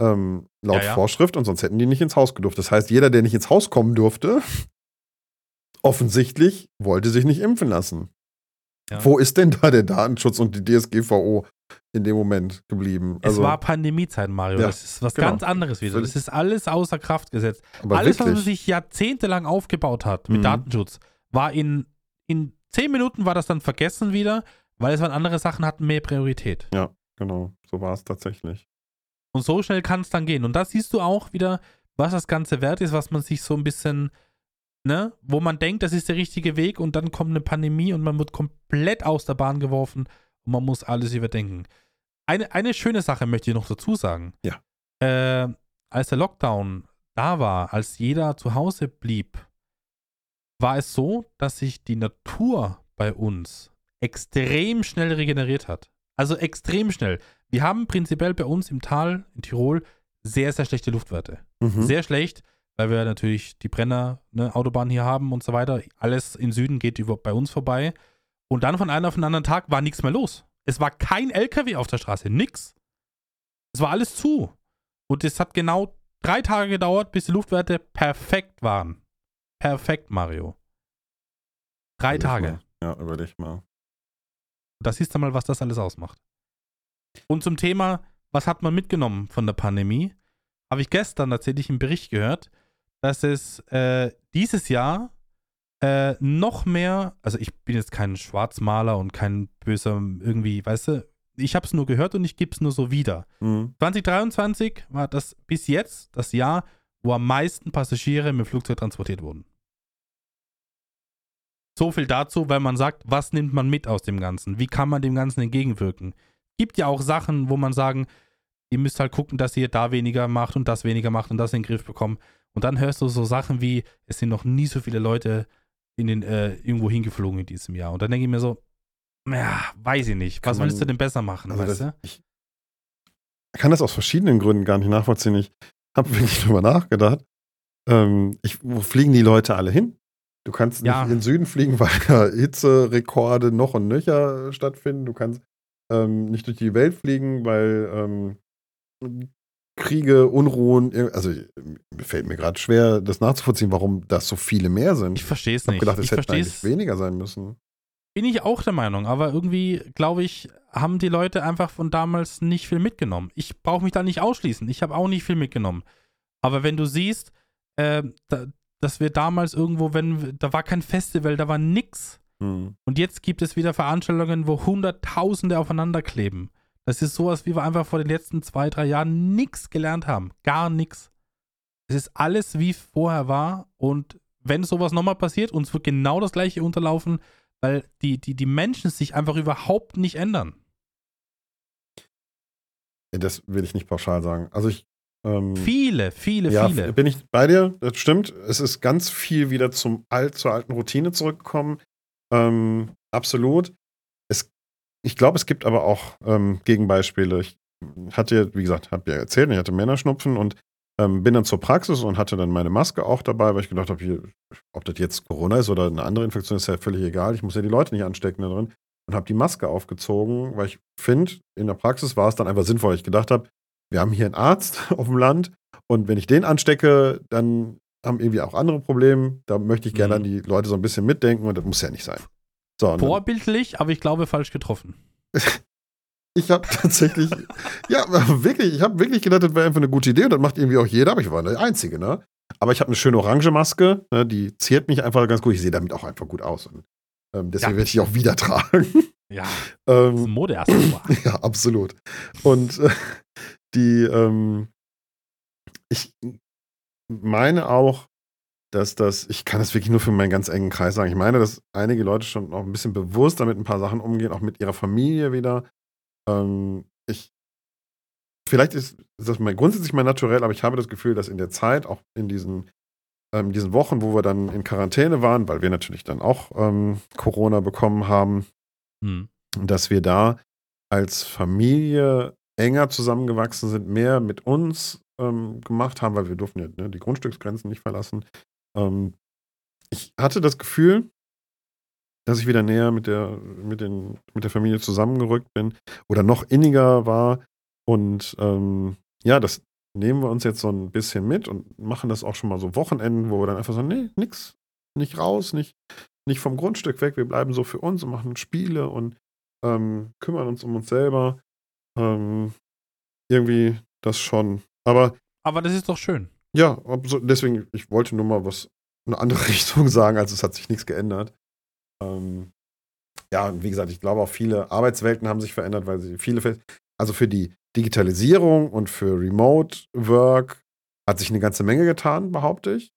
Ähm, laut ja, ja. Vorschrift und sonst hätten die nicht ins Haus gedurft. Das heißt, jeder, der nicht ins Haus kommen durfte, offensichtlich wollte sich nicht impfen lassen. Ja. Wo ist denn da der Datenschutz und die DSGVO in dem Moment geblieben? Also, es war Pandemiezeit, Mario. Ja, das ist was genau. ganz anderes wieder. Das ist alles außer Kraft gesetzt. Aber alles, wirklich? was man sich jahrzehntelang aufgebaut hat mit mhm. Datenschutz, war in, in zehn Minuten war das dann vergessen wieder, weil es waren andere Sachen hatten mehr Priorität. Ja, genau. So war es tatsächlich. Und so schnell kann es dann gehen. Und da siehst du auch wieder, was das Ganze wert ist, was man sich so ein bisschen, ne, wo man denkt, das ist der richtige Weg und dann kommt eine Pandemie und man wird komplett aus der Bahn geworfen und man muss alles überdenken. Eine, eine schöne Sache möchte ich noch dazu sagen. Ja. Äh, als der Lockdown da war, als jeder zu Hause blieb, war es so, dass sich die Natur bei uns extrem schnell regeneriert hat. Also extrem schnell. Wir haben prinzipiell bei uns im Tal, in Tirol, sehr, sehr schlechte Luftwerte. Mhm. Sehr schlecht, weil wir natürlich die Brenner, ne, Autobahn hier haben und so weiter. Alles im Süden geht über, bei uns vorbei. Und dann von einem auf den anderen Tag war nichts mehr los. Es war kein LKW auf der Straße, nix. Es war alles zu. Und es hat genau drei Tage gedauert, bis die Luftwerte perfekt waren. Perfekt, Mario. Drei überleg Tage. Mal. Ja, überleg mal. Da siehst du mal, was das alles ausmacht. Und zum Thema, was hat man mitgenommen von der Pandemie, habe ich gestern tatsächlich einen Bericht gehört, dass es äh, dieses Jahr äh, noch mehr, also ich bin jetzt kein Schwarzmaler und kein böser irgendwie, weißt du, ich habe es nur gehört und ich gebe es nur so wieder. Mhm. 2023 war das bis jetzt das Jahr, wo am meisten Passagiere mit dem Flugzeug transportiert wurden. So viel dazu, weil man sagt, was nimmt man mit aus dem Ganzen? Wie kann man dem Ganzen entgegenwirken? gibt ja auch Sachen, wo man sagen, ihr müsst halt gucken, dass ihr da weniger macht und das weniger macht und das in den Griff bekommt. Und dann hörst du so Sachen wie, es sind noch nie so viele Leute in den, äh, irgendwo hingeflogen in diesem Jahr. Und dann denke ich mir so, ja, weiß ich nicht. Was man, willst du denn besser machen? Also weißt das, ich kann das aus verschiedenen Gründen gar nicht nachvollziehen. Ich habe wirklich drüber nachgedacht. Ähm, ich, wo fliegen die Leute alle hin? Du kannst ja. nicht in den Süden fliegen, weil da Hitzerekorde noch und nöcher stattfinden. Du kannst ähm, nicht durch die Welt fliegen, weil ähm, Kriege, Unruhen, also fällt mir gerade schwer, das nachzuvollziehen, warum das so viele mehr sind. Ich verstehe es nicht. Ich habe gedacht, es hätte eigentlich weniger sein müssen. Bin ich auch der Meinung, aber irgendwie, glaube ich, haben die Leute einfach von damals nicht viel mitgenommen. Ich brauche mich da nicht ausschließen. Ich habe auch nicht viel mitgenommen. Aber wenn du siehst, äh, da, dass wir damals irgendwo, wenn, da war kein Festival, da war nix. Hm. Und jetzt gibt es wieder Veranstaltungen, wo Hunderttausende aufeinander kleben. Das ist sowas, wie wir einfach vor den letzten zwei, drei Jahren nichts gelernt haben. Gar nichts. Es ist alles wie vorher war und wenn sowas nochmal passiert, uns wird genau das gleiche unterlaufen, weil die, die, die Menschen sich einfach überhaupt nicht ändern. Das will ich nicht pauschal sagen. Also ich. Ähm, viele, viele, ja, viele. Bin ich bei dir, das stimmt. Es ist ganz viel wieder zum alt, zur alten Routine zurückgekommen. Ähm, absolut. Ich glaube, es gibt aber auch ähm, Gegenbeispiele. Ich hatte, wie gesagt, habe ja erzählt, ich hatte Männerschnupfen und ähm, bin dann zur Praxis und hatte dann meine Maske auch dabei, weil ich gedacht habe, ob das jetzt Corona ist oder eine andere Infektion, ist ja völlig egal. Ich muss ja die Leute nicht anstecken da drin. Und habe die Maske aufgezogen, weil ich finde, in der Praxis war es dann einfach sinnvoll. Ich gedacht habe, wir haben hier einen Arzt auf dem Land und wenn ich den anstecke, dann haben irgendwie auch andere Probleme. Da möchte ich gerne mhm. an die Leute so ein bisschen mitdenken und das muss ja nicht sein. So, Vorbildlich, aber ich glaube falsch getroffen. ich habe tatsächlich, ja, wirklich, ich habe wirklich gedacht, das wäre einfach eine gute Idee und das macht irgendwie auch jeder, aber ich war der Einzige, ne? Aber ich habe eine schöne orange Maske, ne? die ziert mich einfach ganz gut. Ich sehe damit auch einfach gut aus. Und, ähm, deswegen ja. werde ich die auch wieder tragen. Ja, ähm, mode Ja, absolut. Und äh, die, ähm, ich meine auch, dass das, ich kann das wirklich nur für meinen ganz engen Kreis sagen. Ich meine, dass einige Leute schon noch ein bisschen bewusst damit ein paar Sachen umgehen, auch mit ihrer Familie wieder. Ähm, ich, vielleicht ist, ist das mein, grundsätzlich mein Naturell, aber ich habe das Gefühl, dass in der Zeit, auch in diesen, ähm, diesen Wochen, wo wir dann in Quarantäne waren, weil wir natürlich dann auch ähm, Corona bekommen haben, hm. dass wir da als Familie enger zusammengewachsen sind, mehr mit uns ähm, gemacht haben, weil wir durften ja ne, die Grundstücksgrenzen nicht verlassen. Ähm, ich hatte das Gefühl, dass ich wieder näher mit der, mit den, mit der Familie zusammengerückt bin oder noch inniger war. Und ähm, ja, das nehmen wir uns jetzt so ein bisschen mit und machen das auch schon mal so Wochenenden, wo wir dann einfach sagen, nee, nix, nicht raus, nicht, nicht vom Grundstück weg, wir bleiben so für uns und machen Spiele und ähm, kümmern uns um uns selber. Ähm, irgendwie das schon. Aber. Aber das ist doch schön. Ja, deswegen, ich wollte nur mal was, eine andere Richtung sagen, also es hat sich nichts geändert. Ähm, ja, wie gesagt, ich glaube auch viele Arbeitswelten haben sich verändert, weil sie viele, also für die Digitalisierung und für Remote Work hat sich eine ganze Menge getan, behaupte ich.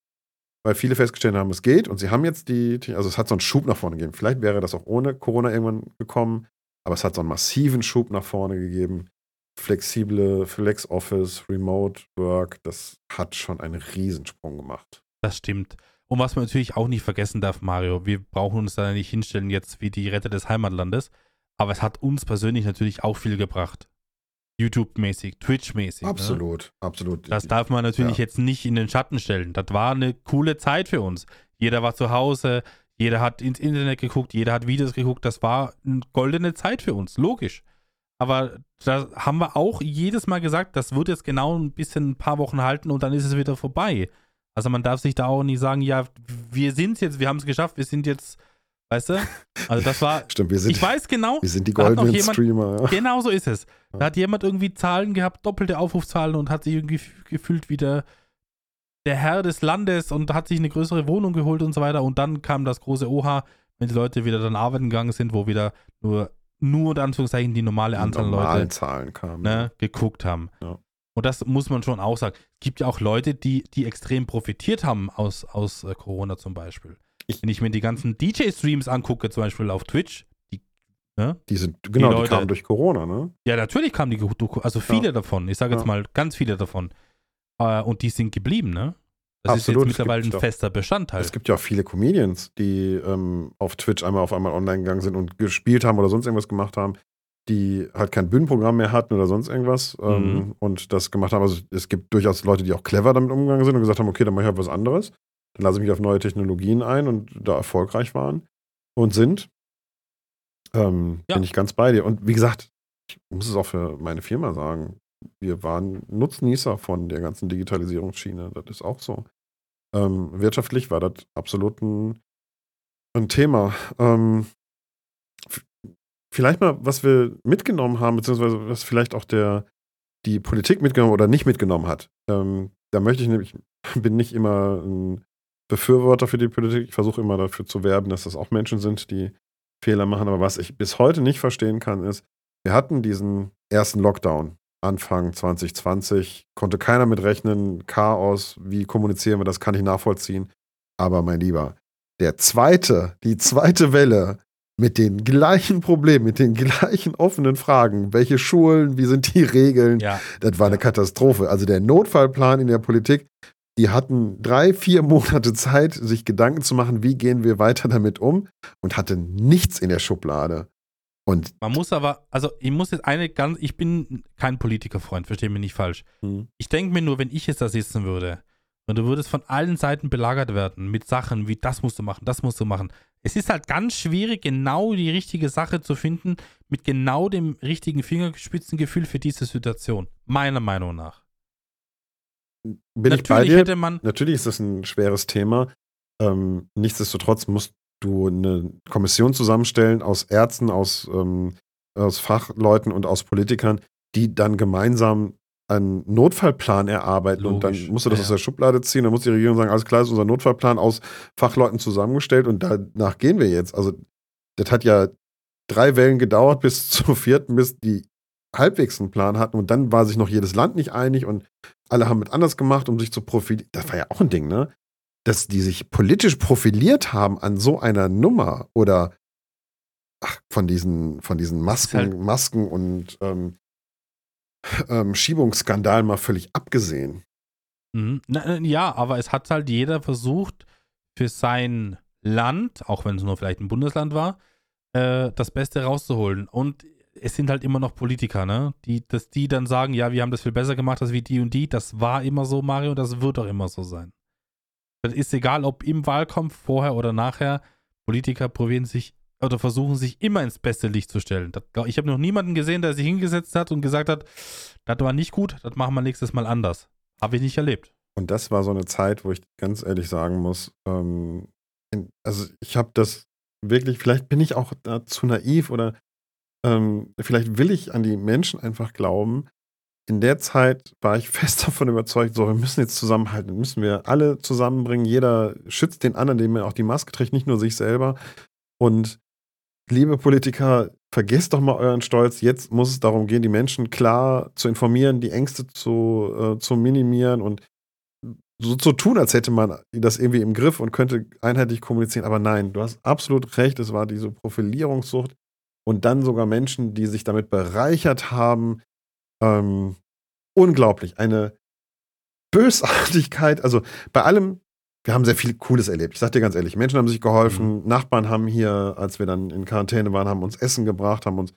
Weil viele festgestellt haben, es geht und sie haben jetzt die, also es hat so einen Schub nach vorne gegeben. Vielleicht wäre das auch ohne Corona irgendwann gekommen, aber es hat so einen massiven Schub nach vorne gegeben flexible Flex Office, Remote Work, das hat schon einen Riesensprung gemacht. Das stimmt. Und was man natürlich auch nicht vergessen darf, Mario, wir brauchen uns da nicht hinstellen jetzt wie die Retter des Heimatlandes, aber es hat uns persönlich natürlich auch viel gebracht. YouTube-mäßig, Twitch-mäßig. Ne? Absolut, ne? absolut. Das darf man natürlich ja. jetzt nicht in den Schatten stellen. Das war eine coole Zeit für uns. Jeder war zu Hause, jeder hat ins Internet geguckt, jeder hat Videos geguckt. Das war eine goldene Zeit für uns, logisch. Aber da haben wir auch jedes Mal gesagt, das wird jetzt genau ein bisschen ein paar Wochen halten und dann ist es wieder vorbei. Also man darf sich da auch nicht sagen, ja, wir sind es jetzt, wir haben es geschafft, wir sind jetzt, weißt du? Also das war. Stimmt, wir sind. Ich weiß genau. Wir sind die goldenen jemand, Streamer. Ja. Genau so ist es. Da hat jemand irgendwie Zahlen gehabt, doppelte Aufrufzahlen und hat sich irgendwie gefühlt wie der, der Herr des Landes und hat sich eine größere Wohnung geholt und so weiter. Und dann kam das große Oha, wenn die Leute wieder dann arbeiten gegangen sind, wo wieder nur nur in Anführungszeichen die normale Anzahl Leute Zahlen kamen, ne, geguckt haben. Ja. Und das muss man schon auch sagen. Es gibt ja auch Leute, die, die extrem profitiert haben aus, aus äh, Corona zum Beispiel. Ich, Wenn ich mir die ganzen DJ-Streams angucke, zum Beispiel auf Twitch, die, ne, die sind, genau, die, Leute, die kamen durch Corona, ne? Ja, natürlich kamen die, also viele ja. davon, ich sage jetzt ja. mal ganz viele davon. Äh, und die sind geblieben, ne? Das Absolut. ist jetzt mittlerweile ein fester Bestandteil. Es gibt ja auch viele Comedians, die ähm, auf Twitch einmal auf einmal online gegangen sind und gespielt haben oder sonst irgendwas gemacht haben, die halt kein Bühnenprogramm mehr hatten oder sonst irgendwas ähm, mhm. und das gemacht haben. Also es gibt durchaus Leute, die auch clever damit umgegangen sind und gesagt haben, okay, dann mache ich halt was anderes. Dann lasse ich mich auf neue Technologien ein und da erfolgreich waren und sind. Ähm, ja. Bin ich ganz bei dir. Und wie gesagt, ich muss es auch für meine Firma sagen, wir waren Nutznießer von der ganzen Digitalisierungsschiene. Das ist auch so. Ähm, wirtschaftlich war das absolut ein, ein Thema. Ähm, vielleicht mal, was wir mitgenommen haben, beziehungsweise was vielleicht auch der, die Politik mitgenommen oder nicht mitgenommen hat. Ähm, da möchte ich nämlich, bin nicht immer ein Befürworter für die Politik. Ich versuche immer dafür zu werben, dass das auch Menschen sind, die Fehler machen. Aber was ich bis heute nicht verstehen kann, ist, wir hatten diesen ersten Lockdown Anfang 2020 konnte keiner mit rechnen. Chaos, wie kommunizieren wir das, kann ich nachvollziehen. Aber mein Lieber, der zweite, die zweite Welle mit den gleichen Problemen, mit den gleichen offenen Fragen, welche Schulen, wie sind die Regeln, ja. das war eine Katastrophe. Also der Notfallplan in der Politik, die hatten drei, vier Monate Zeit, sich Gedanken zu machen, wie gehen wir weiter damit um und hatten nichts in der Schublade. Und Man muss aber, also ich muss jetzt eine ganz, ich bin kein Politikerfreund, verstehe mich nicht falsch. Mhm. Ich denke mir nur, wenn ich jetzt da sitzen würde und du würdest von allen Seiten belagert werden mit Sachen wie das musst du machen, das musst du machen. Es ist halt ganz schwierig, genau die richtige Sache zu finden mit genau dem richtigen Fingerspitzengefühl für diese Situation. Meiner Meinung nach. Bin Natürlich ich bei dir? Hätte man Natürlich ist das ein schweres Thema. Ähm, nichtsdestotrotz musst du eine Kommission zusammenstellen aus Ärzten, aus ähm, aus Fachleuten und aus Politikern, die dann gemeinsam einen Notfallplan erarbeiten Logisch. und dann musst du das Ja, aus der Schublade ziehen, dann muss die Regierung sagen, alles klar, ist unser Notfallplan aus Fachleuten zusammengestellt und danach gehen wir jetzt. Also das hat ja drei Wellen gedauert bis zur vierten, bis die halbwegs einen Plan hatten und dann war sich noch jedes Land nicht einig und alle haben mit anders gemacht, um sich zu profilieren. Das war ja auch ein Ding, ne? Dass die sich politisch profiliert haben an so einer Nummer oder ach, von diesen, von diesen Masken, halt- Masken und ähm, ähm, Schiebungsskandalen mal völlig abgesehen. Mhm. Na, na, ja, aber es hat halt jeder versucht, für sein Land, auch wenn es nur vielleicht ein Bundesland war, äh, das Beste rauszuholen. Und es sind halt immer noch Politiker, ne? Die, dass die dann sagen, ja, wir haben das viel besser gemacht als wie die und die. Das war immer so, Mario, das wird auch immer so sein. Das ist egal, ob im Wahlkampf, vorher oder nachher, Politiker probieren sich oder versuchen sich immer ins beste Licht zu stellen. Das, ich habe noch niemanden gesehen, der sich hingesetzt hat und gesagt hat, das war nicht gut, das machen wir nächstes Mal anders. Habe ich nicht erlebt. Und das war so eine Zeit, wo ich ganz ehrlich sagen muss, ähm, also ich habe das wirklich, vielleicht bin ich auch zu naiv oder ähm, vielleicht will ich an die Menschen einfach glauben. In der Zeit war ich fest davon überzeugt, so, wir müssen jetzt zusammenhalten, müssen wir alle zusammenbringen. Jeder schützt den anderen, indem er auch die Maske trägt, nicht nur sich selber. Und liebe Politiker, vergesst doch mal euren Stolz. Jetzt muss es darum gehen, die Menschen klar zu informieren, die Ängste zu, äh, zu minimieren und so zu tun, als hätte man das irgendwie im Griff und könnte einheitlich kommunizieren. Aber nein, du hast absolut recht, es war diese Profilierungssucht und dann sogar Menschen, die sich damit bereichert haben. Ähm, unglaublich. Eine Bösartigkeit. Also bei allem, wir haben sehr viel Cooles erlebt. Ich sag dir ganz ehrlich, Menschen haben sich geholfen, Nachbarn haben hier, als wir dann in Quarantäne waren, haben uns Essen gebracht, haben uns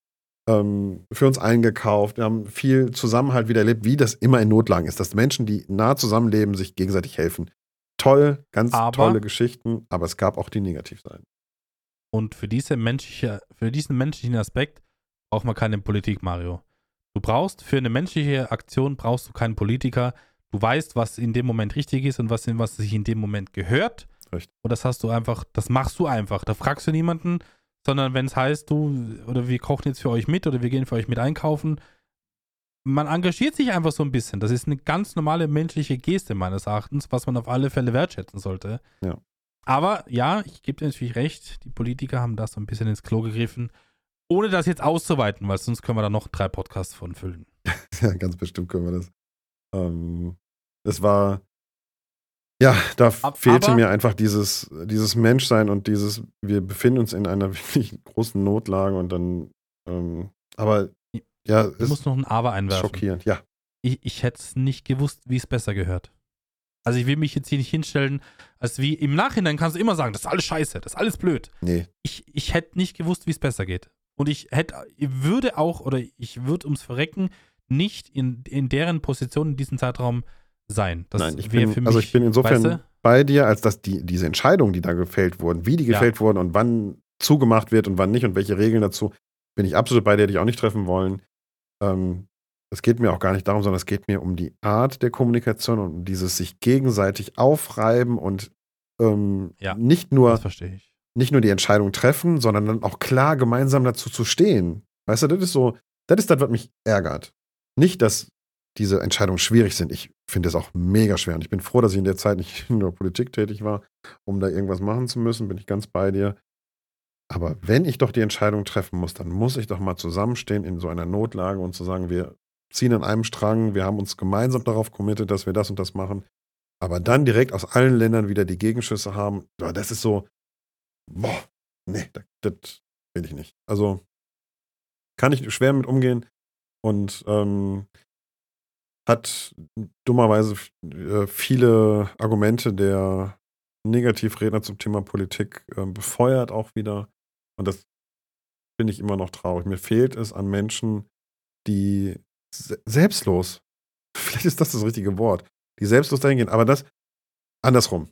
ähm, für uns eingekauft. Wir haben viel Zusammenhalt wieder erlebt, wie das immer in Notlagen ist, dass Menschen, die nah zusammenleben, sich gegenseitig helfen. Toll, ganz Aber- tolle Geschichten, aber es gab auch die Negativseiten. Und für, diese menschliche, für diesen menschlichen Aspekt braucht man keine Politik, Mario. Du brauchst für eine menschliche Aktion brauchst du keinen Politiker. Du weißt, was in dem Moment richtig ist und was, was sich in dem Moment gehört. Richtig. Und das hast du einfach, das machst du einfach. Da fragst du niemanden, sondern wenn es heißt, du, oder wir kochen jetzt für euch mit oder wir gehen für euch mit einkaufen, man engagiert sich einfach so ein bisschen. Das ist eine ganz normale menschliche Geste meines Erachtens, was man auf alle Fälle wertschätzen sollte. Ja. Aber ja, ich gebe dir natürlich recht, die Politiker haben das so ein bisschen ins Klo gegriffen, ohne das jetzt auszuweiten, weil sonst können wir da noch drei Podcasts von füllen. Ja, ganz bestimmt können wir das. Ähm, das war, ja, da Ab- fehlte mir einfach dieses, dieses Menschsein und dieses, wir befinden uns in einer wirklich großen Notlage und dann, ähm, aber ja, Ich muss noch ein Aber einwerfen. schockierend. Ja, Ich, ich hätte es nicht gewusst, wie es besser gehört. Also ich will mich jetzt hier nicht hinstellen, als wie im Nachhinein kannst du immer sagen, das ist alles scheiße, das ist alles blöd. nee, Ich, ich hätte nicht gewusst, wie es besser geht. Und ich hätte, würde auch, oder ich würde ums Verrecken nicht in, in deren Position in diesem Zeitraum sein. Das nein, ich bin, für also mich, ich bin insofern weißt du? bei dir, als dass die, diese Entscheidungen, die da gefällt wurden, wie die Ja. gefällt wurden und wann zugemacht wird und wann nicht und welche Regeln dazu, bin ich absolut bei dir, hätte ich auch nicht treffen wollen. Ähm, es geht mir auch gar nicht darum, sondern es geht mir um die Art der Kommunikation und um dieses sich gegenseitig aufreiben und ähm, Ja, nicht nur Das verstehe ich. Nicht nur die Entscheidung treffen, sondern dann auch klar gemeinsam dazu zu stehen. Weißt du, das ist so, das ist das, was mich ärgert. Nicht, dass diese Entscheidungen schwierig sind. Ich finde es auch mega schwer. Und ich bin froh, dass ich in der Zeit nicht in der Politik tätig war, um da irgendwas machen zu müssen. Bin ich ganz bei dir. Aber wenn ich doch die Entscheidung treffen muss, dann muss ich doch mal zusammenstehen in so einer Notlage und zu sagen, wir ziehen an einem Strang, wir haben uns gemeinsam darauf committed, dass wir das und das machen. Aber dann direkt aus allen Ländern wieder die Gegenschüsse haben, das ist so, boah, nee, das, das will ich nicht. Also kann ich schwer mit umgehen und ähm, hat dummerweise äh, viele Argumente der Negativredner zum Thema Politik äh, befeuert auch wieder. Und das finde ich immer noch traurig. Mir fehlt es an Menschen, die se selbstlos, vielleicht ist das das richtige Wort, die selbstlos dahin gehen, aber das andersrum.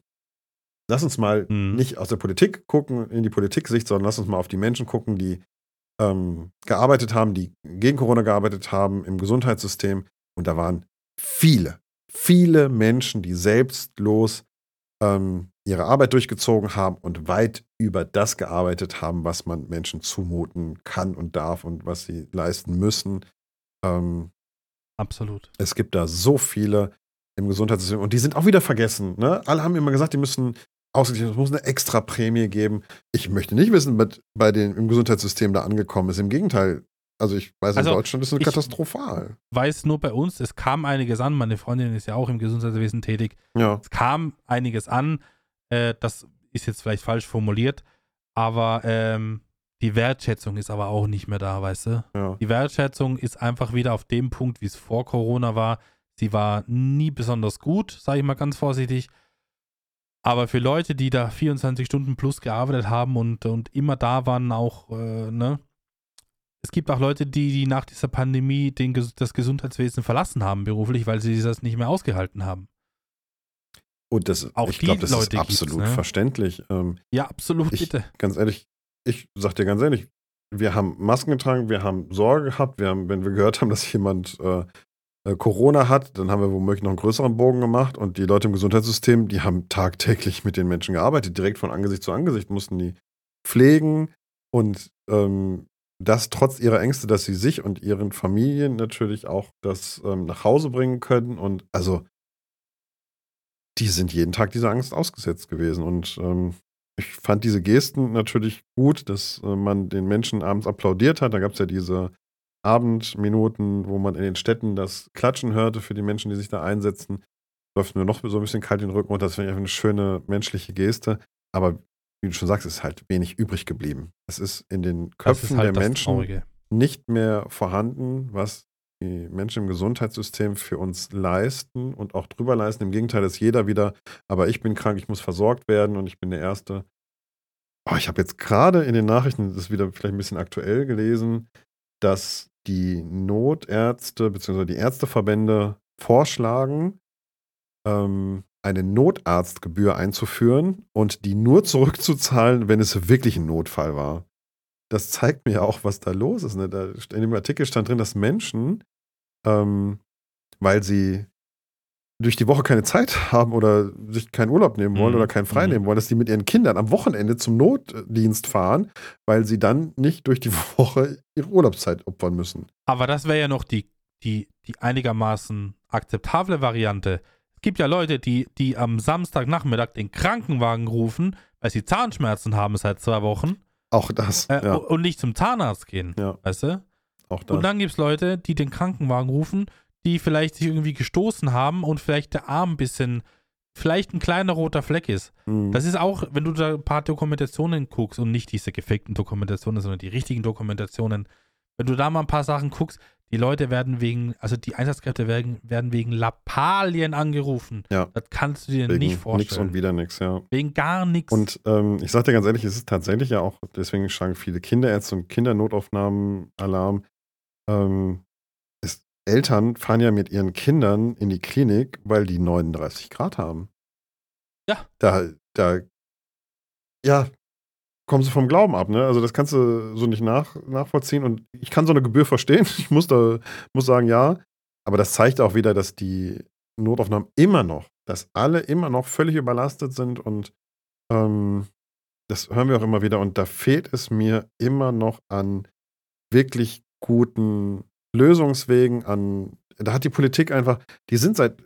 Lass uns mal Mhm. nicht aus der Politik gucken, in die Politik-Sicht, sondern lass uns mal auf die Menschen gucken, die ähm, gearbeitet haben, die gegen Corona gearbeitet haben im Gesundheitssystem. Und da waren viele, viele Menschen, die selbstlos ähm, ihre Arbeit durchgezogen haben und weit über das gearbeitet haben, was man Menschen zumuten kann und darf und was sie leisten müssen. Ähm, Absolut. es gibt da so viele im Gesundheitssystem und die sind auch wieder vergessen. Ne? Alle haben immer gesagt, die müssen ausgeglichen, es muss eine extra Prämie geben. Ich möchte nicht wissen, was bei den im Gesundheitssystem da angekommen ist. Im Gegenteil, also ich weiß, in Also, Deutschland ist es ich- katastrophal. Weiß nur bei uns, es kam einiges an. Meine Freundin ist ja auch im Gesundheitswesen tätig. Ja, Es kam einiges an. Äh, das ist jetzt vielleicht falsch formuliert, aber ähm, die Wertschätzung ist aber auch nicht mehr da, weißt du? ja. Die Wertschätzung ist einfach wieder auf dem Punkt, wie es vor Corona war. Sie war nie besonders gut, sage ich mal ganz vorsichtig. Aber für Leute, die da 24 Stunden plus gearbeitet haben und, und immer da waren, auch, äh, ne? Es gibt auch Leute, die, die nach dieser Pandemie den, das Gesundheitswesen verlassen haben, beruflich, weil sie das nicht mehr ausgehalten haben. Und das, Auch ich glaube, das Leute ist absolut ne? verständlich. Ähm, Ja, absolut, Ich- bitte. ganz ehrlich, ich sag dir ganz ehrlich, wir haben Masken getragen, wir haben Sorge gehabt, wir haben, wenn wir gehört haben, dass jemand äh, Corona hat, dann haben wir womöglich noch einen größeren Bogen gemacht und die Leute im Gesundheitssystem, die haben tagtäglich mit den Menschen gearbeitet, direkt von Angesicht zu Angesicht, mussten die pflegen und ähm, das trotz ihrer Ängste, dass sie sich und ihren Familien natürlich auch das ähm, nach Hause bringen können und also die sind jeden Tag dieser Angst ausgesetzt gewesen und ähm, ich fand diese Gesten natürlich gut, dass äh, man den Menschen abends applaudiert hat. Da gab es ja diese Abendminuten, wo man in den Städten das Klatschen hörte für die Menschen, die sich da einsetzen. Läuft mir noch so ein bisschen kalt den Rücken und das finde ich einfach eine schöne menschliche Geste. Aber wie du schon sagst, ist halt wenig übrig geblieben. Es ist in den Köpfen halt der Menschen Traurige. nicht mehr vorhanden, was die Menschen im Gesundheitssystem für uns leisten und auch drüber leisten. Im Gegenteil ist jeder wieder, aber ich bin krank, ich muss versorgt werden und ich bin der Erste. Oh, ich habe jetzt gerade in den Nachrichten, das ist wieder vielleicht ein bisschen aktuell gelesen, dass die Notärzte bzw. die Ärzteverbände vorschlagen, ähm, eine Notarztgebühr einzuführen und die nur zurückzuzahlen, wenn es wirklich ein Notfall war das zeigt mir ja auch, was da los ist. Ne? Da, in dem Artikel stand drin, dass Menschen, ähm, weil sie durch die Woche keine Zeit haben oder sich keinen Urlaub nehmen wollen Mhm. oder keinen frei Mhm. nehmen wollen, dass die mit ihren Kindern am Wochenende zum Notdienst fahren, weil sie dann nicht durch die Woche ihre Urlaubszeit opfern müssen. Aber das wäre ja noch die, die, die einigermaßen akzeptable Variante. Es gibt ja Leute, die, die am Samstagnachmittag den Krankenwagen rufen, weil sie Zahnschmerzen haben seit zwei Wochen Auch das. äh, ja, und nicht zum Zahnarzt gehen. Ja. Weißt du? auch das. Und dann gibt es Leute, die den Krankenwagen rufen, die vielleicht sich irgendwie gestoßen haben und vielleicht der Arm ein bisschen, vielleicht ein kleiner roter Fleck ist. Mhm. Das ist auch, wenn du da ein paar Dokumentationen guckst und nicht diese gefakten Dokumentationen, sondern die richtigen Dokumentationen, wenn du da mal ein paar Sachen guckst, die Leute werden wegen, also die Einsatzkräfte werden, werden wegen Lappalien angerufen. Ja. Das kannst du dir Wegen nicht nix vorstellen. und wieder nix, ja. wegen gar nichts. Und ähm, ich sag dir ganz ehrlich, es ist tatsächlich ja auch, deswegen schlagen viele Kinderärzte und Kindernotaufnahmen Alarm. Ähm, Eltern fahren ja mit ihren Kindern in die Klinik, weil die 39 Grad haben. Ja. Da, da, ja, kommen sie vom Glauben ab, ne? Also das kannst du so nicht nach, nachvollziehen. Und ich kann so eine Gebühr verstehen. Ich muss da, muss sagen, ja. Aber das zeigt auch wieder, dass die Notaufnahmen immer noch, dass alle immer noch völlig überlastet sind und ähm, das hören wir auch immer wieder. Und da fehlt es mir immer noch an wirklich guten Lösungswegen, an, da hat die Politik einfach, die sind seit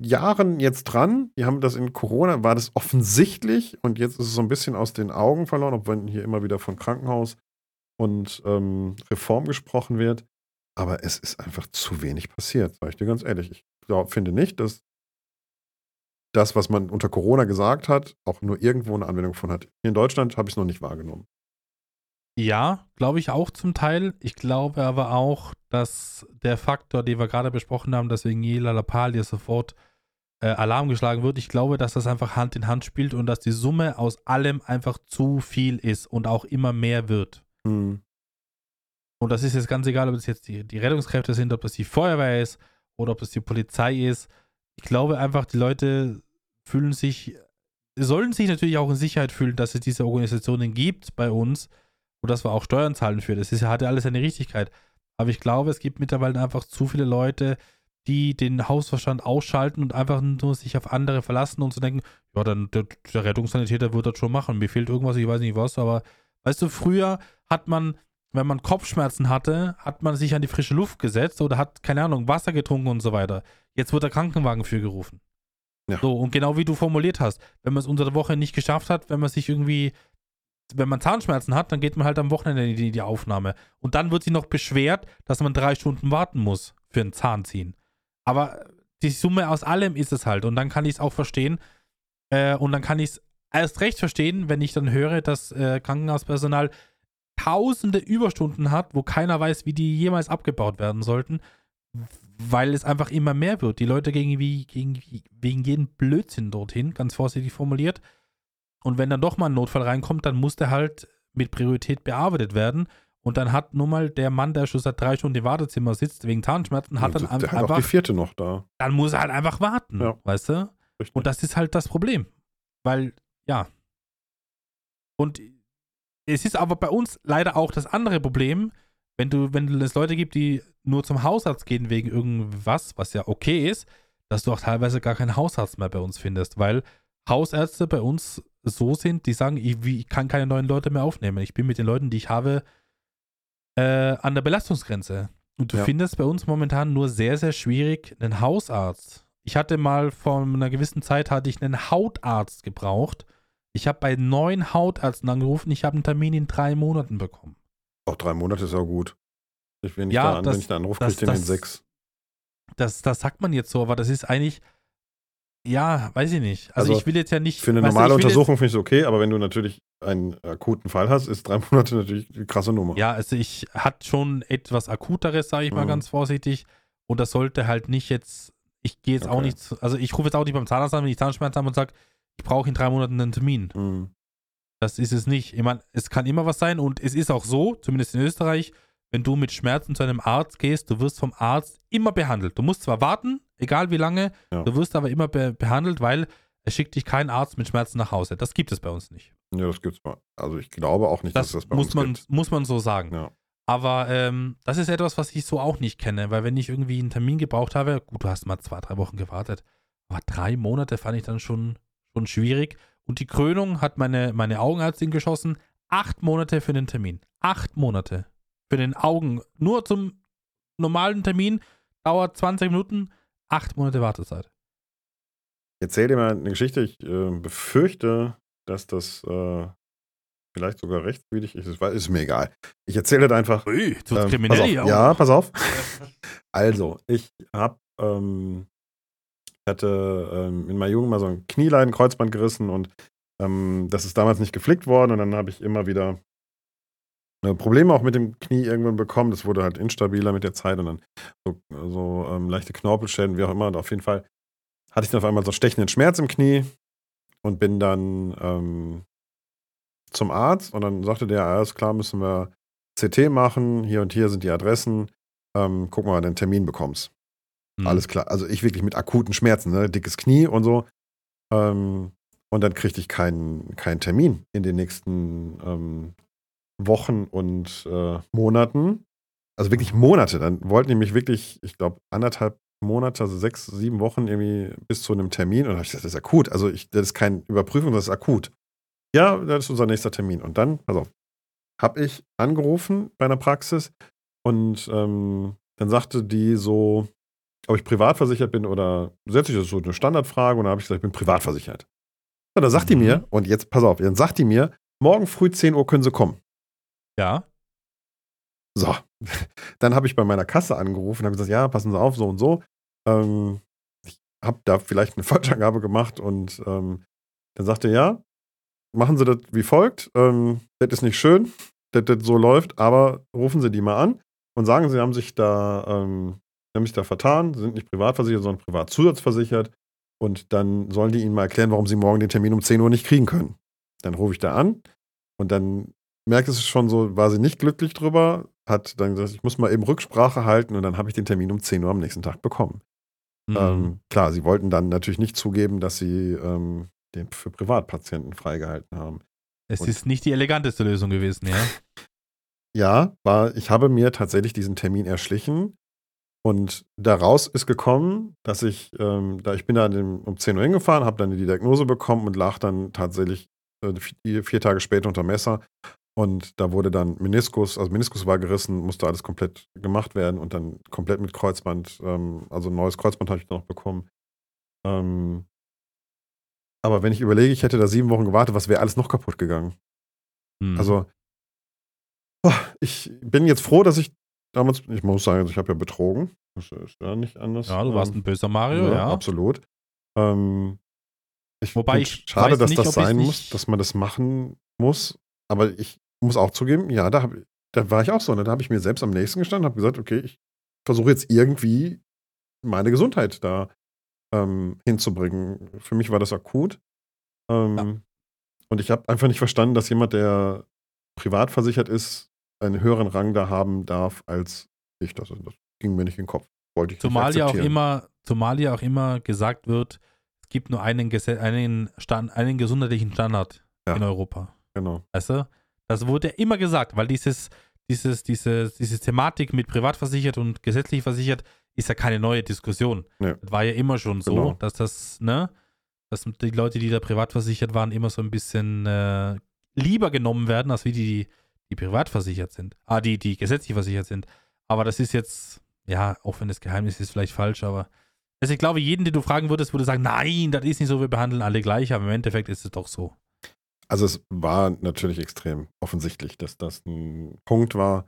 Jahren jetzt dran. Die haben das in Corona, war das offensichtlich und jetzt ist es so ein bisschen aus den Augen verloren, obwohl hier immer wieder von Krankenhaus und ähm, Reform gesprochen wird. Aber es ist einfach zu wenig passiert, sage ich dir ganz ehrlich. Ich glaub, finde nicht, dass das, was man unter Corona gesagt hat, auch nur irgendwo eine Anwendung von hat. Hier in Deutschland habe ich es noch nicht wahrgenommen. Ja, glaube ich auch zum Teil. Ich glaube aber auch, dass der Faktor, den wir gerade besprochen haben, dass wegen jeder Lappalie sofort äh, Alarm geschlagen wird, ich glaube, dass das einfach Hand in Hand spielt und dass die Summe aus allem einfach zu viel ist und auch immer mehr wird. Hm. Und das ist jetzt ganz egal, ob es jetzt die, die Rettungskräfte sind, ob das die Feuerwehr ist oder ob das die Polizei ist. Ich glaube einfach, die Leute fühlen sich, sollen sich natürlich auch in Sicherheit fühlen, dass es diese Organisationen gibt bei uns und dass wir auch Steuern zahlen für. Das ist, hat ja alles seine Richtigkeit. Aber ich glaube, es gibt mittlerweile einfach zu viele Leute, die den Hausverstand ausschalten und einfach nur sich auf andere verlassen und zu denken, ja, dann der, der Rettungssanitäter wird das schon machen. Mir fehlt irgendwas, ich weiß nicht was, aber weißt du, früher hat man, wenn man Kopfschmerzen hatte, hat man sich an die frische Luft gesetzt oder hat, keine Ahnung, Wasser getrunken und so weiter. Jetzt wird der Krankenwagen für gerufen. Ja. So, und genau wie du formuliert hast, wenn man es unter der Woche nicht geschafft hat, wenn man sich irgendwie, wenn man Zahnschmerzen hat, dann geht man halt am Wochenende in die, Aufnahme. Und dann wird sich noch beschwert, dass man drei Stunden warten muss für ein Zahnziehen. Aber die Summe aus allem ist es halt. Und dann kann ich es auch verstehen. Äh, und dann kann ich es erst recht verstehen, wenn ich dann höre, dass äh, Krankenhauspersonal tausende Überstunden hat, wo keiner weiß, wie die jemals abgebaut werden sollten, weil es einfach immer mehr wird. Die Leute gehen wie, gegen, wegen jeden Blödsinn dorthin, ganz vorsichtig formuliert. Und wenn dann doch mal ein Notfall reinkommt, dann muss der halt mit Priorität bearbeitet werden. Und dann hat nun mal der Mann, der schon seit drei Stunden im Wartezimmer sitzt, wegen Zahnschmerzen, hat dann der einfach. hat auch die vierte noch da. Dann muss er halt einfach warten, Ja. weißt du? Richtig. Und das ist halt das Problem. Weil, ja. Und es ist aber bei uns leider auch das andere Problem, wenn du, wenn es Leute gibt, die nur zum Hausarzt gehen wegen irgendwas, was ja okay ist, dass du auch teilweise gar keinen Hausarzt mehr bei uns findest, weil Hausärzte bei uns so sind, die sagen, ich, ich kann keine neuen Leute mehr aufnehmen. Ich bin mit den Leuten, die ich habe, äh, an der Belastungsgrenze. Und du Ja. findest bei uns momentan nur sehr, sehr schwierig einen Hausarzt. Ich hatte mal vor einer gewissen Zeit hatte ich einen Hautarzt gebraucht. Ich habe bei neun Hautärzten angerufen, ich habe einen Termin in drei Monaten bekommen. Auch drei Monate ist ja gut. Ich, wenn, ich Ja, da an, das- wenn ich anrufe, das- kriege den in sechs. Das, das sagt man jetzt so, aber das ist eigentlich, ja, weiß ich nicht. Also, Also, ich will jetzt ja nicht. Für eine du, normale will Untersuchung finde ich es okay, aber wenn du natürlich einen akuten Fall hast, ist drei Monate natürlich eine krasse Nummer. Ja, also ich hat schon etwas Akuteres, sage ich mal Mhm. ganz vorsichtig. Und das sollte halt nicht jetzt, ich gehe jetzt auch Okay. nicht, zu- also ich rufe jetzt auch nicht beim Zahnarzt an, wenn ich Zahnschmerzen habe und sage, ich brauche in drei Monaten einen Termin. Mhm. Das ist es nicht. Ich meine, es kann immer was sein und es ist auch so, zumindest in Österreich, wenn du mit Schmerzen zu einem Arzt gehst, du wirst vom Arzt immer behandelt. Du musst zwar warten, egal wie lange, Ja. du wirst aber immer be behandelt, weil es schickt dich kein Arzt mit Schmerzen nach Hause. Das gibt es bei uns nicht. Ja, das gibt's mal. Also ich glaube auch nicht, Das, dass es das bei muss, uns man, gibt. muss man so sagen. Ja. Aber ähm, das ist etwas, was ich so auch nicht kenne, weil wenn ich irgendwie einen Termin gebraucht habe, gut, du hast mal zwei, drei Wochen gewartet, aber drei Monate fand ich dann schon, schon schwierig. Und die Krönung hat meine, meine Augenärztin geschossen. Acht Monate für den Termin. Acht Monate für den Augen. Nur zum normalen Termin dauert 20 Minuten. Acht Monate Wartezeit. Ich erzähl dir mal eine Geschichte. Ich äh, befürchte, dass das äh, vielleicht sogar rechtswidrig ist. Es war- Ist mir egal. Ich erzähle das einfach. Ui, jetzt Ähm, kriminell pass auf. auch. Ja, pass auf. Also, ich habe ähm, ich hatte ähm, in meiner Jugend mal so ein Knieleiden, Kreuzband gerissen und ähm, das ist damals nicht geflickt worden und dann habe ich immer wieder Probleme auch mit dem Knie irgendwann bekommen. Das wurde halt instabiler mit der Zeit und dann so, so ähm, leichte Knorpelschäden, wie auch immer. Und auf jeden Fall hatte ich dann auf einmal so stechenden Schmerz im Knie und bin dann ähm, zum Arzt und dann sagte der, alles klar, müssen wir CT machen, hier und hier sind die Adressen, ähm, guck mal, wann du einen Termin bekommst. Hm. Alles klar. Also ich wirklich mit akuten Schmerzen, ne? dickes Knie und so. Ähm, und dann kriegte ich keinen keinen Termin in den nächsten ähm, Wochen und äh, Monaten. Also wirklich Monate. Dann wollten die mich wirklich, ich glaube, anderthalb Monate, also sechs, sieben Wochen irgendwie bis zu einem Termin. Und dann habe ich gesagt, das ist akut. Also ich, das ist keine Überprüfung, das ist akut. Ja, das ist unser nächster Termin. Und dann, also, habe ich angerufen bei einer Praxis und ähm, dann sagte die so, ob ich privat versichert bin oder grundsätzlich das ist so eine Standardfrage und dann habe ich gesagt, ich bin privat versichert. Und dann sagt die Mhm. mir, und jetzt pass auf, dann sagt die mir, morgen früh 10 Uhr können Sie kommen. Ja. So, dann habe ich bei meiner Kasse angerufen und habe gesagt, ja, passen Sie auf, so und so. Ähm, ich habe da vielleicht eine Falschangabe gemacht und ähm, dann sagte er, ja, machen Sie das wie folgt. Ähm, das ist nicht schön, dass das so läuft, aber rufen Sie die mal an und sagen, Sie haben sich da, ähm, haben sich da vertan, sind nicht privat versichert, sondern privat zusatzversichert. Und dann sollen die Ihnen mal erklären, warum Sie morgen den Termin um 10 Uhr nicht kriegen können. Dann rufe ich da an und dann merkt es schon so, war sie nicht glücklich drüber, hat dann gesagt, ich muss mal eben Rücksprache halten und dann habe ich den Termin um 10 Uhr am nächsten Tag bekommen. Hm. Ähm, klar, sie wollten dann natürlich nicht zugeben, dass sie ähm, den für Privatpatienten freigehalten haben. es und- ist nicht die eleganteste Lösung gewesen, ja. Ja, war, ich habe mir tatsächlich diesen Termin erschlichen Und daraus ist gekommen, dass ich, ähm, da ich bin da um 10 Uhr hingefahren, habe dann die Diagnose bekommen und lag dann tatsächlich äh, vier, vier Tage später unter Messer. Und da wurde dann Meniskus, also Meniskus war gerissen, musste alles komplett gemacht werden und dann komplett mit Kreuzband, ähm, also ein neues Kreuzband habe ich noch bekommen. Ähm, aber wenn ich überlege, ich hätte da sieben Wochen gewartet, was wäre alles noch kaputt gegangen? Hm. Also, ich bin jetzt froh, dass ich damals, ich muss sagen, ich habe ja betrogen. Das ist ja nicht anders. Ja, du warst ähm, ein böser Mario, ja. Absolut. Ähm, ich Wobei ich schade, dass nicht, das sein muss, dass man das machen muss. Aber ich muss auch zugeben, ja, da, hab, da war ich auch so. Ne? Da habe ich mir selbst am nächsten gestanden und habe gesagt, okay, ich versuche jetzt irgendwie meine Gesundheit da ähm, hinzubringen. Für mich war das akut. Ähm, Ja. Und ich habe einfach nicht verstanden, dass jemand, der privat versichert ist, einen höheren Rang da haben darf als ich. Das, das ging mir nicht in den Kopf. Wollte ich Zumal nicht ja auch immer, zumal ja auch immer gesagt wird, es gibt nur einen, einen, Stand, einen gesundheitlichen Standard Ja. in Europa. Genau. Weißt du? Das wurde ja immer gesagt, weil dieses, dieses, diese, diese Thematik mit privat versichert und gesetzlich versichert ist ja keine neue Diskussion. Nee. Das war ja immer schon so, Genau. dass das, ne, dass die Leute, die da privat versichert waren, immer so ein bisschen äh, lieber genommen werden, als wie die, die privat versichert sind. Ah, die, die gesetzlich versichert sind. Aber das ist jetzt, ja, auch wenn das Geheimnis ist, vielleicht falsch, aber also ich glaube, jeden, den du fragen würdest, würde sagen, nein, das ist nicht so, wir behandeln alle gleich, aber im Endeffekt ist es doch so. Also es war natürlich extrem offensichtlich, dass das ein Punkt war.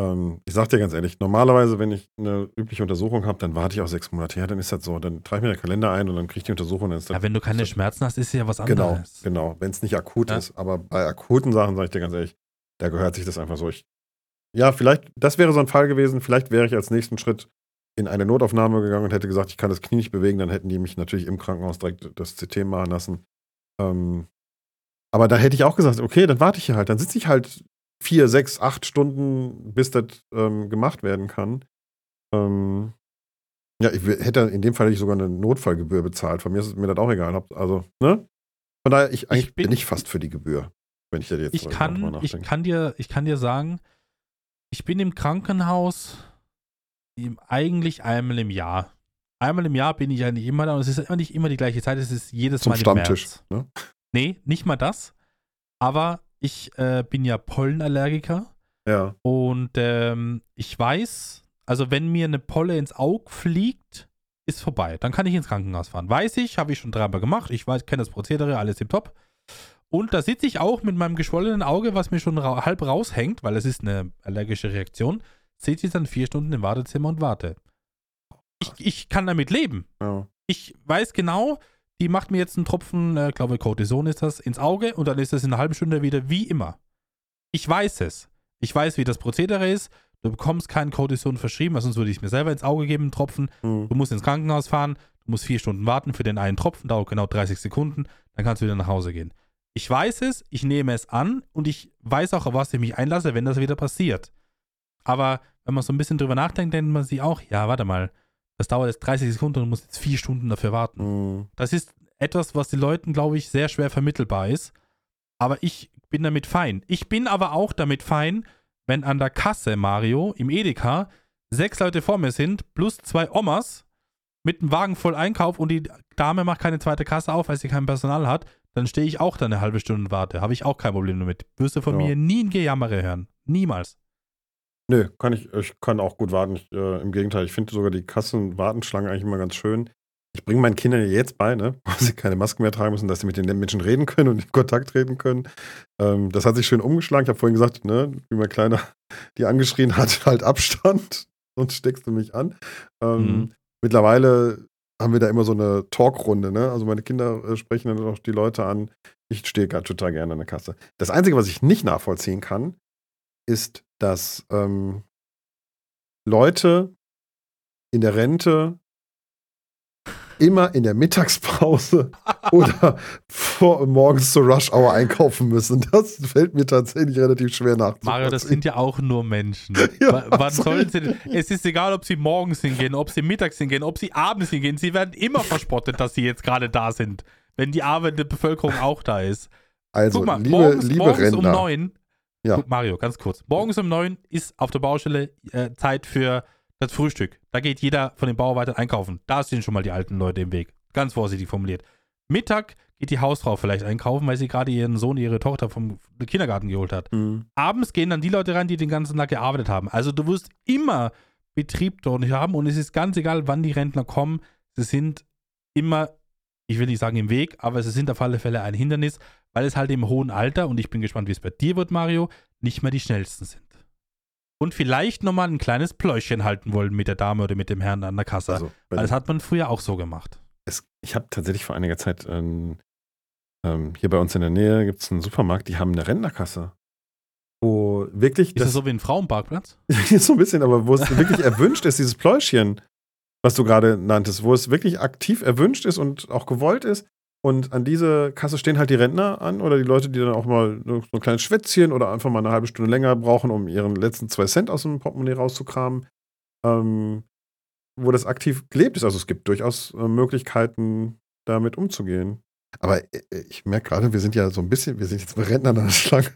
Ähm, ich sag dir ganz ehrlich, normalerweise, wenn ich eine übliche Untersuchung habe, dann warte ich auch sechs Monate her, dann ist das so. Dann trage ich mir den Kalender ein und dann kriege ich die Untersuchung. Dann ist das, Ja, wenn du keine das- Schmerzen hast, ist es ja was Genau, anderes. genau. Wenn es nicht akut Ja. ist. Aber bei akuten Sachen, sage ich dir ganz ehrlich, da gehört sich das einfach so. Ich, ja, vielleicht, das wäre so ein Fall gewesen. Vielleicht wäre ich als nächsten Schritt in eine Notaufnahme gegangen und hätte gesagt, ich kann das Knie nicht bewegen. Dann hätten die mich natürlich im Krankenhaus direkt das CT machen lassen. Ähm, aber da hätte ich auch gesagt, okay, dann warte ich hier halt. Dann sitze ich halt vier, sechs, acht Stunden, bis das ähm, gemacht werden kann. Ähm, ja, ich hätte in dem Fall hätte ich sogar eine Notfallgebühr bezahlt. Von mir ist mir das auch egal. Also, ne? Von daher, ich, eigentlich bin, bin- ich fast für die Gebühr, wenn ich da jetzt Ich kann, ich kann dir, ich kann dir sagen, ich bin im Krankenhaus eigentlich einmal im Jahr. Einmal im Jahr bin ich eigentlich immer da und es ist immer nicht immer die gleiche Zeit, es ist jedes Zum Mal im Stammtisch. März. Ne? Nee, nicht mal das. Aber ich äh, bin ja Pollenallergiker Ja. und ähm, ich weiß, also wenn mir eine Polle ins Auge fliegt, ist vorbei. Dann kann ich ins Krankenhaus fahren. Weiß ich, habe ich schon dreimal gemacht. Ich weiß, kenne das Prozedere, alles im Top. Und da sitze ich auch mit meinem geschwollenen Auge, was mir schon ra halb raushängt, weil es ist eine allergische Reaktion, sitze ich dann vier Stunden im Wartezimmer und warte. Ich, ich kann damit leben. ja. Ich weiß genau, die macht mir jetzt einen Tropfen, äh, glaube Cortison ist das, ins Auge und dann ist das in einer halben Stunde wieder wie immer. Ich weiß es. Ich weiß, wie das Prozedere ist. Du bekommst keinen Cortison verschrieben, weil sonst würde ich mir selber ins Auge geben, einen Tropfen. Hm. Du musst ins Krankenhaus fahren, du musst vier Stunden warten für den einen Tropfen, dauert genau 30 Sekunden, dann kannst du wieder nach Hause gehen. Ich weiß es, ich nehme es an und ich weiß auch, auf was ich mich einlasse, wenn das wieder passiert. Aber wenn man so ein bisschen drüber nachdenkt, denkt man sich auch, ja, warte mal, das dauert jetzt 30 Sekunden und du musst jetzt vier Stunden dafür warten. Hm. Das ist etwas, was den Leuten, glaube ich, sehr schwer vermittelbar ist. Aber ich bin damit fein. Ich bin aber auch damit fein, wenn an der Kasse, Mario, im Edeka, sechs Leute vor mir sind, plus zwei Omas mit einem Wagen voll Einkauf und die Dame macht keine zweite Kasse auf, weil sie kein Personal hat, dann stehe ich auch da eine halbe Stunde und warte. Habe ich auch kein Problem damit. Wirst du von Ja. mir nie ein Gejammere hören. Niemals. Nö, kann ich, ich kann auch gut warten. Ich, äh, Im Gegenteil, ich finde sogar die Kassenwartenschlange eigentlich immer ganz schön. Ich bringe meinen Kindern jetzt bei, ne, wo sie keine Masken mehr tragen müssen, dass sie mit den Menschen reden können und in Kontakt treten können. Ähm, das hat sich schön umgeschlagen. Ich habe vorhin gesagt, ne, wie mein Kleiner die angeschrien hat, halt Abstand, sonst steckst du mich an. Ähm, Mhm. Mittlerweile haben wir da immer so eine Talkrunde, ne? Also meine Kinder äh, sprechen dann auch die Leute an. Ich stehe gar total gerne an der Kasse. Das Einzige, was ich nicht nachvollziehen kann, ist, dass ähm, Leute in der Rente immer in der Mittagspause oder vor, morgens zur Rush Hour einkaufen müssen. Das fällt mir tatsächlich relativ schwer nachzuvollziehen. Mario, das sind ja auch nur Menschen. Ja, Wa- Wann sollen sie denn? Es ist egal, ob sie morgens hingehen, ob sie mittags hingehen, ob sie abends hingehen. Sie werden immer verspottet, dass sie jetzt gerade da sind. Wenn die arbeitende Bevölkerung auch da ist. also, Guck mal, liebe, morgens, liebe morgens um Rentner, neun. Ja. Guck, Mario, ganz kurz. Morgens um neun ist auf der Baustelle äh, Zeit für Das Frühstück. Da geht jeder von den Bauarbeitern einkaufen. Da sind schon mal die alten Leute im Weg. Ganz vorsichtig formuliert. Mittag geht die Hausfrau vielleicht einkaufen, weil sie gerade ihren Sohn, ihre Tochter vom Kindergarten geholt hat. Mhm. Abends gehen dann die Leute rein, die den ganzen Tag gearbeitet haben. Also du wirst immer Betrieb dort nicht haben und es ist ganz egal, wann die Rentner kommen. Sie sind immer, ich will nicht sagen im Weg, aber sie sind auf alle Fälle ein Hindernis, weil es halt im hohen Alter, und ich bin gespannt, wie es bei dir wird, Mario, nicht mehr die schnellsten sind. Und vielleicht nochmal ein kleines Pläuschchen halten wollen mit der Dame oder mit dem Herrn an der Kasse. Also, das hat man früher auch so gemacht. es, ich habe tatsächlich vor einiger Zeit ähm, ähm, hier bei uns in der Nähe gibt es einen Supermarkt, die haben eine Rentnerkasse. Wo wirklich Ist das so wie ein Frauenparkplatz? so ein bisschen, aber wo es wirklich erwünscht ist, dieses Pläuschchen, was du gerade nanntest, wo es wirklich aktiv erwünscht ist und auch gewollt ist. Und an diese Kasse stehen halt die Rentner an oder die Leute, die dann auch mal so ein kleines Schwätzchen oder einfach mal eine halbe Stunde länger brauchen, um ihren letzten zwei Cent aus dem Portemonnaie rauszukramen. Ähm, wo das aktiv gelebt ist. Also es gibt durchaus äh, Möglichkeiten, damit umzugehen. Aber äh, ich merke gerade, wir sind ja so ein bisschen, wir sind jetzt bei Rentnern an der Schlange.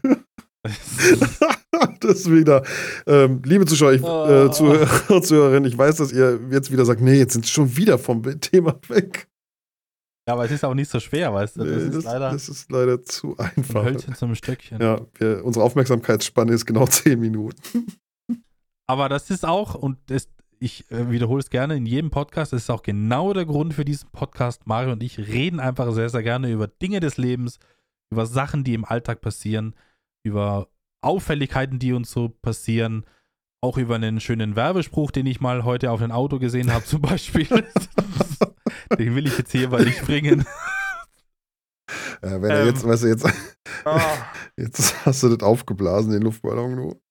das ist wieder, ähm, liebe Zuschauer, ich, äh, Oh. Zuhörer, Zuhörerinnen, ich weiß, dass ihr jetzt wieder sagt, nee, jetzt sind sie schon wieder vom Thema weg. Ja, aber es ist auch nicht so schwer, weißt du? Das Nee, ist das, leider das ist leider zu ein einfach. Hölzchen zum Stöckchen. Ja, wir, unsere Aufmerksamkeitsspanne ist genau zehn Minuten. Aber das ist auch, und das, ich äh, wiederhole es gerne in jedem Podcast, das ist auch genau der Grund für diesen Podcast. Mario und ich reden einfach sehr, sehr gerne über Dinge des Lebens, über Sachen, die im Alltag passieren, über Auffälligkeiten, die uns so passieren, auch über einen schönen Werbespruch, den ich mal heute auf ein Auto gesehen habe, zum Beispiel. den will ich jetzt hier mal nicht bringen. Ja, wenn er Ähm. jetzt, weißt du, jetzt, jetzt hast du das aufgeblasen, den Luftballon, du.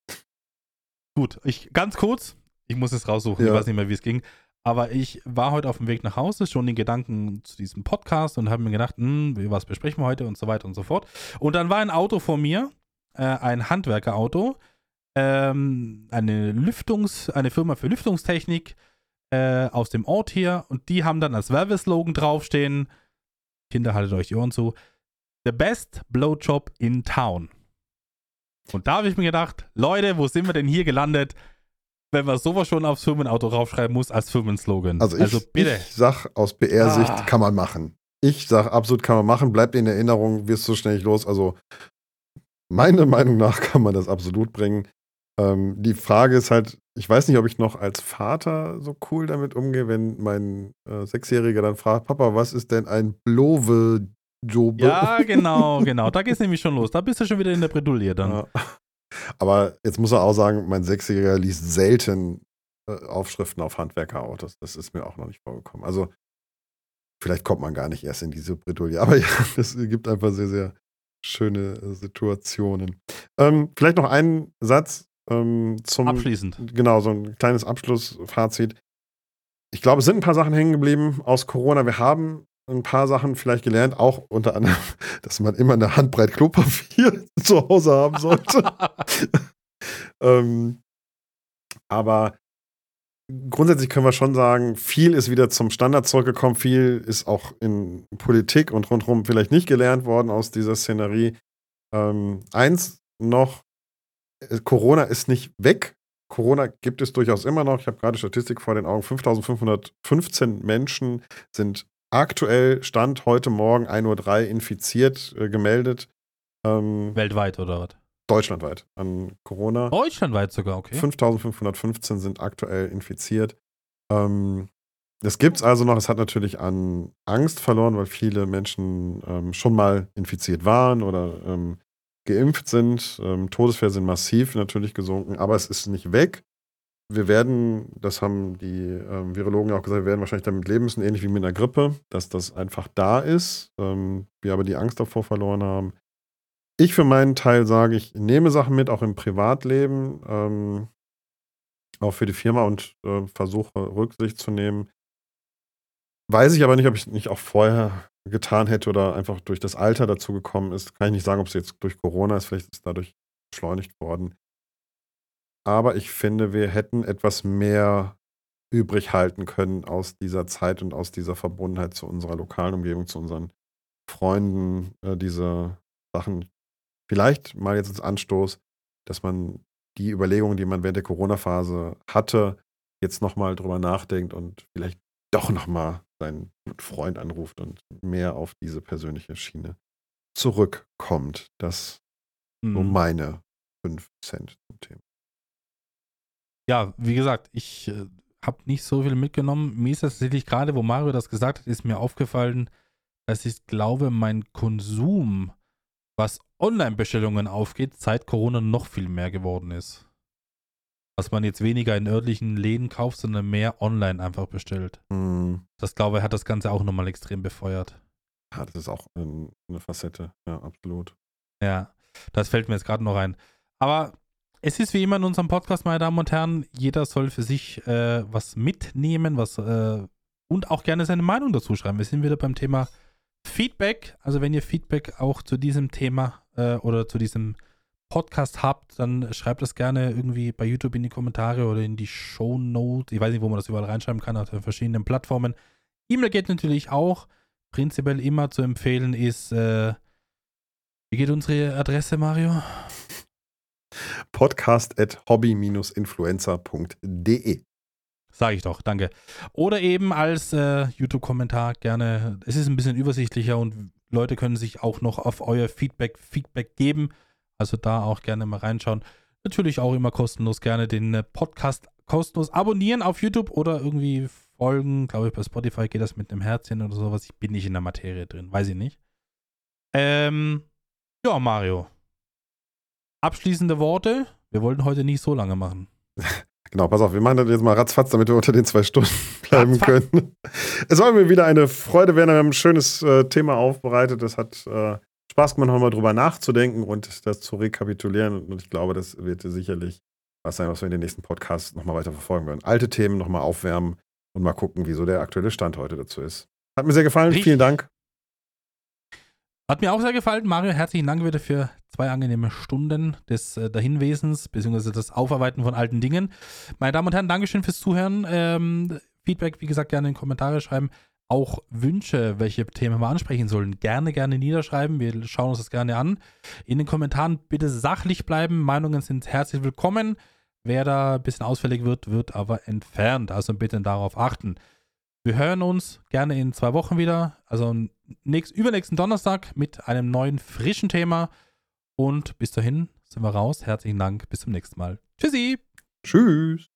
Gut, ich ganz kurz, ich muss es raussuchen, Ja. ich weiß nicht mehr, wie es ging. Aber ich war heute auf dem Weg nach Hause, schon in Gedanken zu diesem Podcast und habe mir gedacht, hm, was besprechen wir heute und so weiter und so fort. Und dann war ein Auto vor mir, äh, ein Handwerkerauto, ähm, eine Lüftungs-, eine Firma für Lüftungstechnik äh, aus dem Ort hier und die haben dann als Werbeslogan draufstehen, Kinder, haltet euch die Ohren zu, The best Blowjob in town. Und da habe ich mir gedacht, Leute, wo sind wir denn hier gelandet, wenn man sowas schon aufs Firmenauto raufschreiben muss als Firmenslogan? Also ich, bitte. ich sag, aus PR-Sicht Ah. kann man machen. Ich sag, absolut kann man machen, bleibt in Erinnerung, wirst so schnell nicht los. Also meiner Meinung nach kann man das absolut bringen. Ähm, die Frage ist halt, ich weiß nicht, ob ich noch als Vater so cool damit umgehe, wenn mein äh, Sechsjähriger dann fragt, Papa, was ist denn ein Blowe-Jobe? Ja, genau, genau. Da geht's nämlich schon los. Da bist du schon wieder in der Bredouille dann. Ja. Aber jetzt muss er auch sagen, mein Sechsjähriger liest selten äh, Aufschriften auf Handwerkerautos. Das ist mir auch noch nicht vorgekommen. Also vielleicht kommt man gar nicht erst in diese Bredouille. Aber ja, es gibt einfach sehr, sehr schöne äh, Situationen. Ähm, vielleicht noch einen Satz ähm, zum Abschließend. Genau, so ein kleines Abschlussfazit. Ich glaube, es sind ein paar Sachen hängen geblieben aus Corona. Wir haben ein paar Sachen vielleicht gelernt, auch unter anderem, dass man immer eine Handbreit Klopapier zu Hause haben sollte. ähm, aber grundsätzlich können wir schon sagen, viel ist wieder zum Standard zurückgekommen, viel ist auch in Politik und rundherum vielleicht nicht gelernt worden aus dieser Szenerie. Ähm, eins noch, Corona ist nicht weg. Corona gibt es durchaus immer noch. Ich habe gerade Statistik vor den Augen. 5515 Menschen sind aktuell, Stand heute Morgen 1.03 Uhr infiziert, äh, gemeldet. Ähm, Weltweit oder was? deutschlandweit an Corona. Deutschlandweit sogar, okay. 5515 sind aktuell infiziert. Ähm, das gibt es also noch. Es hat natürlich an Angst verloren, weil viele Menschen ähm, schon mal infiziert waren oder ähm, geimpft sind. Ähm, Todesfälle sind massiv natürlich gesunken, aber es ist nicht weg. Wir werden, das haben die ähm, Virologen auch gesagt, wir werden wahrscheinlich damit leben müssen, ähnlich wie mit einer Grippe, dass das einfach da ist. Ähm, wir aber die Angst davor verloren haben. Ich für meinen Teil sage, ich nehme Sachen mit, auch im Privatleben, ähm, auch für die Firma und äh, versuche Rücksicht zu nehmen. Weiß ich aber nicht, ob ich nicht auch vorher getan hätte oder einfach durch das Alter dazu gekommen ist. Kann ich nicht sagen, ob es jetzt durch Corona ist, vielleicht ist es dadurch beschleunigt worden. Aber ich finde, wir hätten etwas mehr übrig halten können aus dieser Zeit und aus dieser Verbundenheit zu unserer lokalen Umgebung, zu unseren Freunden, äh, diese Sachen vielleicht mal jetzt als Anstoß, dass man die Überlegungen, die man während der Corona-Phase hatte, jetzt nochmal drüber nachdenkt und vielleicht doch nochmal seinen Freund anruft und mehr auf diese persönliche Schiene zurückkommt. Das mhm. so meine 5 Cent zum Thema. Ja, wie gesagt, ich äh, habe nicht so viel mitgenommen. Mir ist das tatsächlich gerade, wo Mario das gesagt hat, ist mir aufgefallen, dass ich glaube, mein Konsum, was Online-Bestellungen aufgeht, seit Corona noch viel mehr geworden ist. Dass man jetzt weniger in örtlichen Läden kauft, sondern mehr online einfach bestellt. Mhm. Das glaube ich, hat das Ganze auch nochmal extrem befeuert. Ja, das ist auch eine Facette, ja, absolut. Ja, das fällt mir jetzt gerade noch ein. Aber es ist wie immer in unserem Podcast, meine Damen und Herren, jeder soll für sich äh, was mitnehmen, was äh, und auch gerne seine Meinung dazu schreiben. Wir sind wieder beim Thema Feedback. Also wenn ihr Feedback auch zu diesem Thema äh, oder zu diesem Podcast habt, dann schreibt das gerne irgendwie bei YouTube in die Kommentare oder in die Show Notes. Ich weiß nicht, wo man das überall reinschreiben kann, auf den verschiedenen Plattformen. E-Mail geht natürlich auch. Prinzipiell immer zu empfehlen ist, äh, wie geht unsere Adresse, Mario? Podcast at hobby-influencer.de. Sage ich doch, danke. Oder eben als äh, YouTube-Kommentar gerne. Es ist ein bisschen übersichtlicher und Leute können sich auch noch auf euer Feedback Feedback geben. Also da auch gerne mal reinschauen. Natürlich auch immer kostenlos gerne den äh, Podcast kostenlos abonnieren auf YouTube oder irgendwie folgen. Glaube ich, bei Spotify geht das mit einem Herzchen oder sowas. Ich bin nicht in der Materie drin, weiß ich nicht. Ähm, ja, Mario. Abschließende Worte. Wir wollten heute nicht so lange machen. Genau, pass auf, wir machen das jetzt mal ratzfatz, damit wir unter den zwei Stunden bleiben ratzfatz. können. Es war mir wieder eine Freude, wir haben ein schönes äh, Thema aufbereitet. Es hat äh, Spaß gemacht, nochmal drüber nachzudenken und das zu rekapitulieren. Und ich glaube, das wird sicherlich was sein, was wir in den nächsten Podcasts nochmal weiter verfolgen werden. Alte Themen nochmal aufwärmen und mal gucken, wieso der aktuelle Stand heute dazu ist. Hat mir sehr gefallen. Richtig. Vielen Dank. Hat mir auch sehr gefallen. Mario, herzlichen Dank wieder für zwei angenehme Stunden des äh, Dahinwesens, beziehungsweise das Aufarbeiten von alten Dingen. Meine Damen und Herren, Dankeschön fürs Zuhören. Ähm, Feedback, wie gesagt, gerne in die Kommentare schreiben. Auch Wünsche, welche Themen wir ansprechen sollen, gerne, gerne niederschreiben. Wir schauen uns das gerne an. In den Kommentaren bitte sachlich bleiben. Meinungen sind herzlich willkommen. Wer da ein bisschen ausfällig wird, wird aber entfernt. Also bitte darauf achten. Wir hören uns gerne in zwei Wochen wieder, also nächst, übernächsten Donnerstag mit einem neuen frischen Thema. Und bis dahin sind wir raus. Herzlichen Dank. Bis zum nächsten Mal. Tschüssi. Tschüss.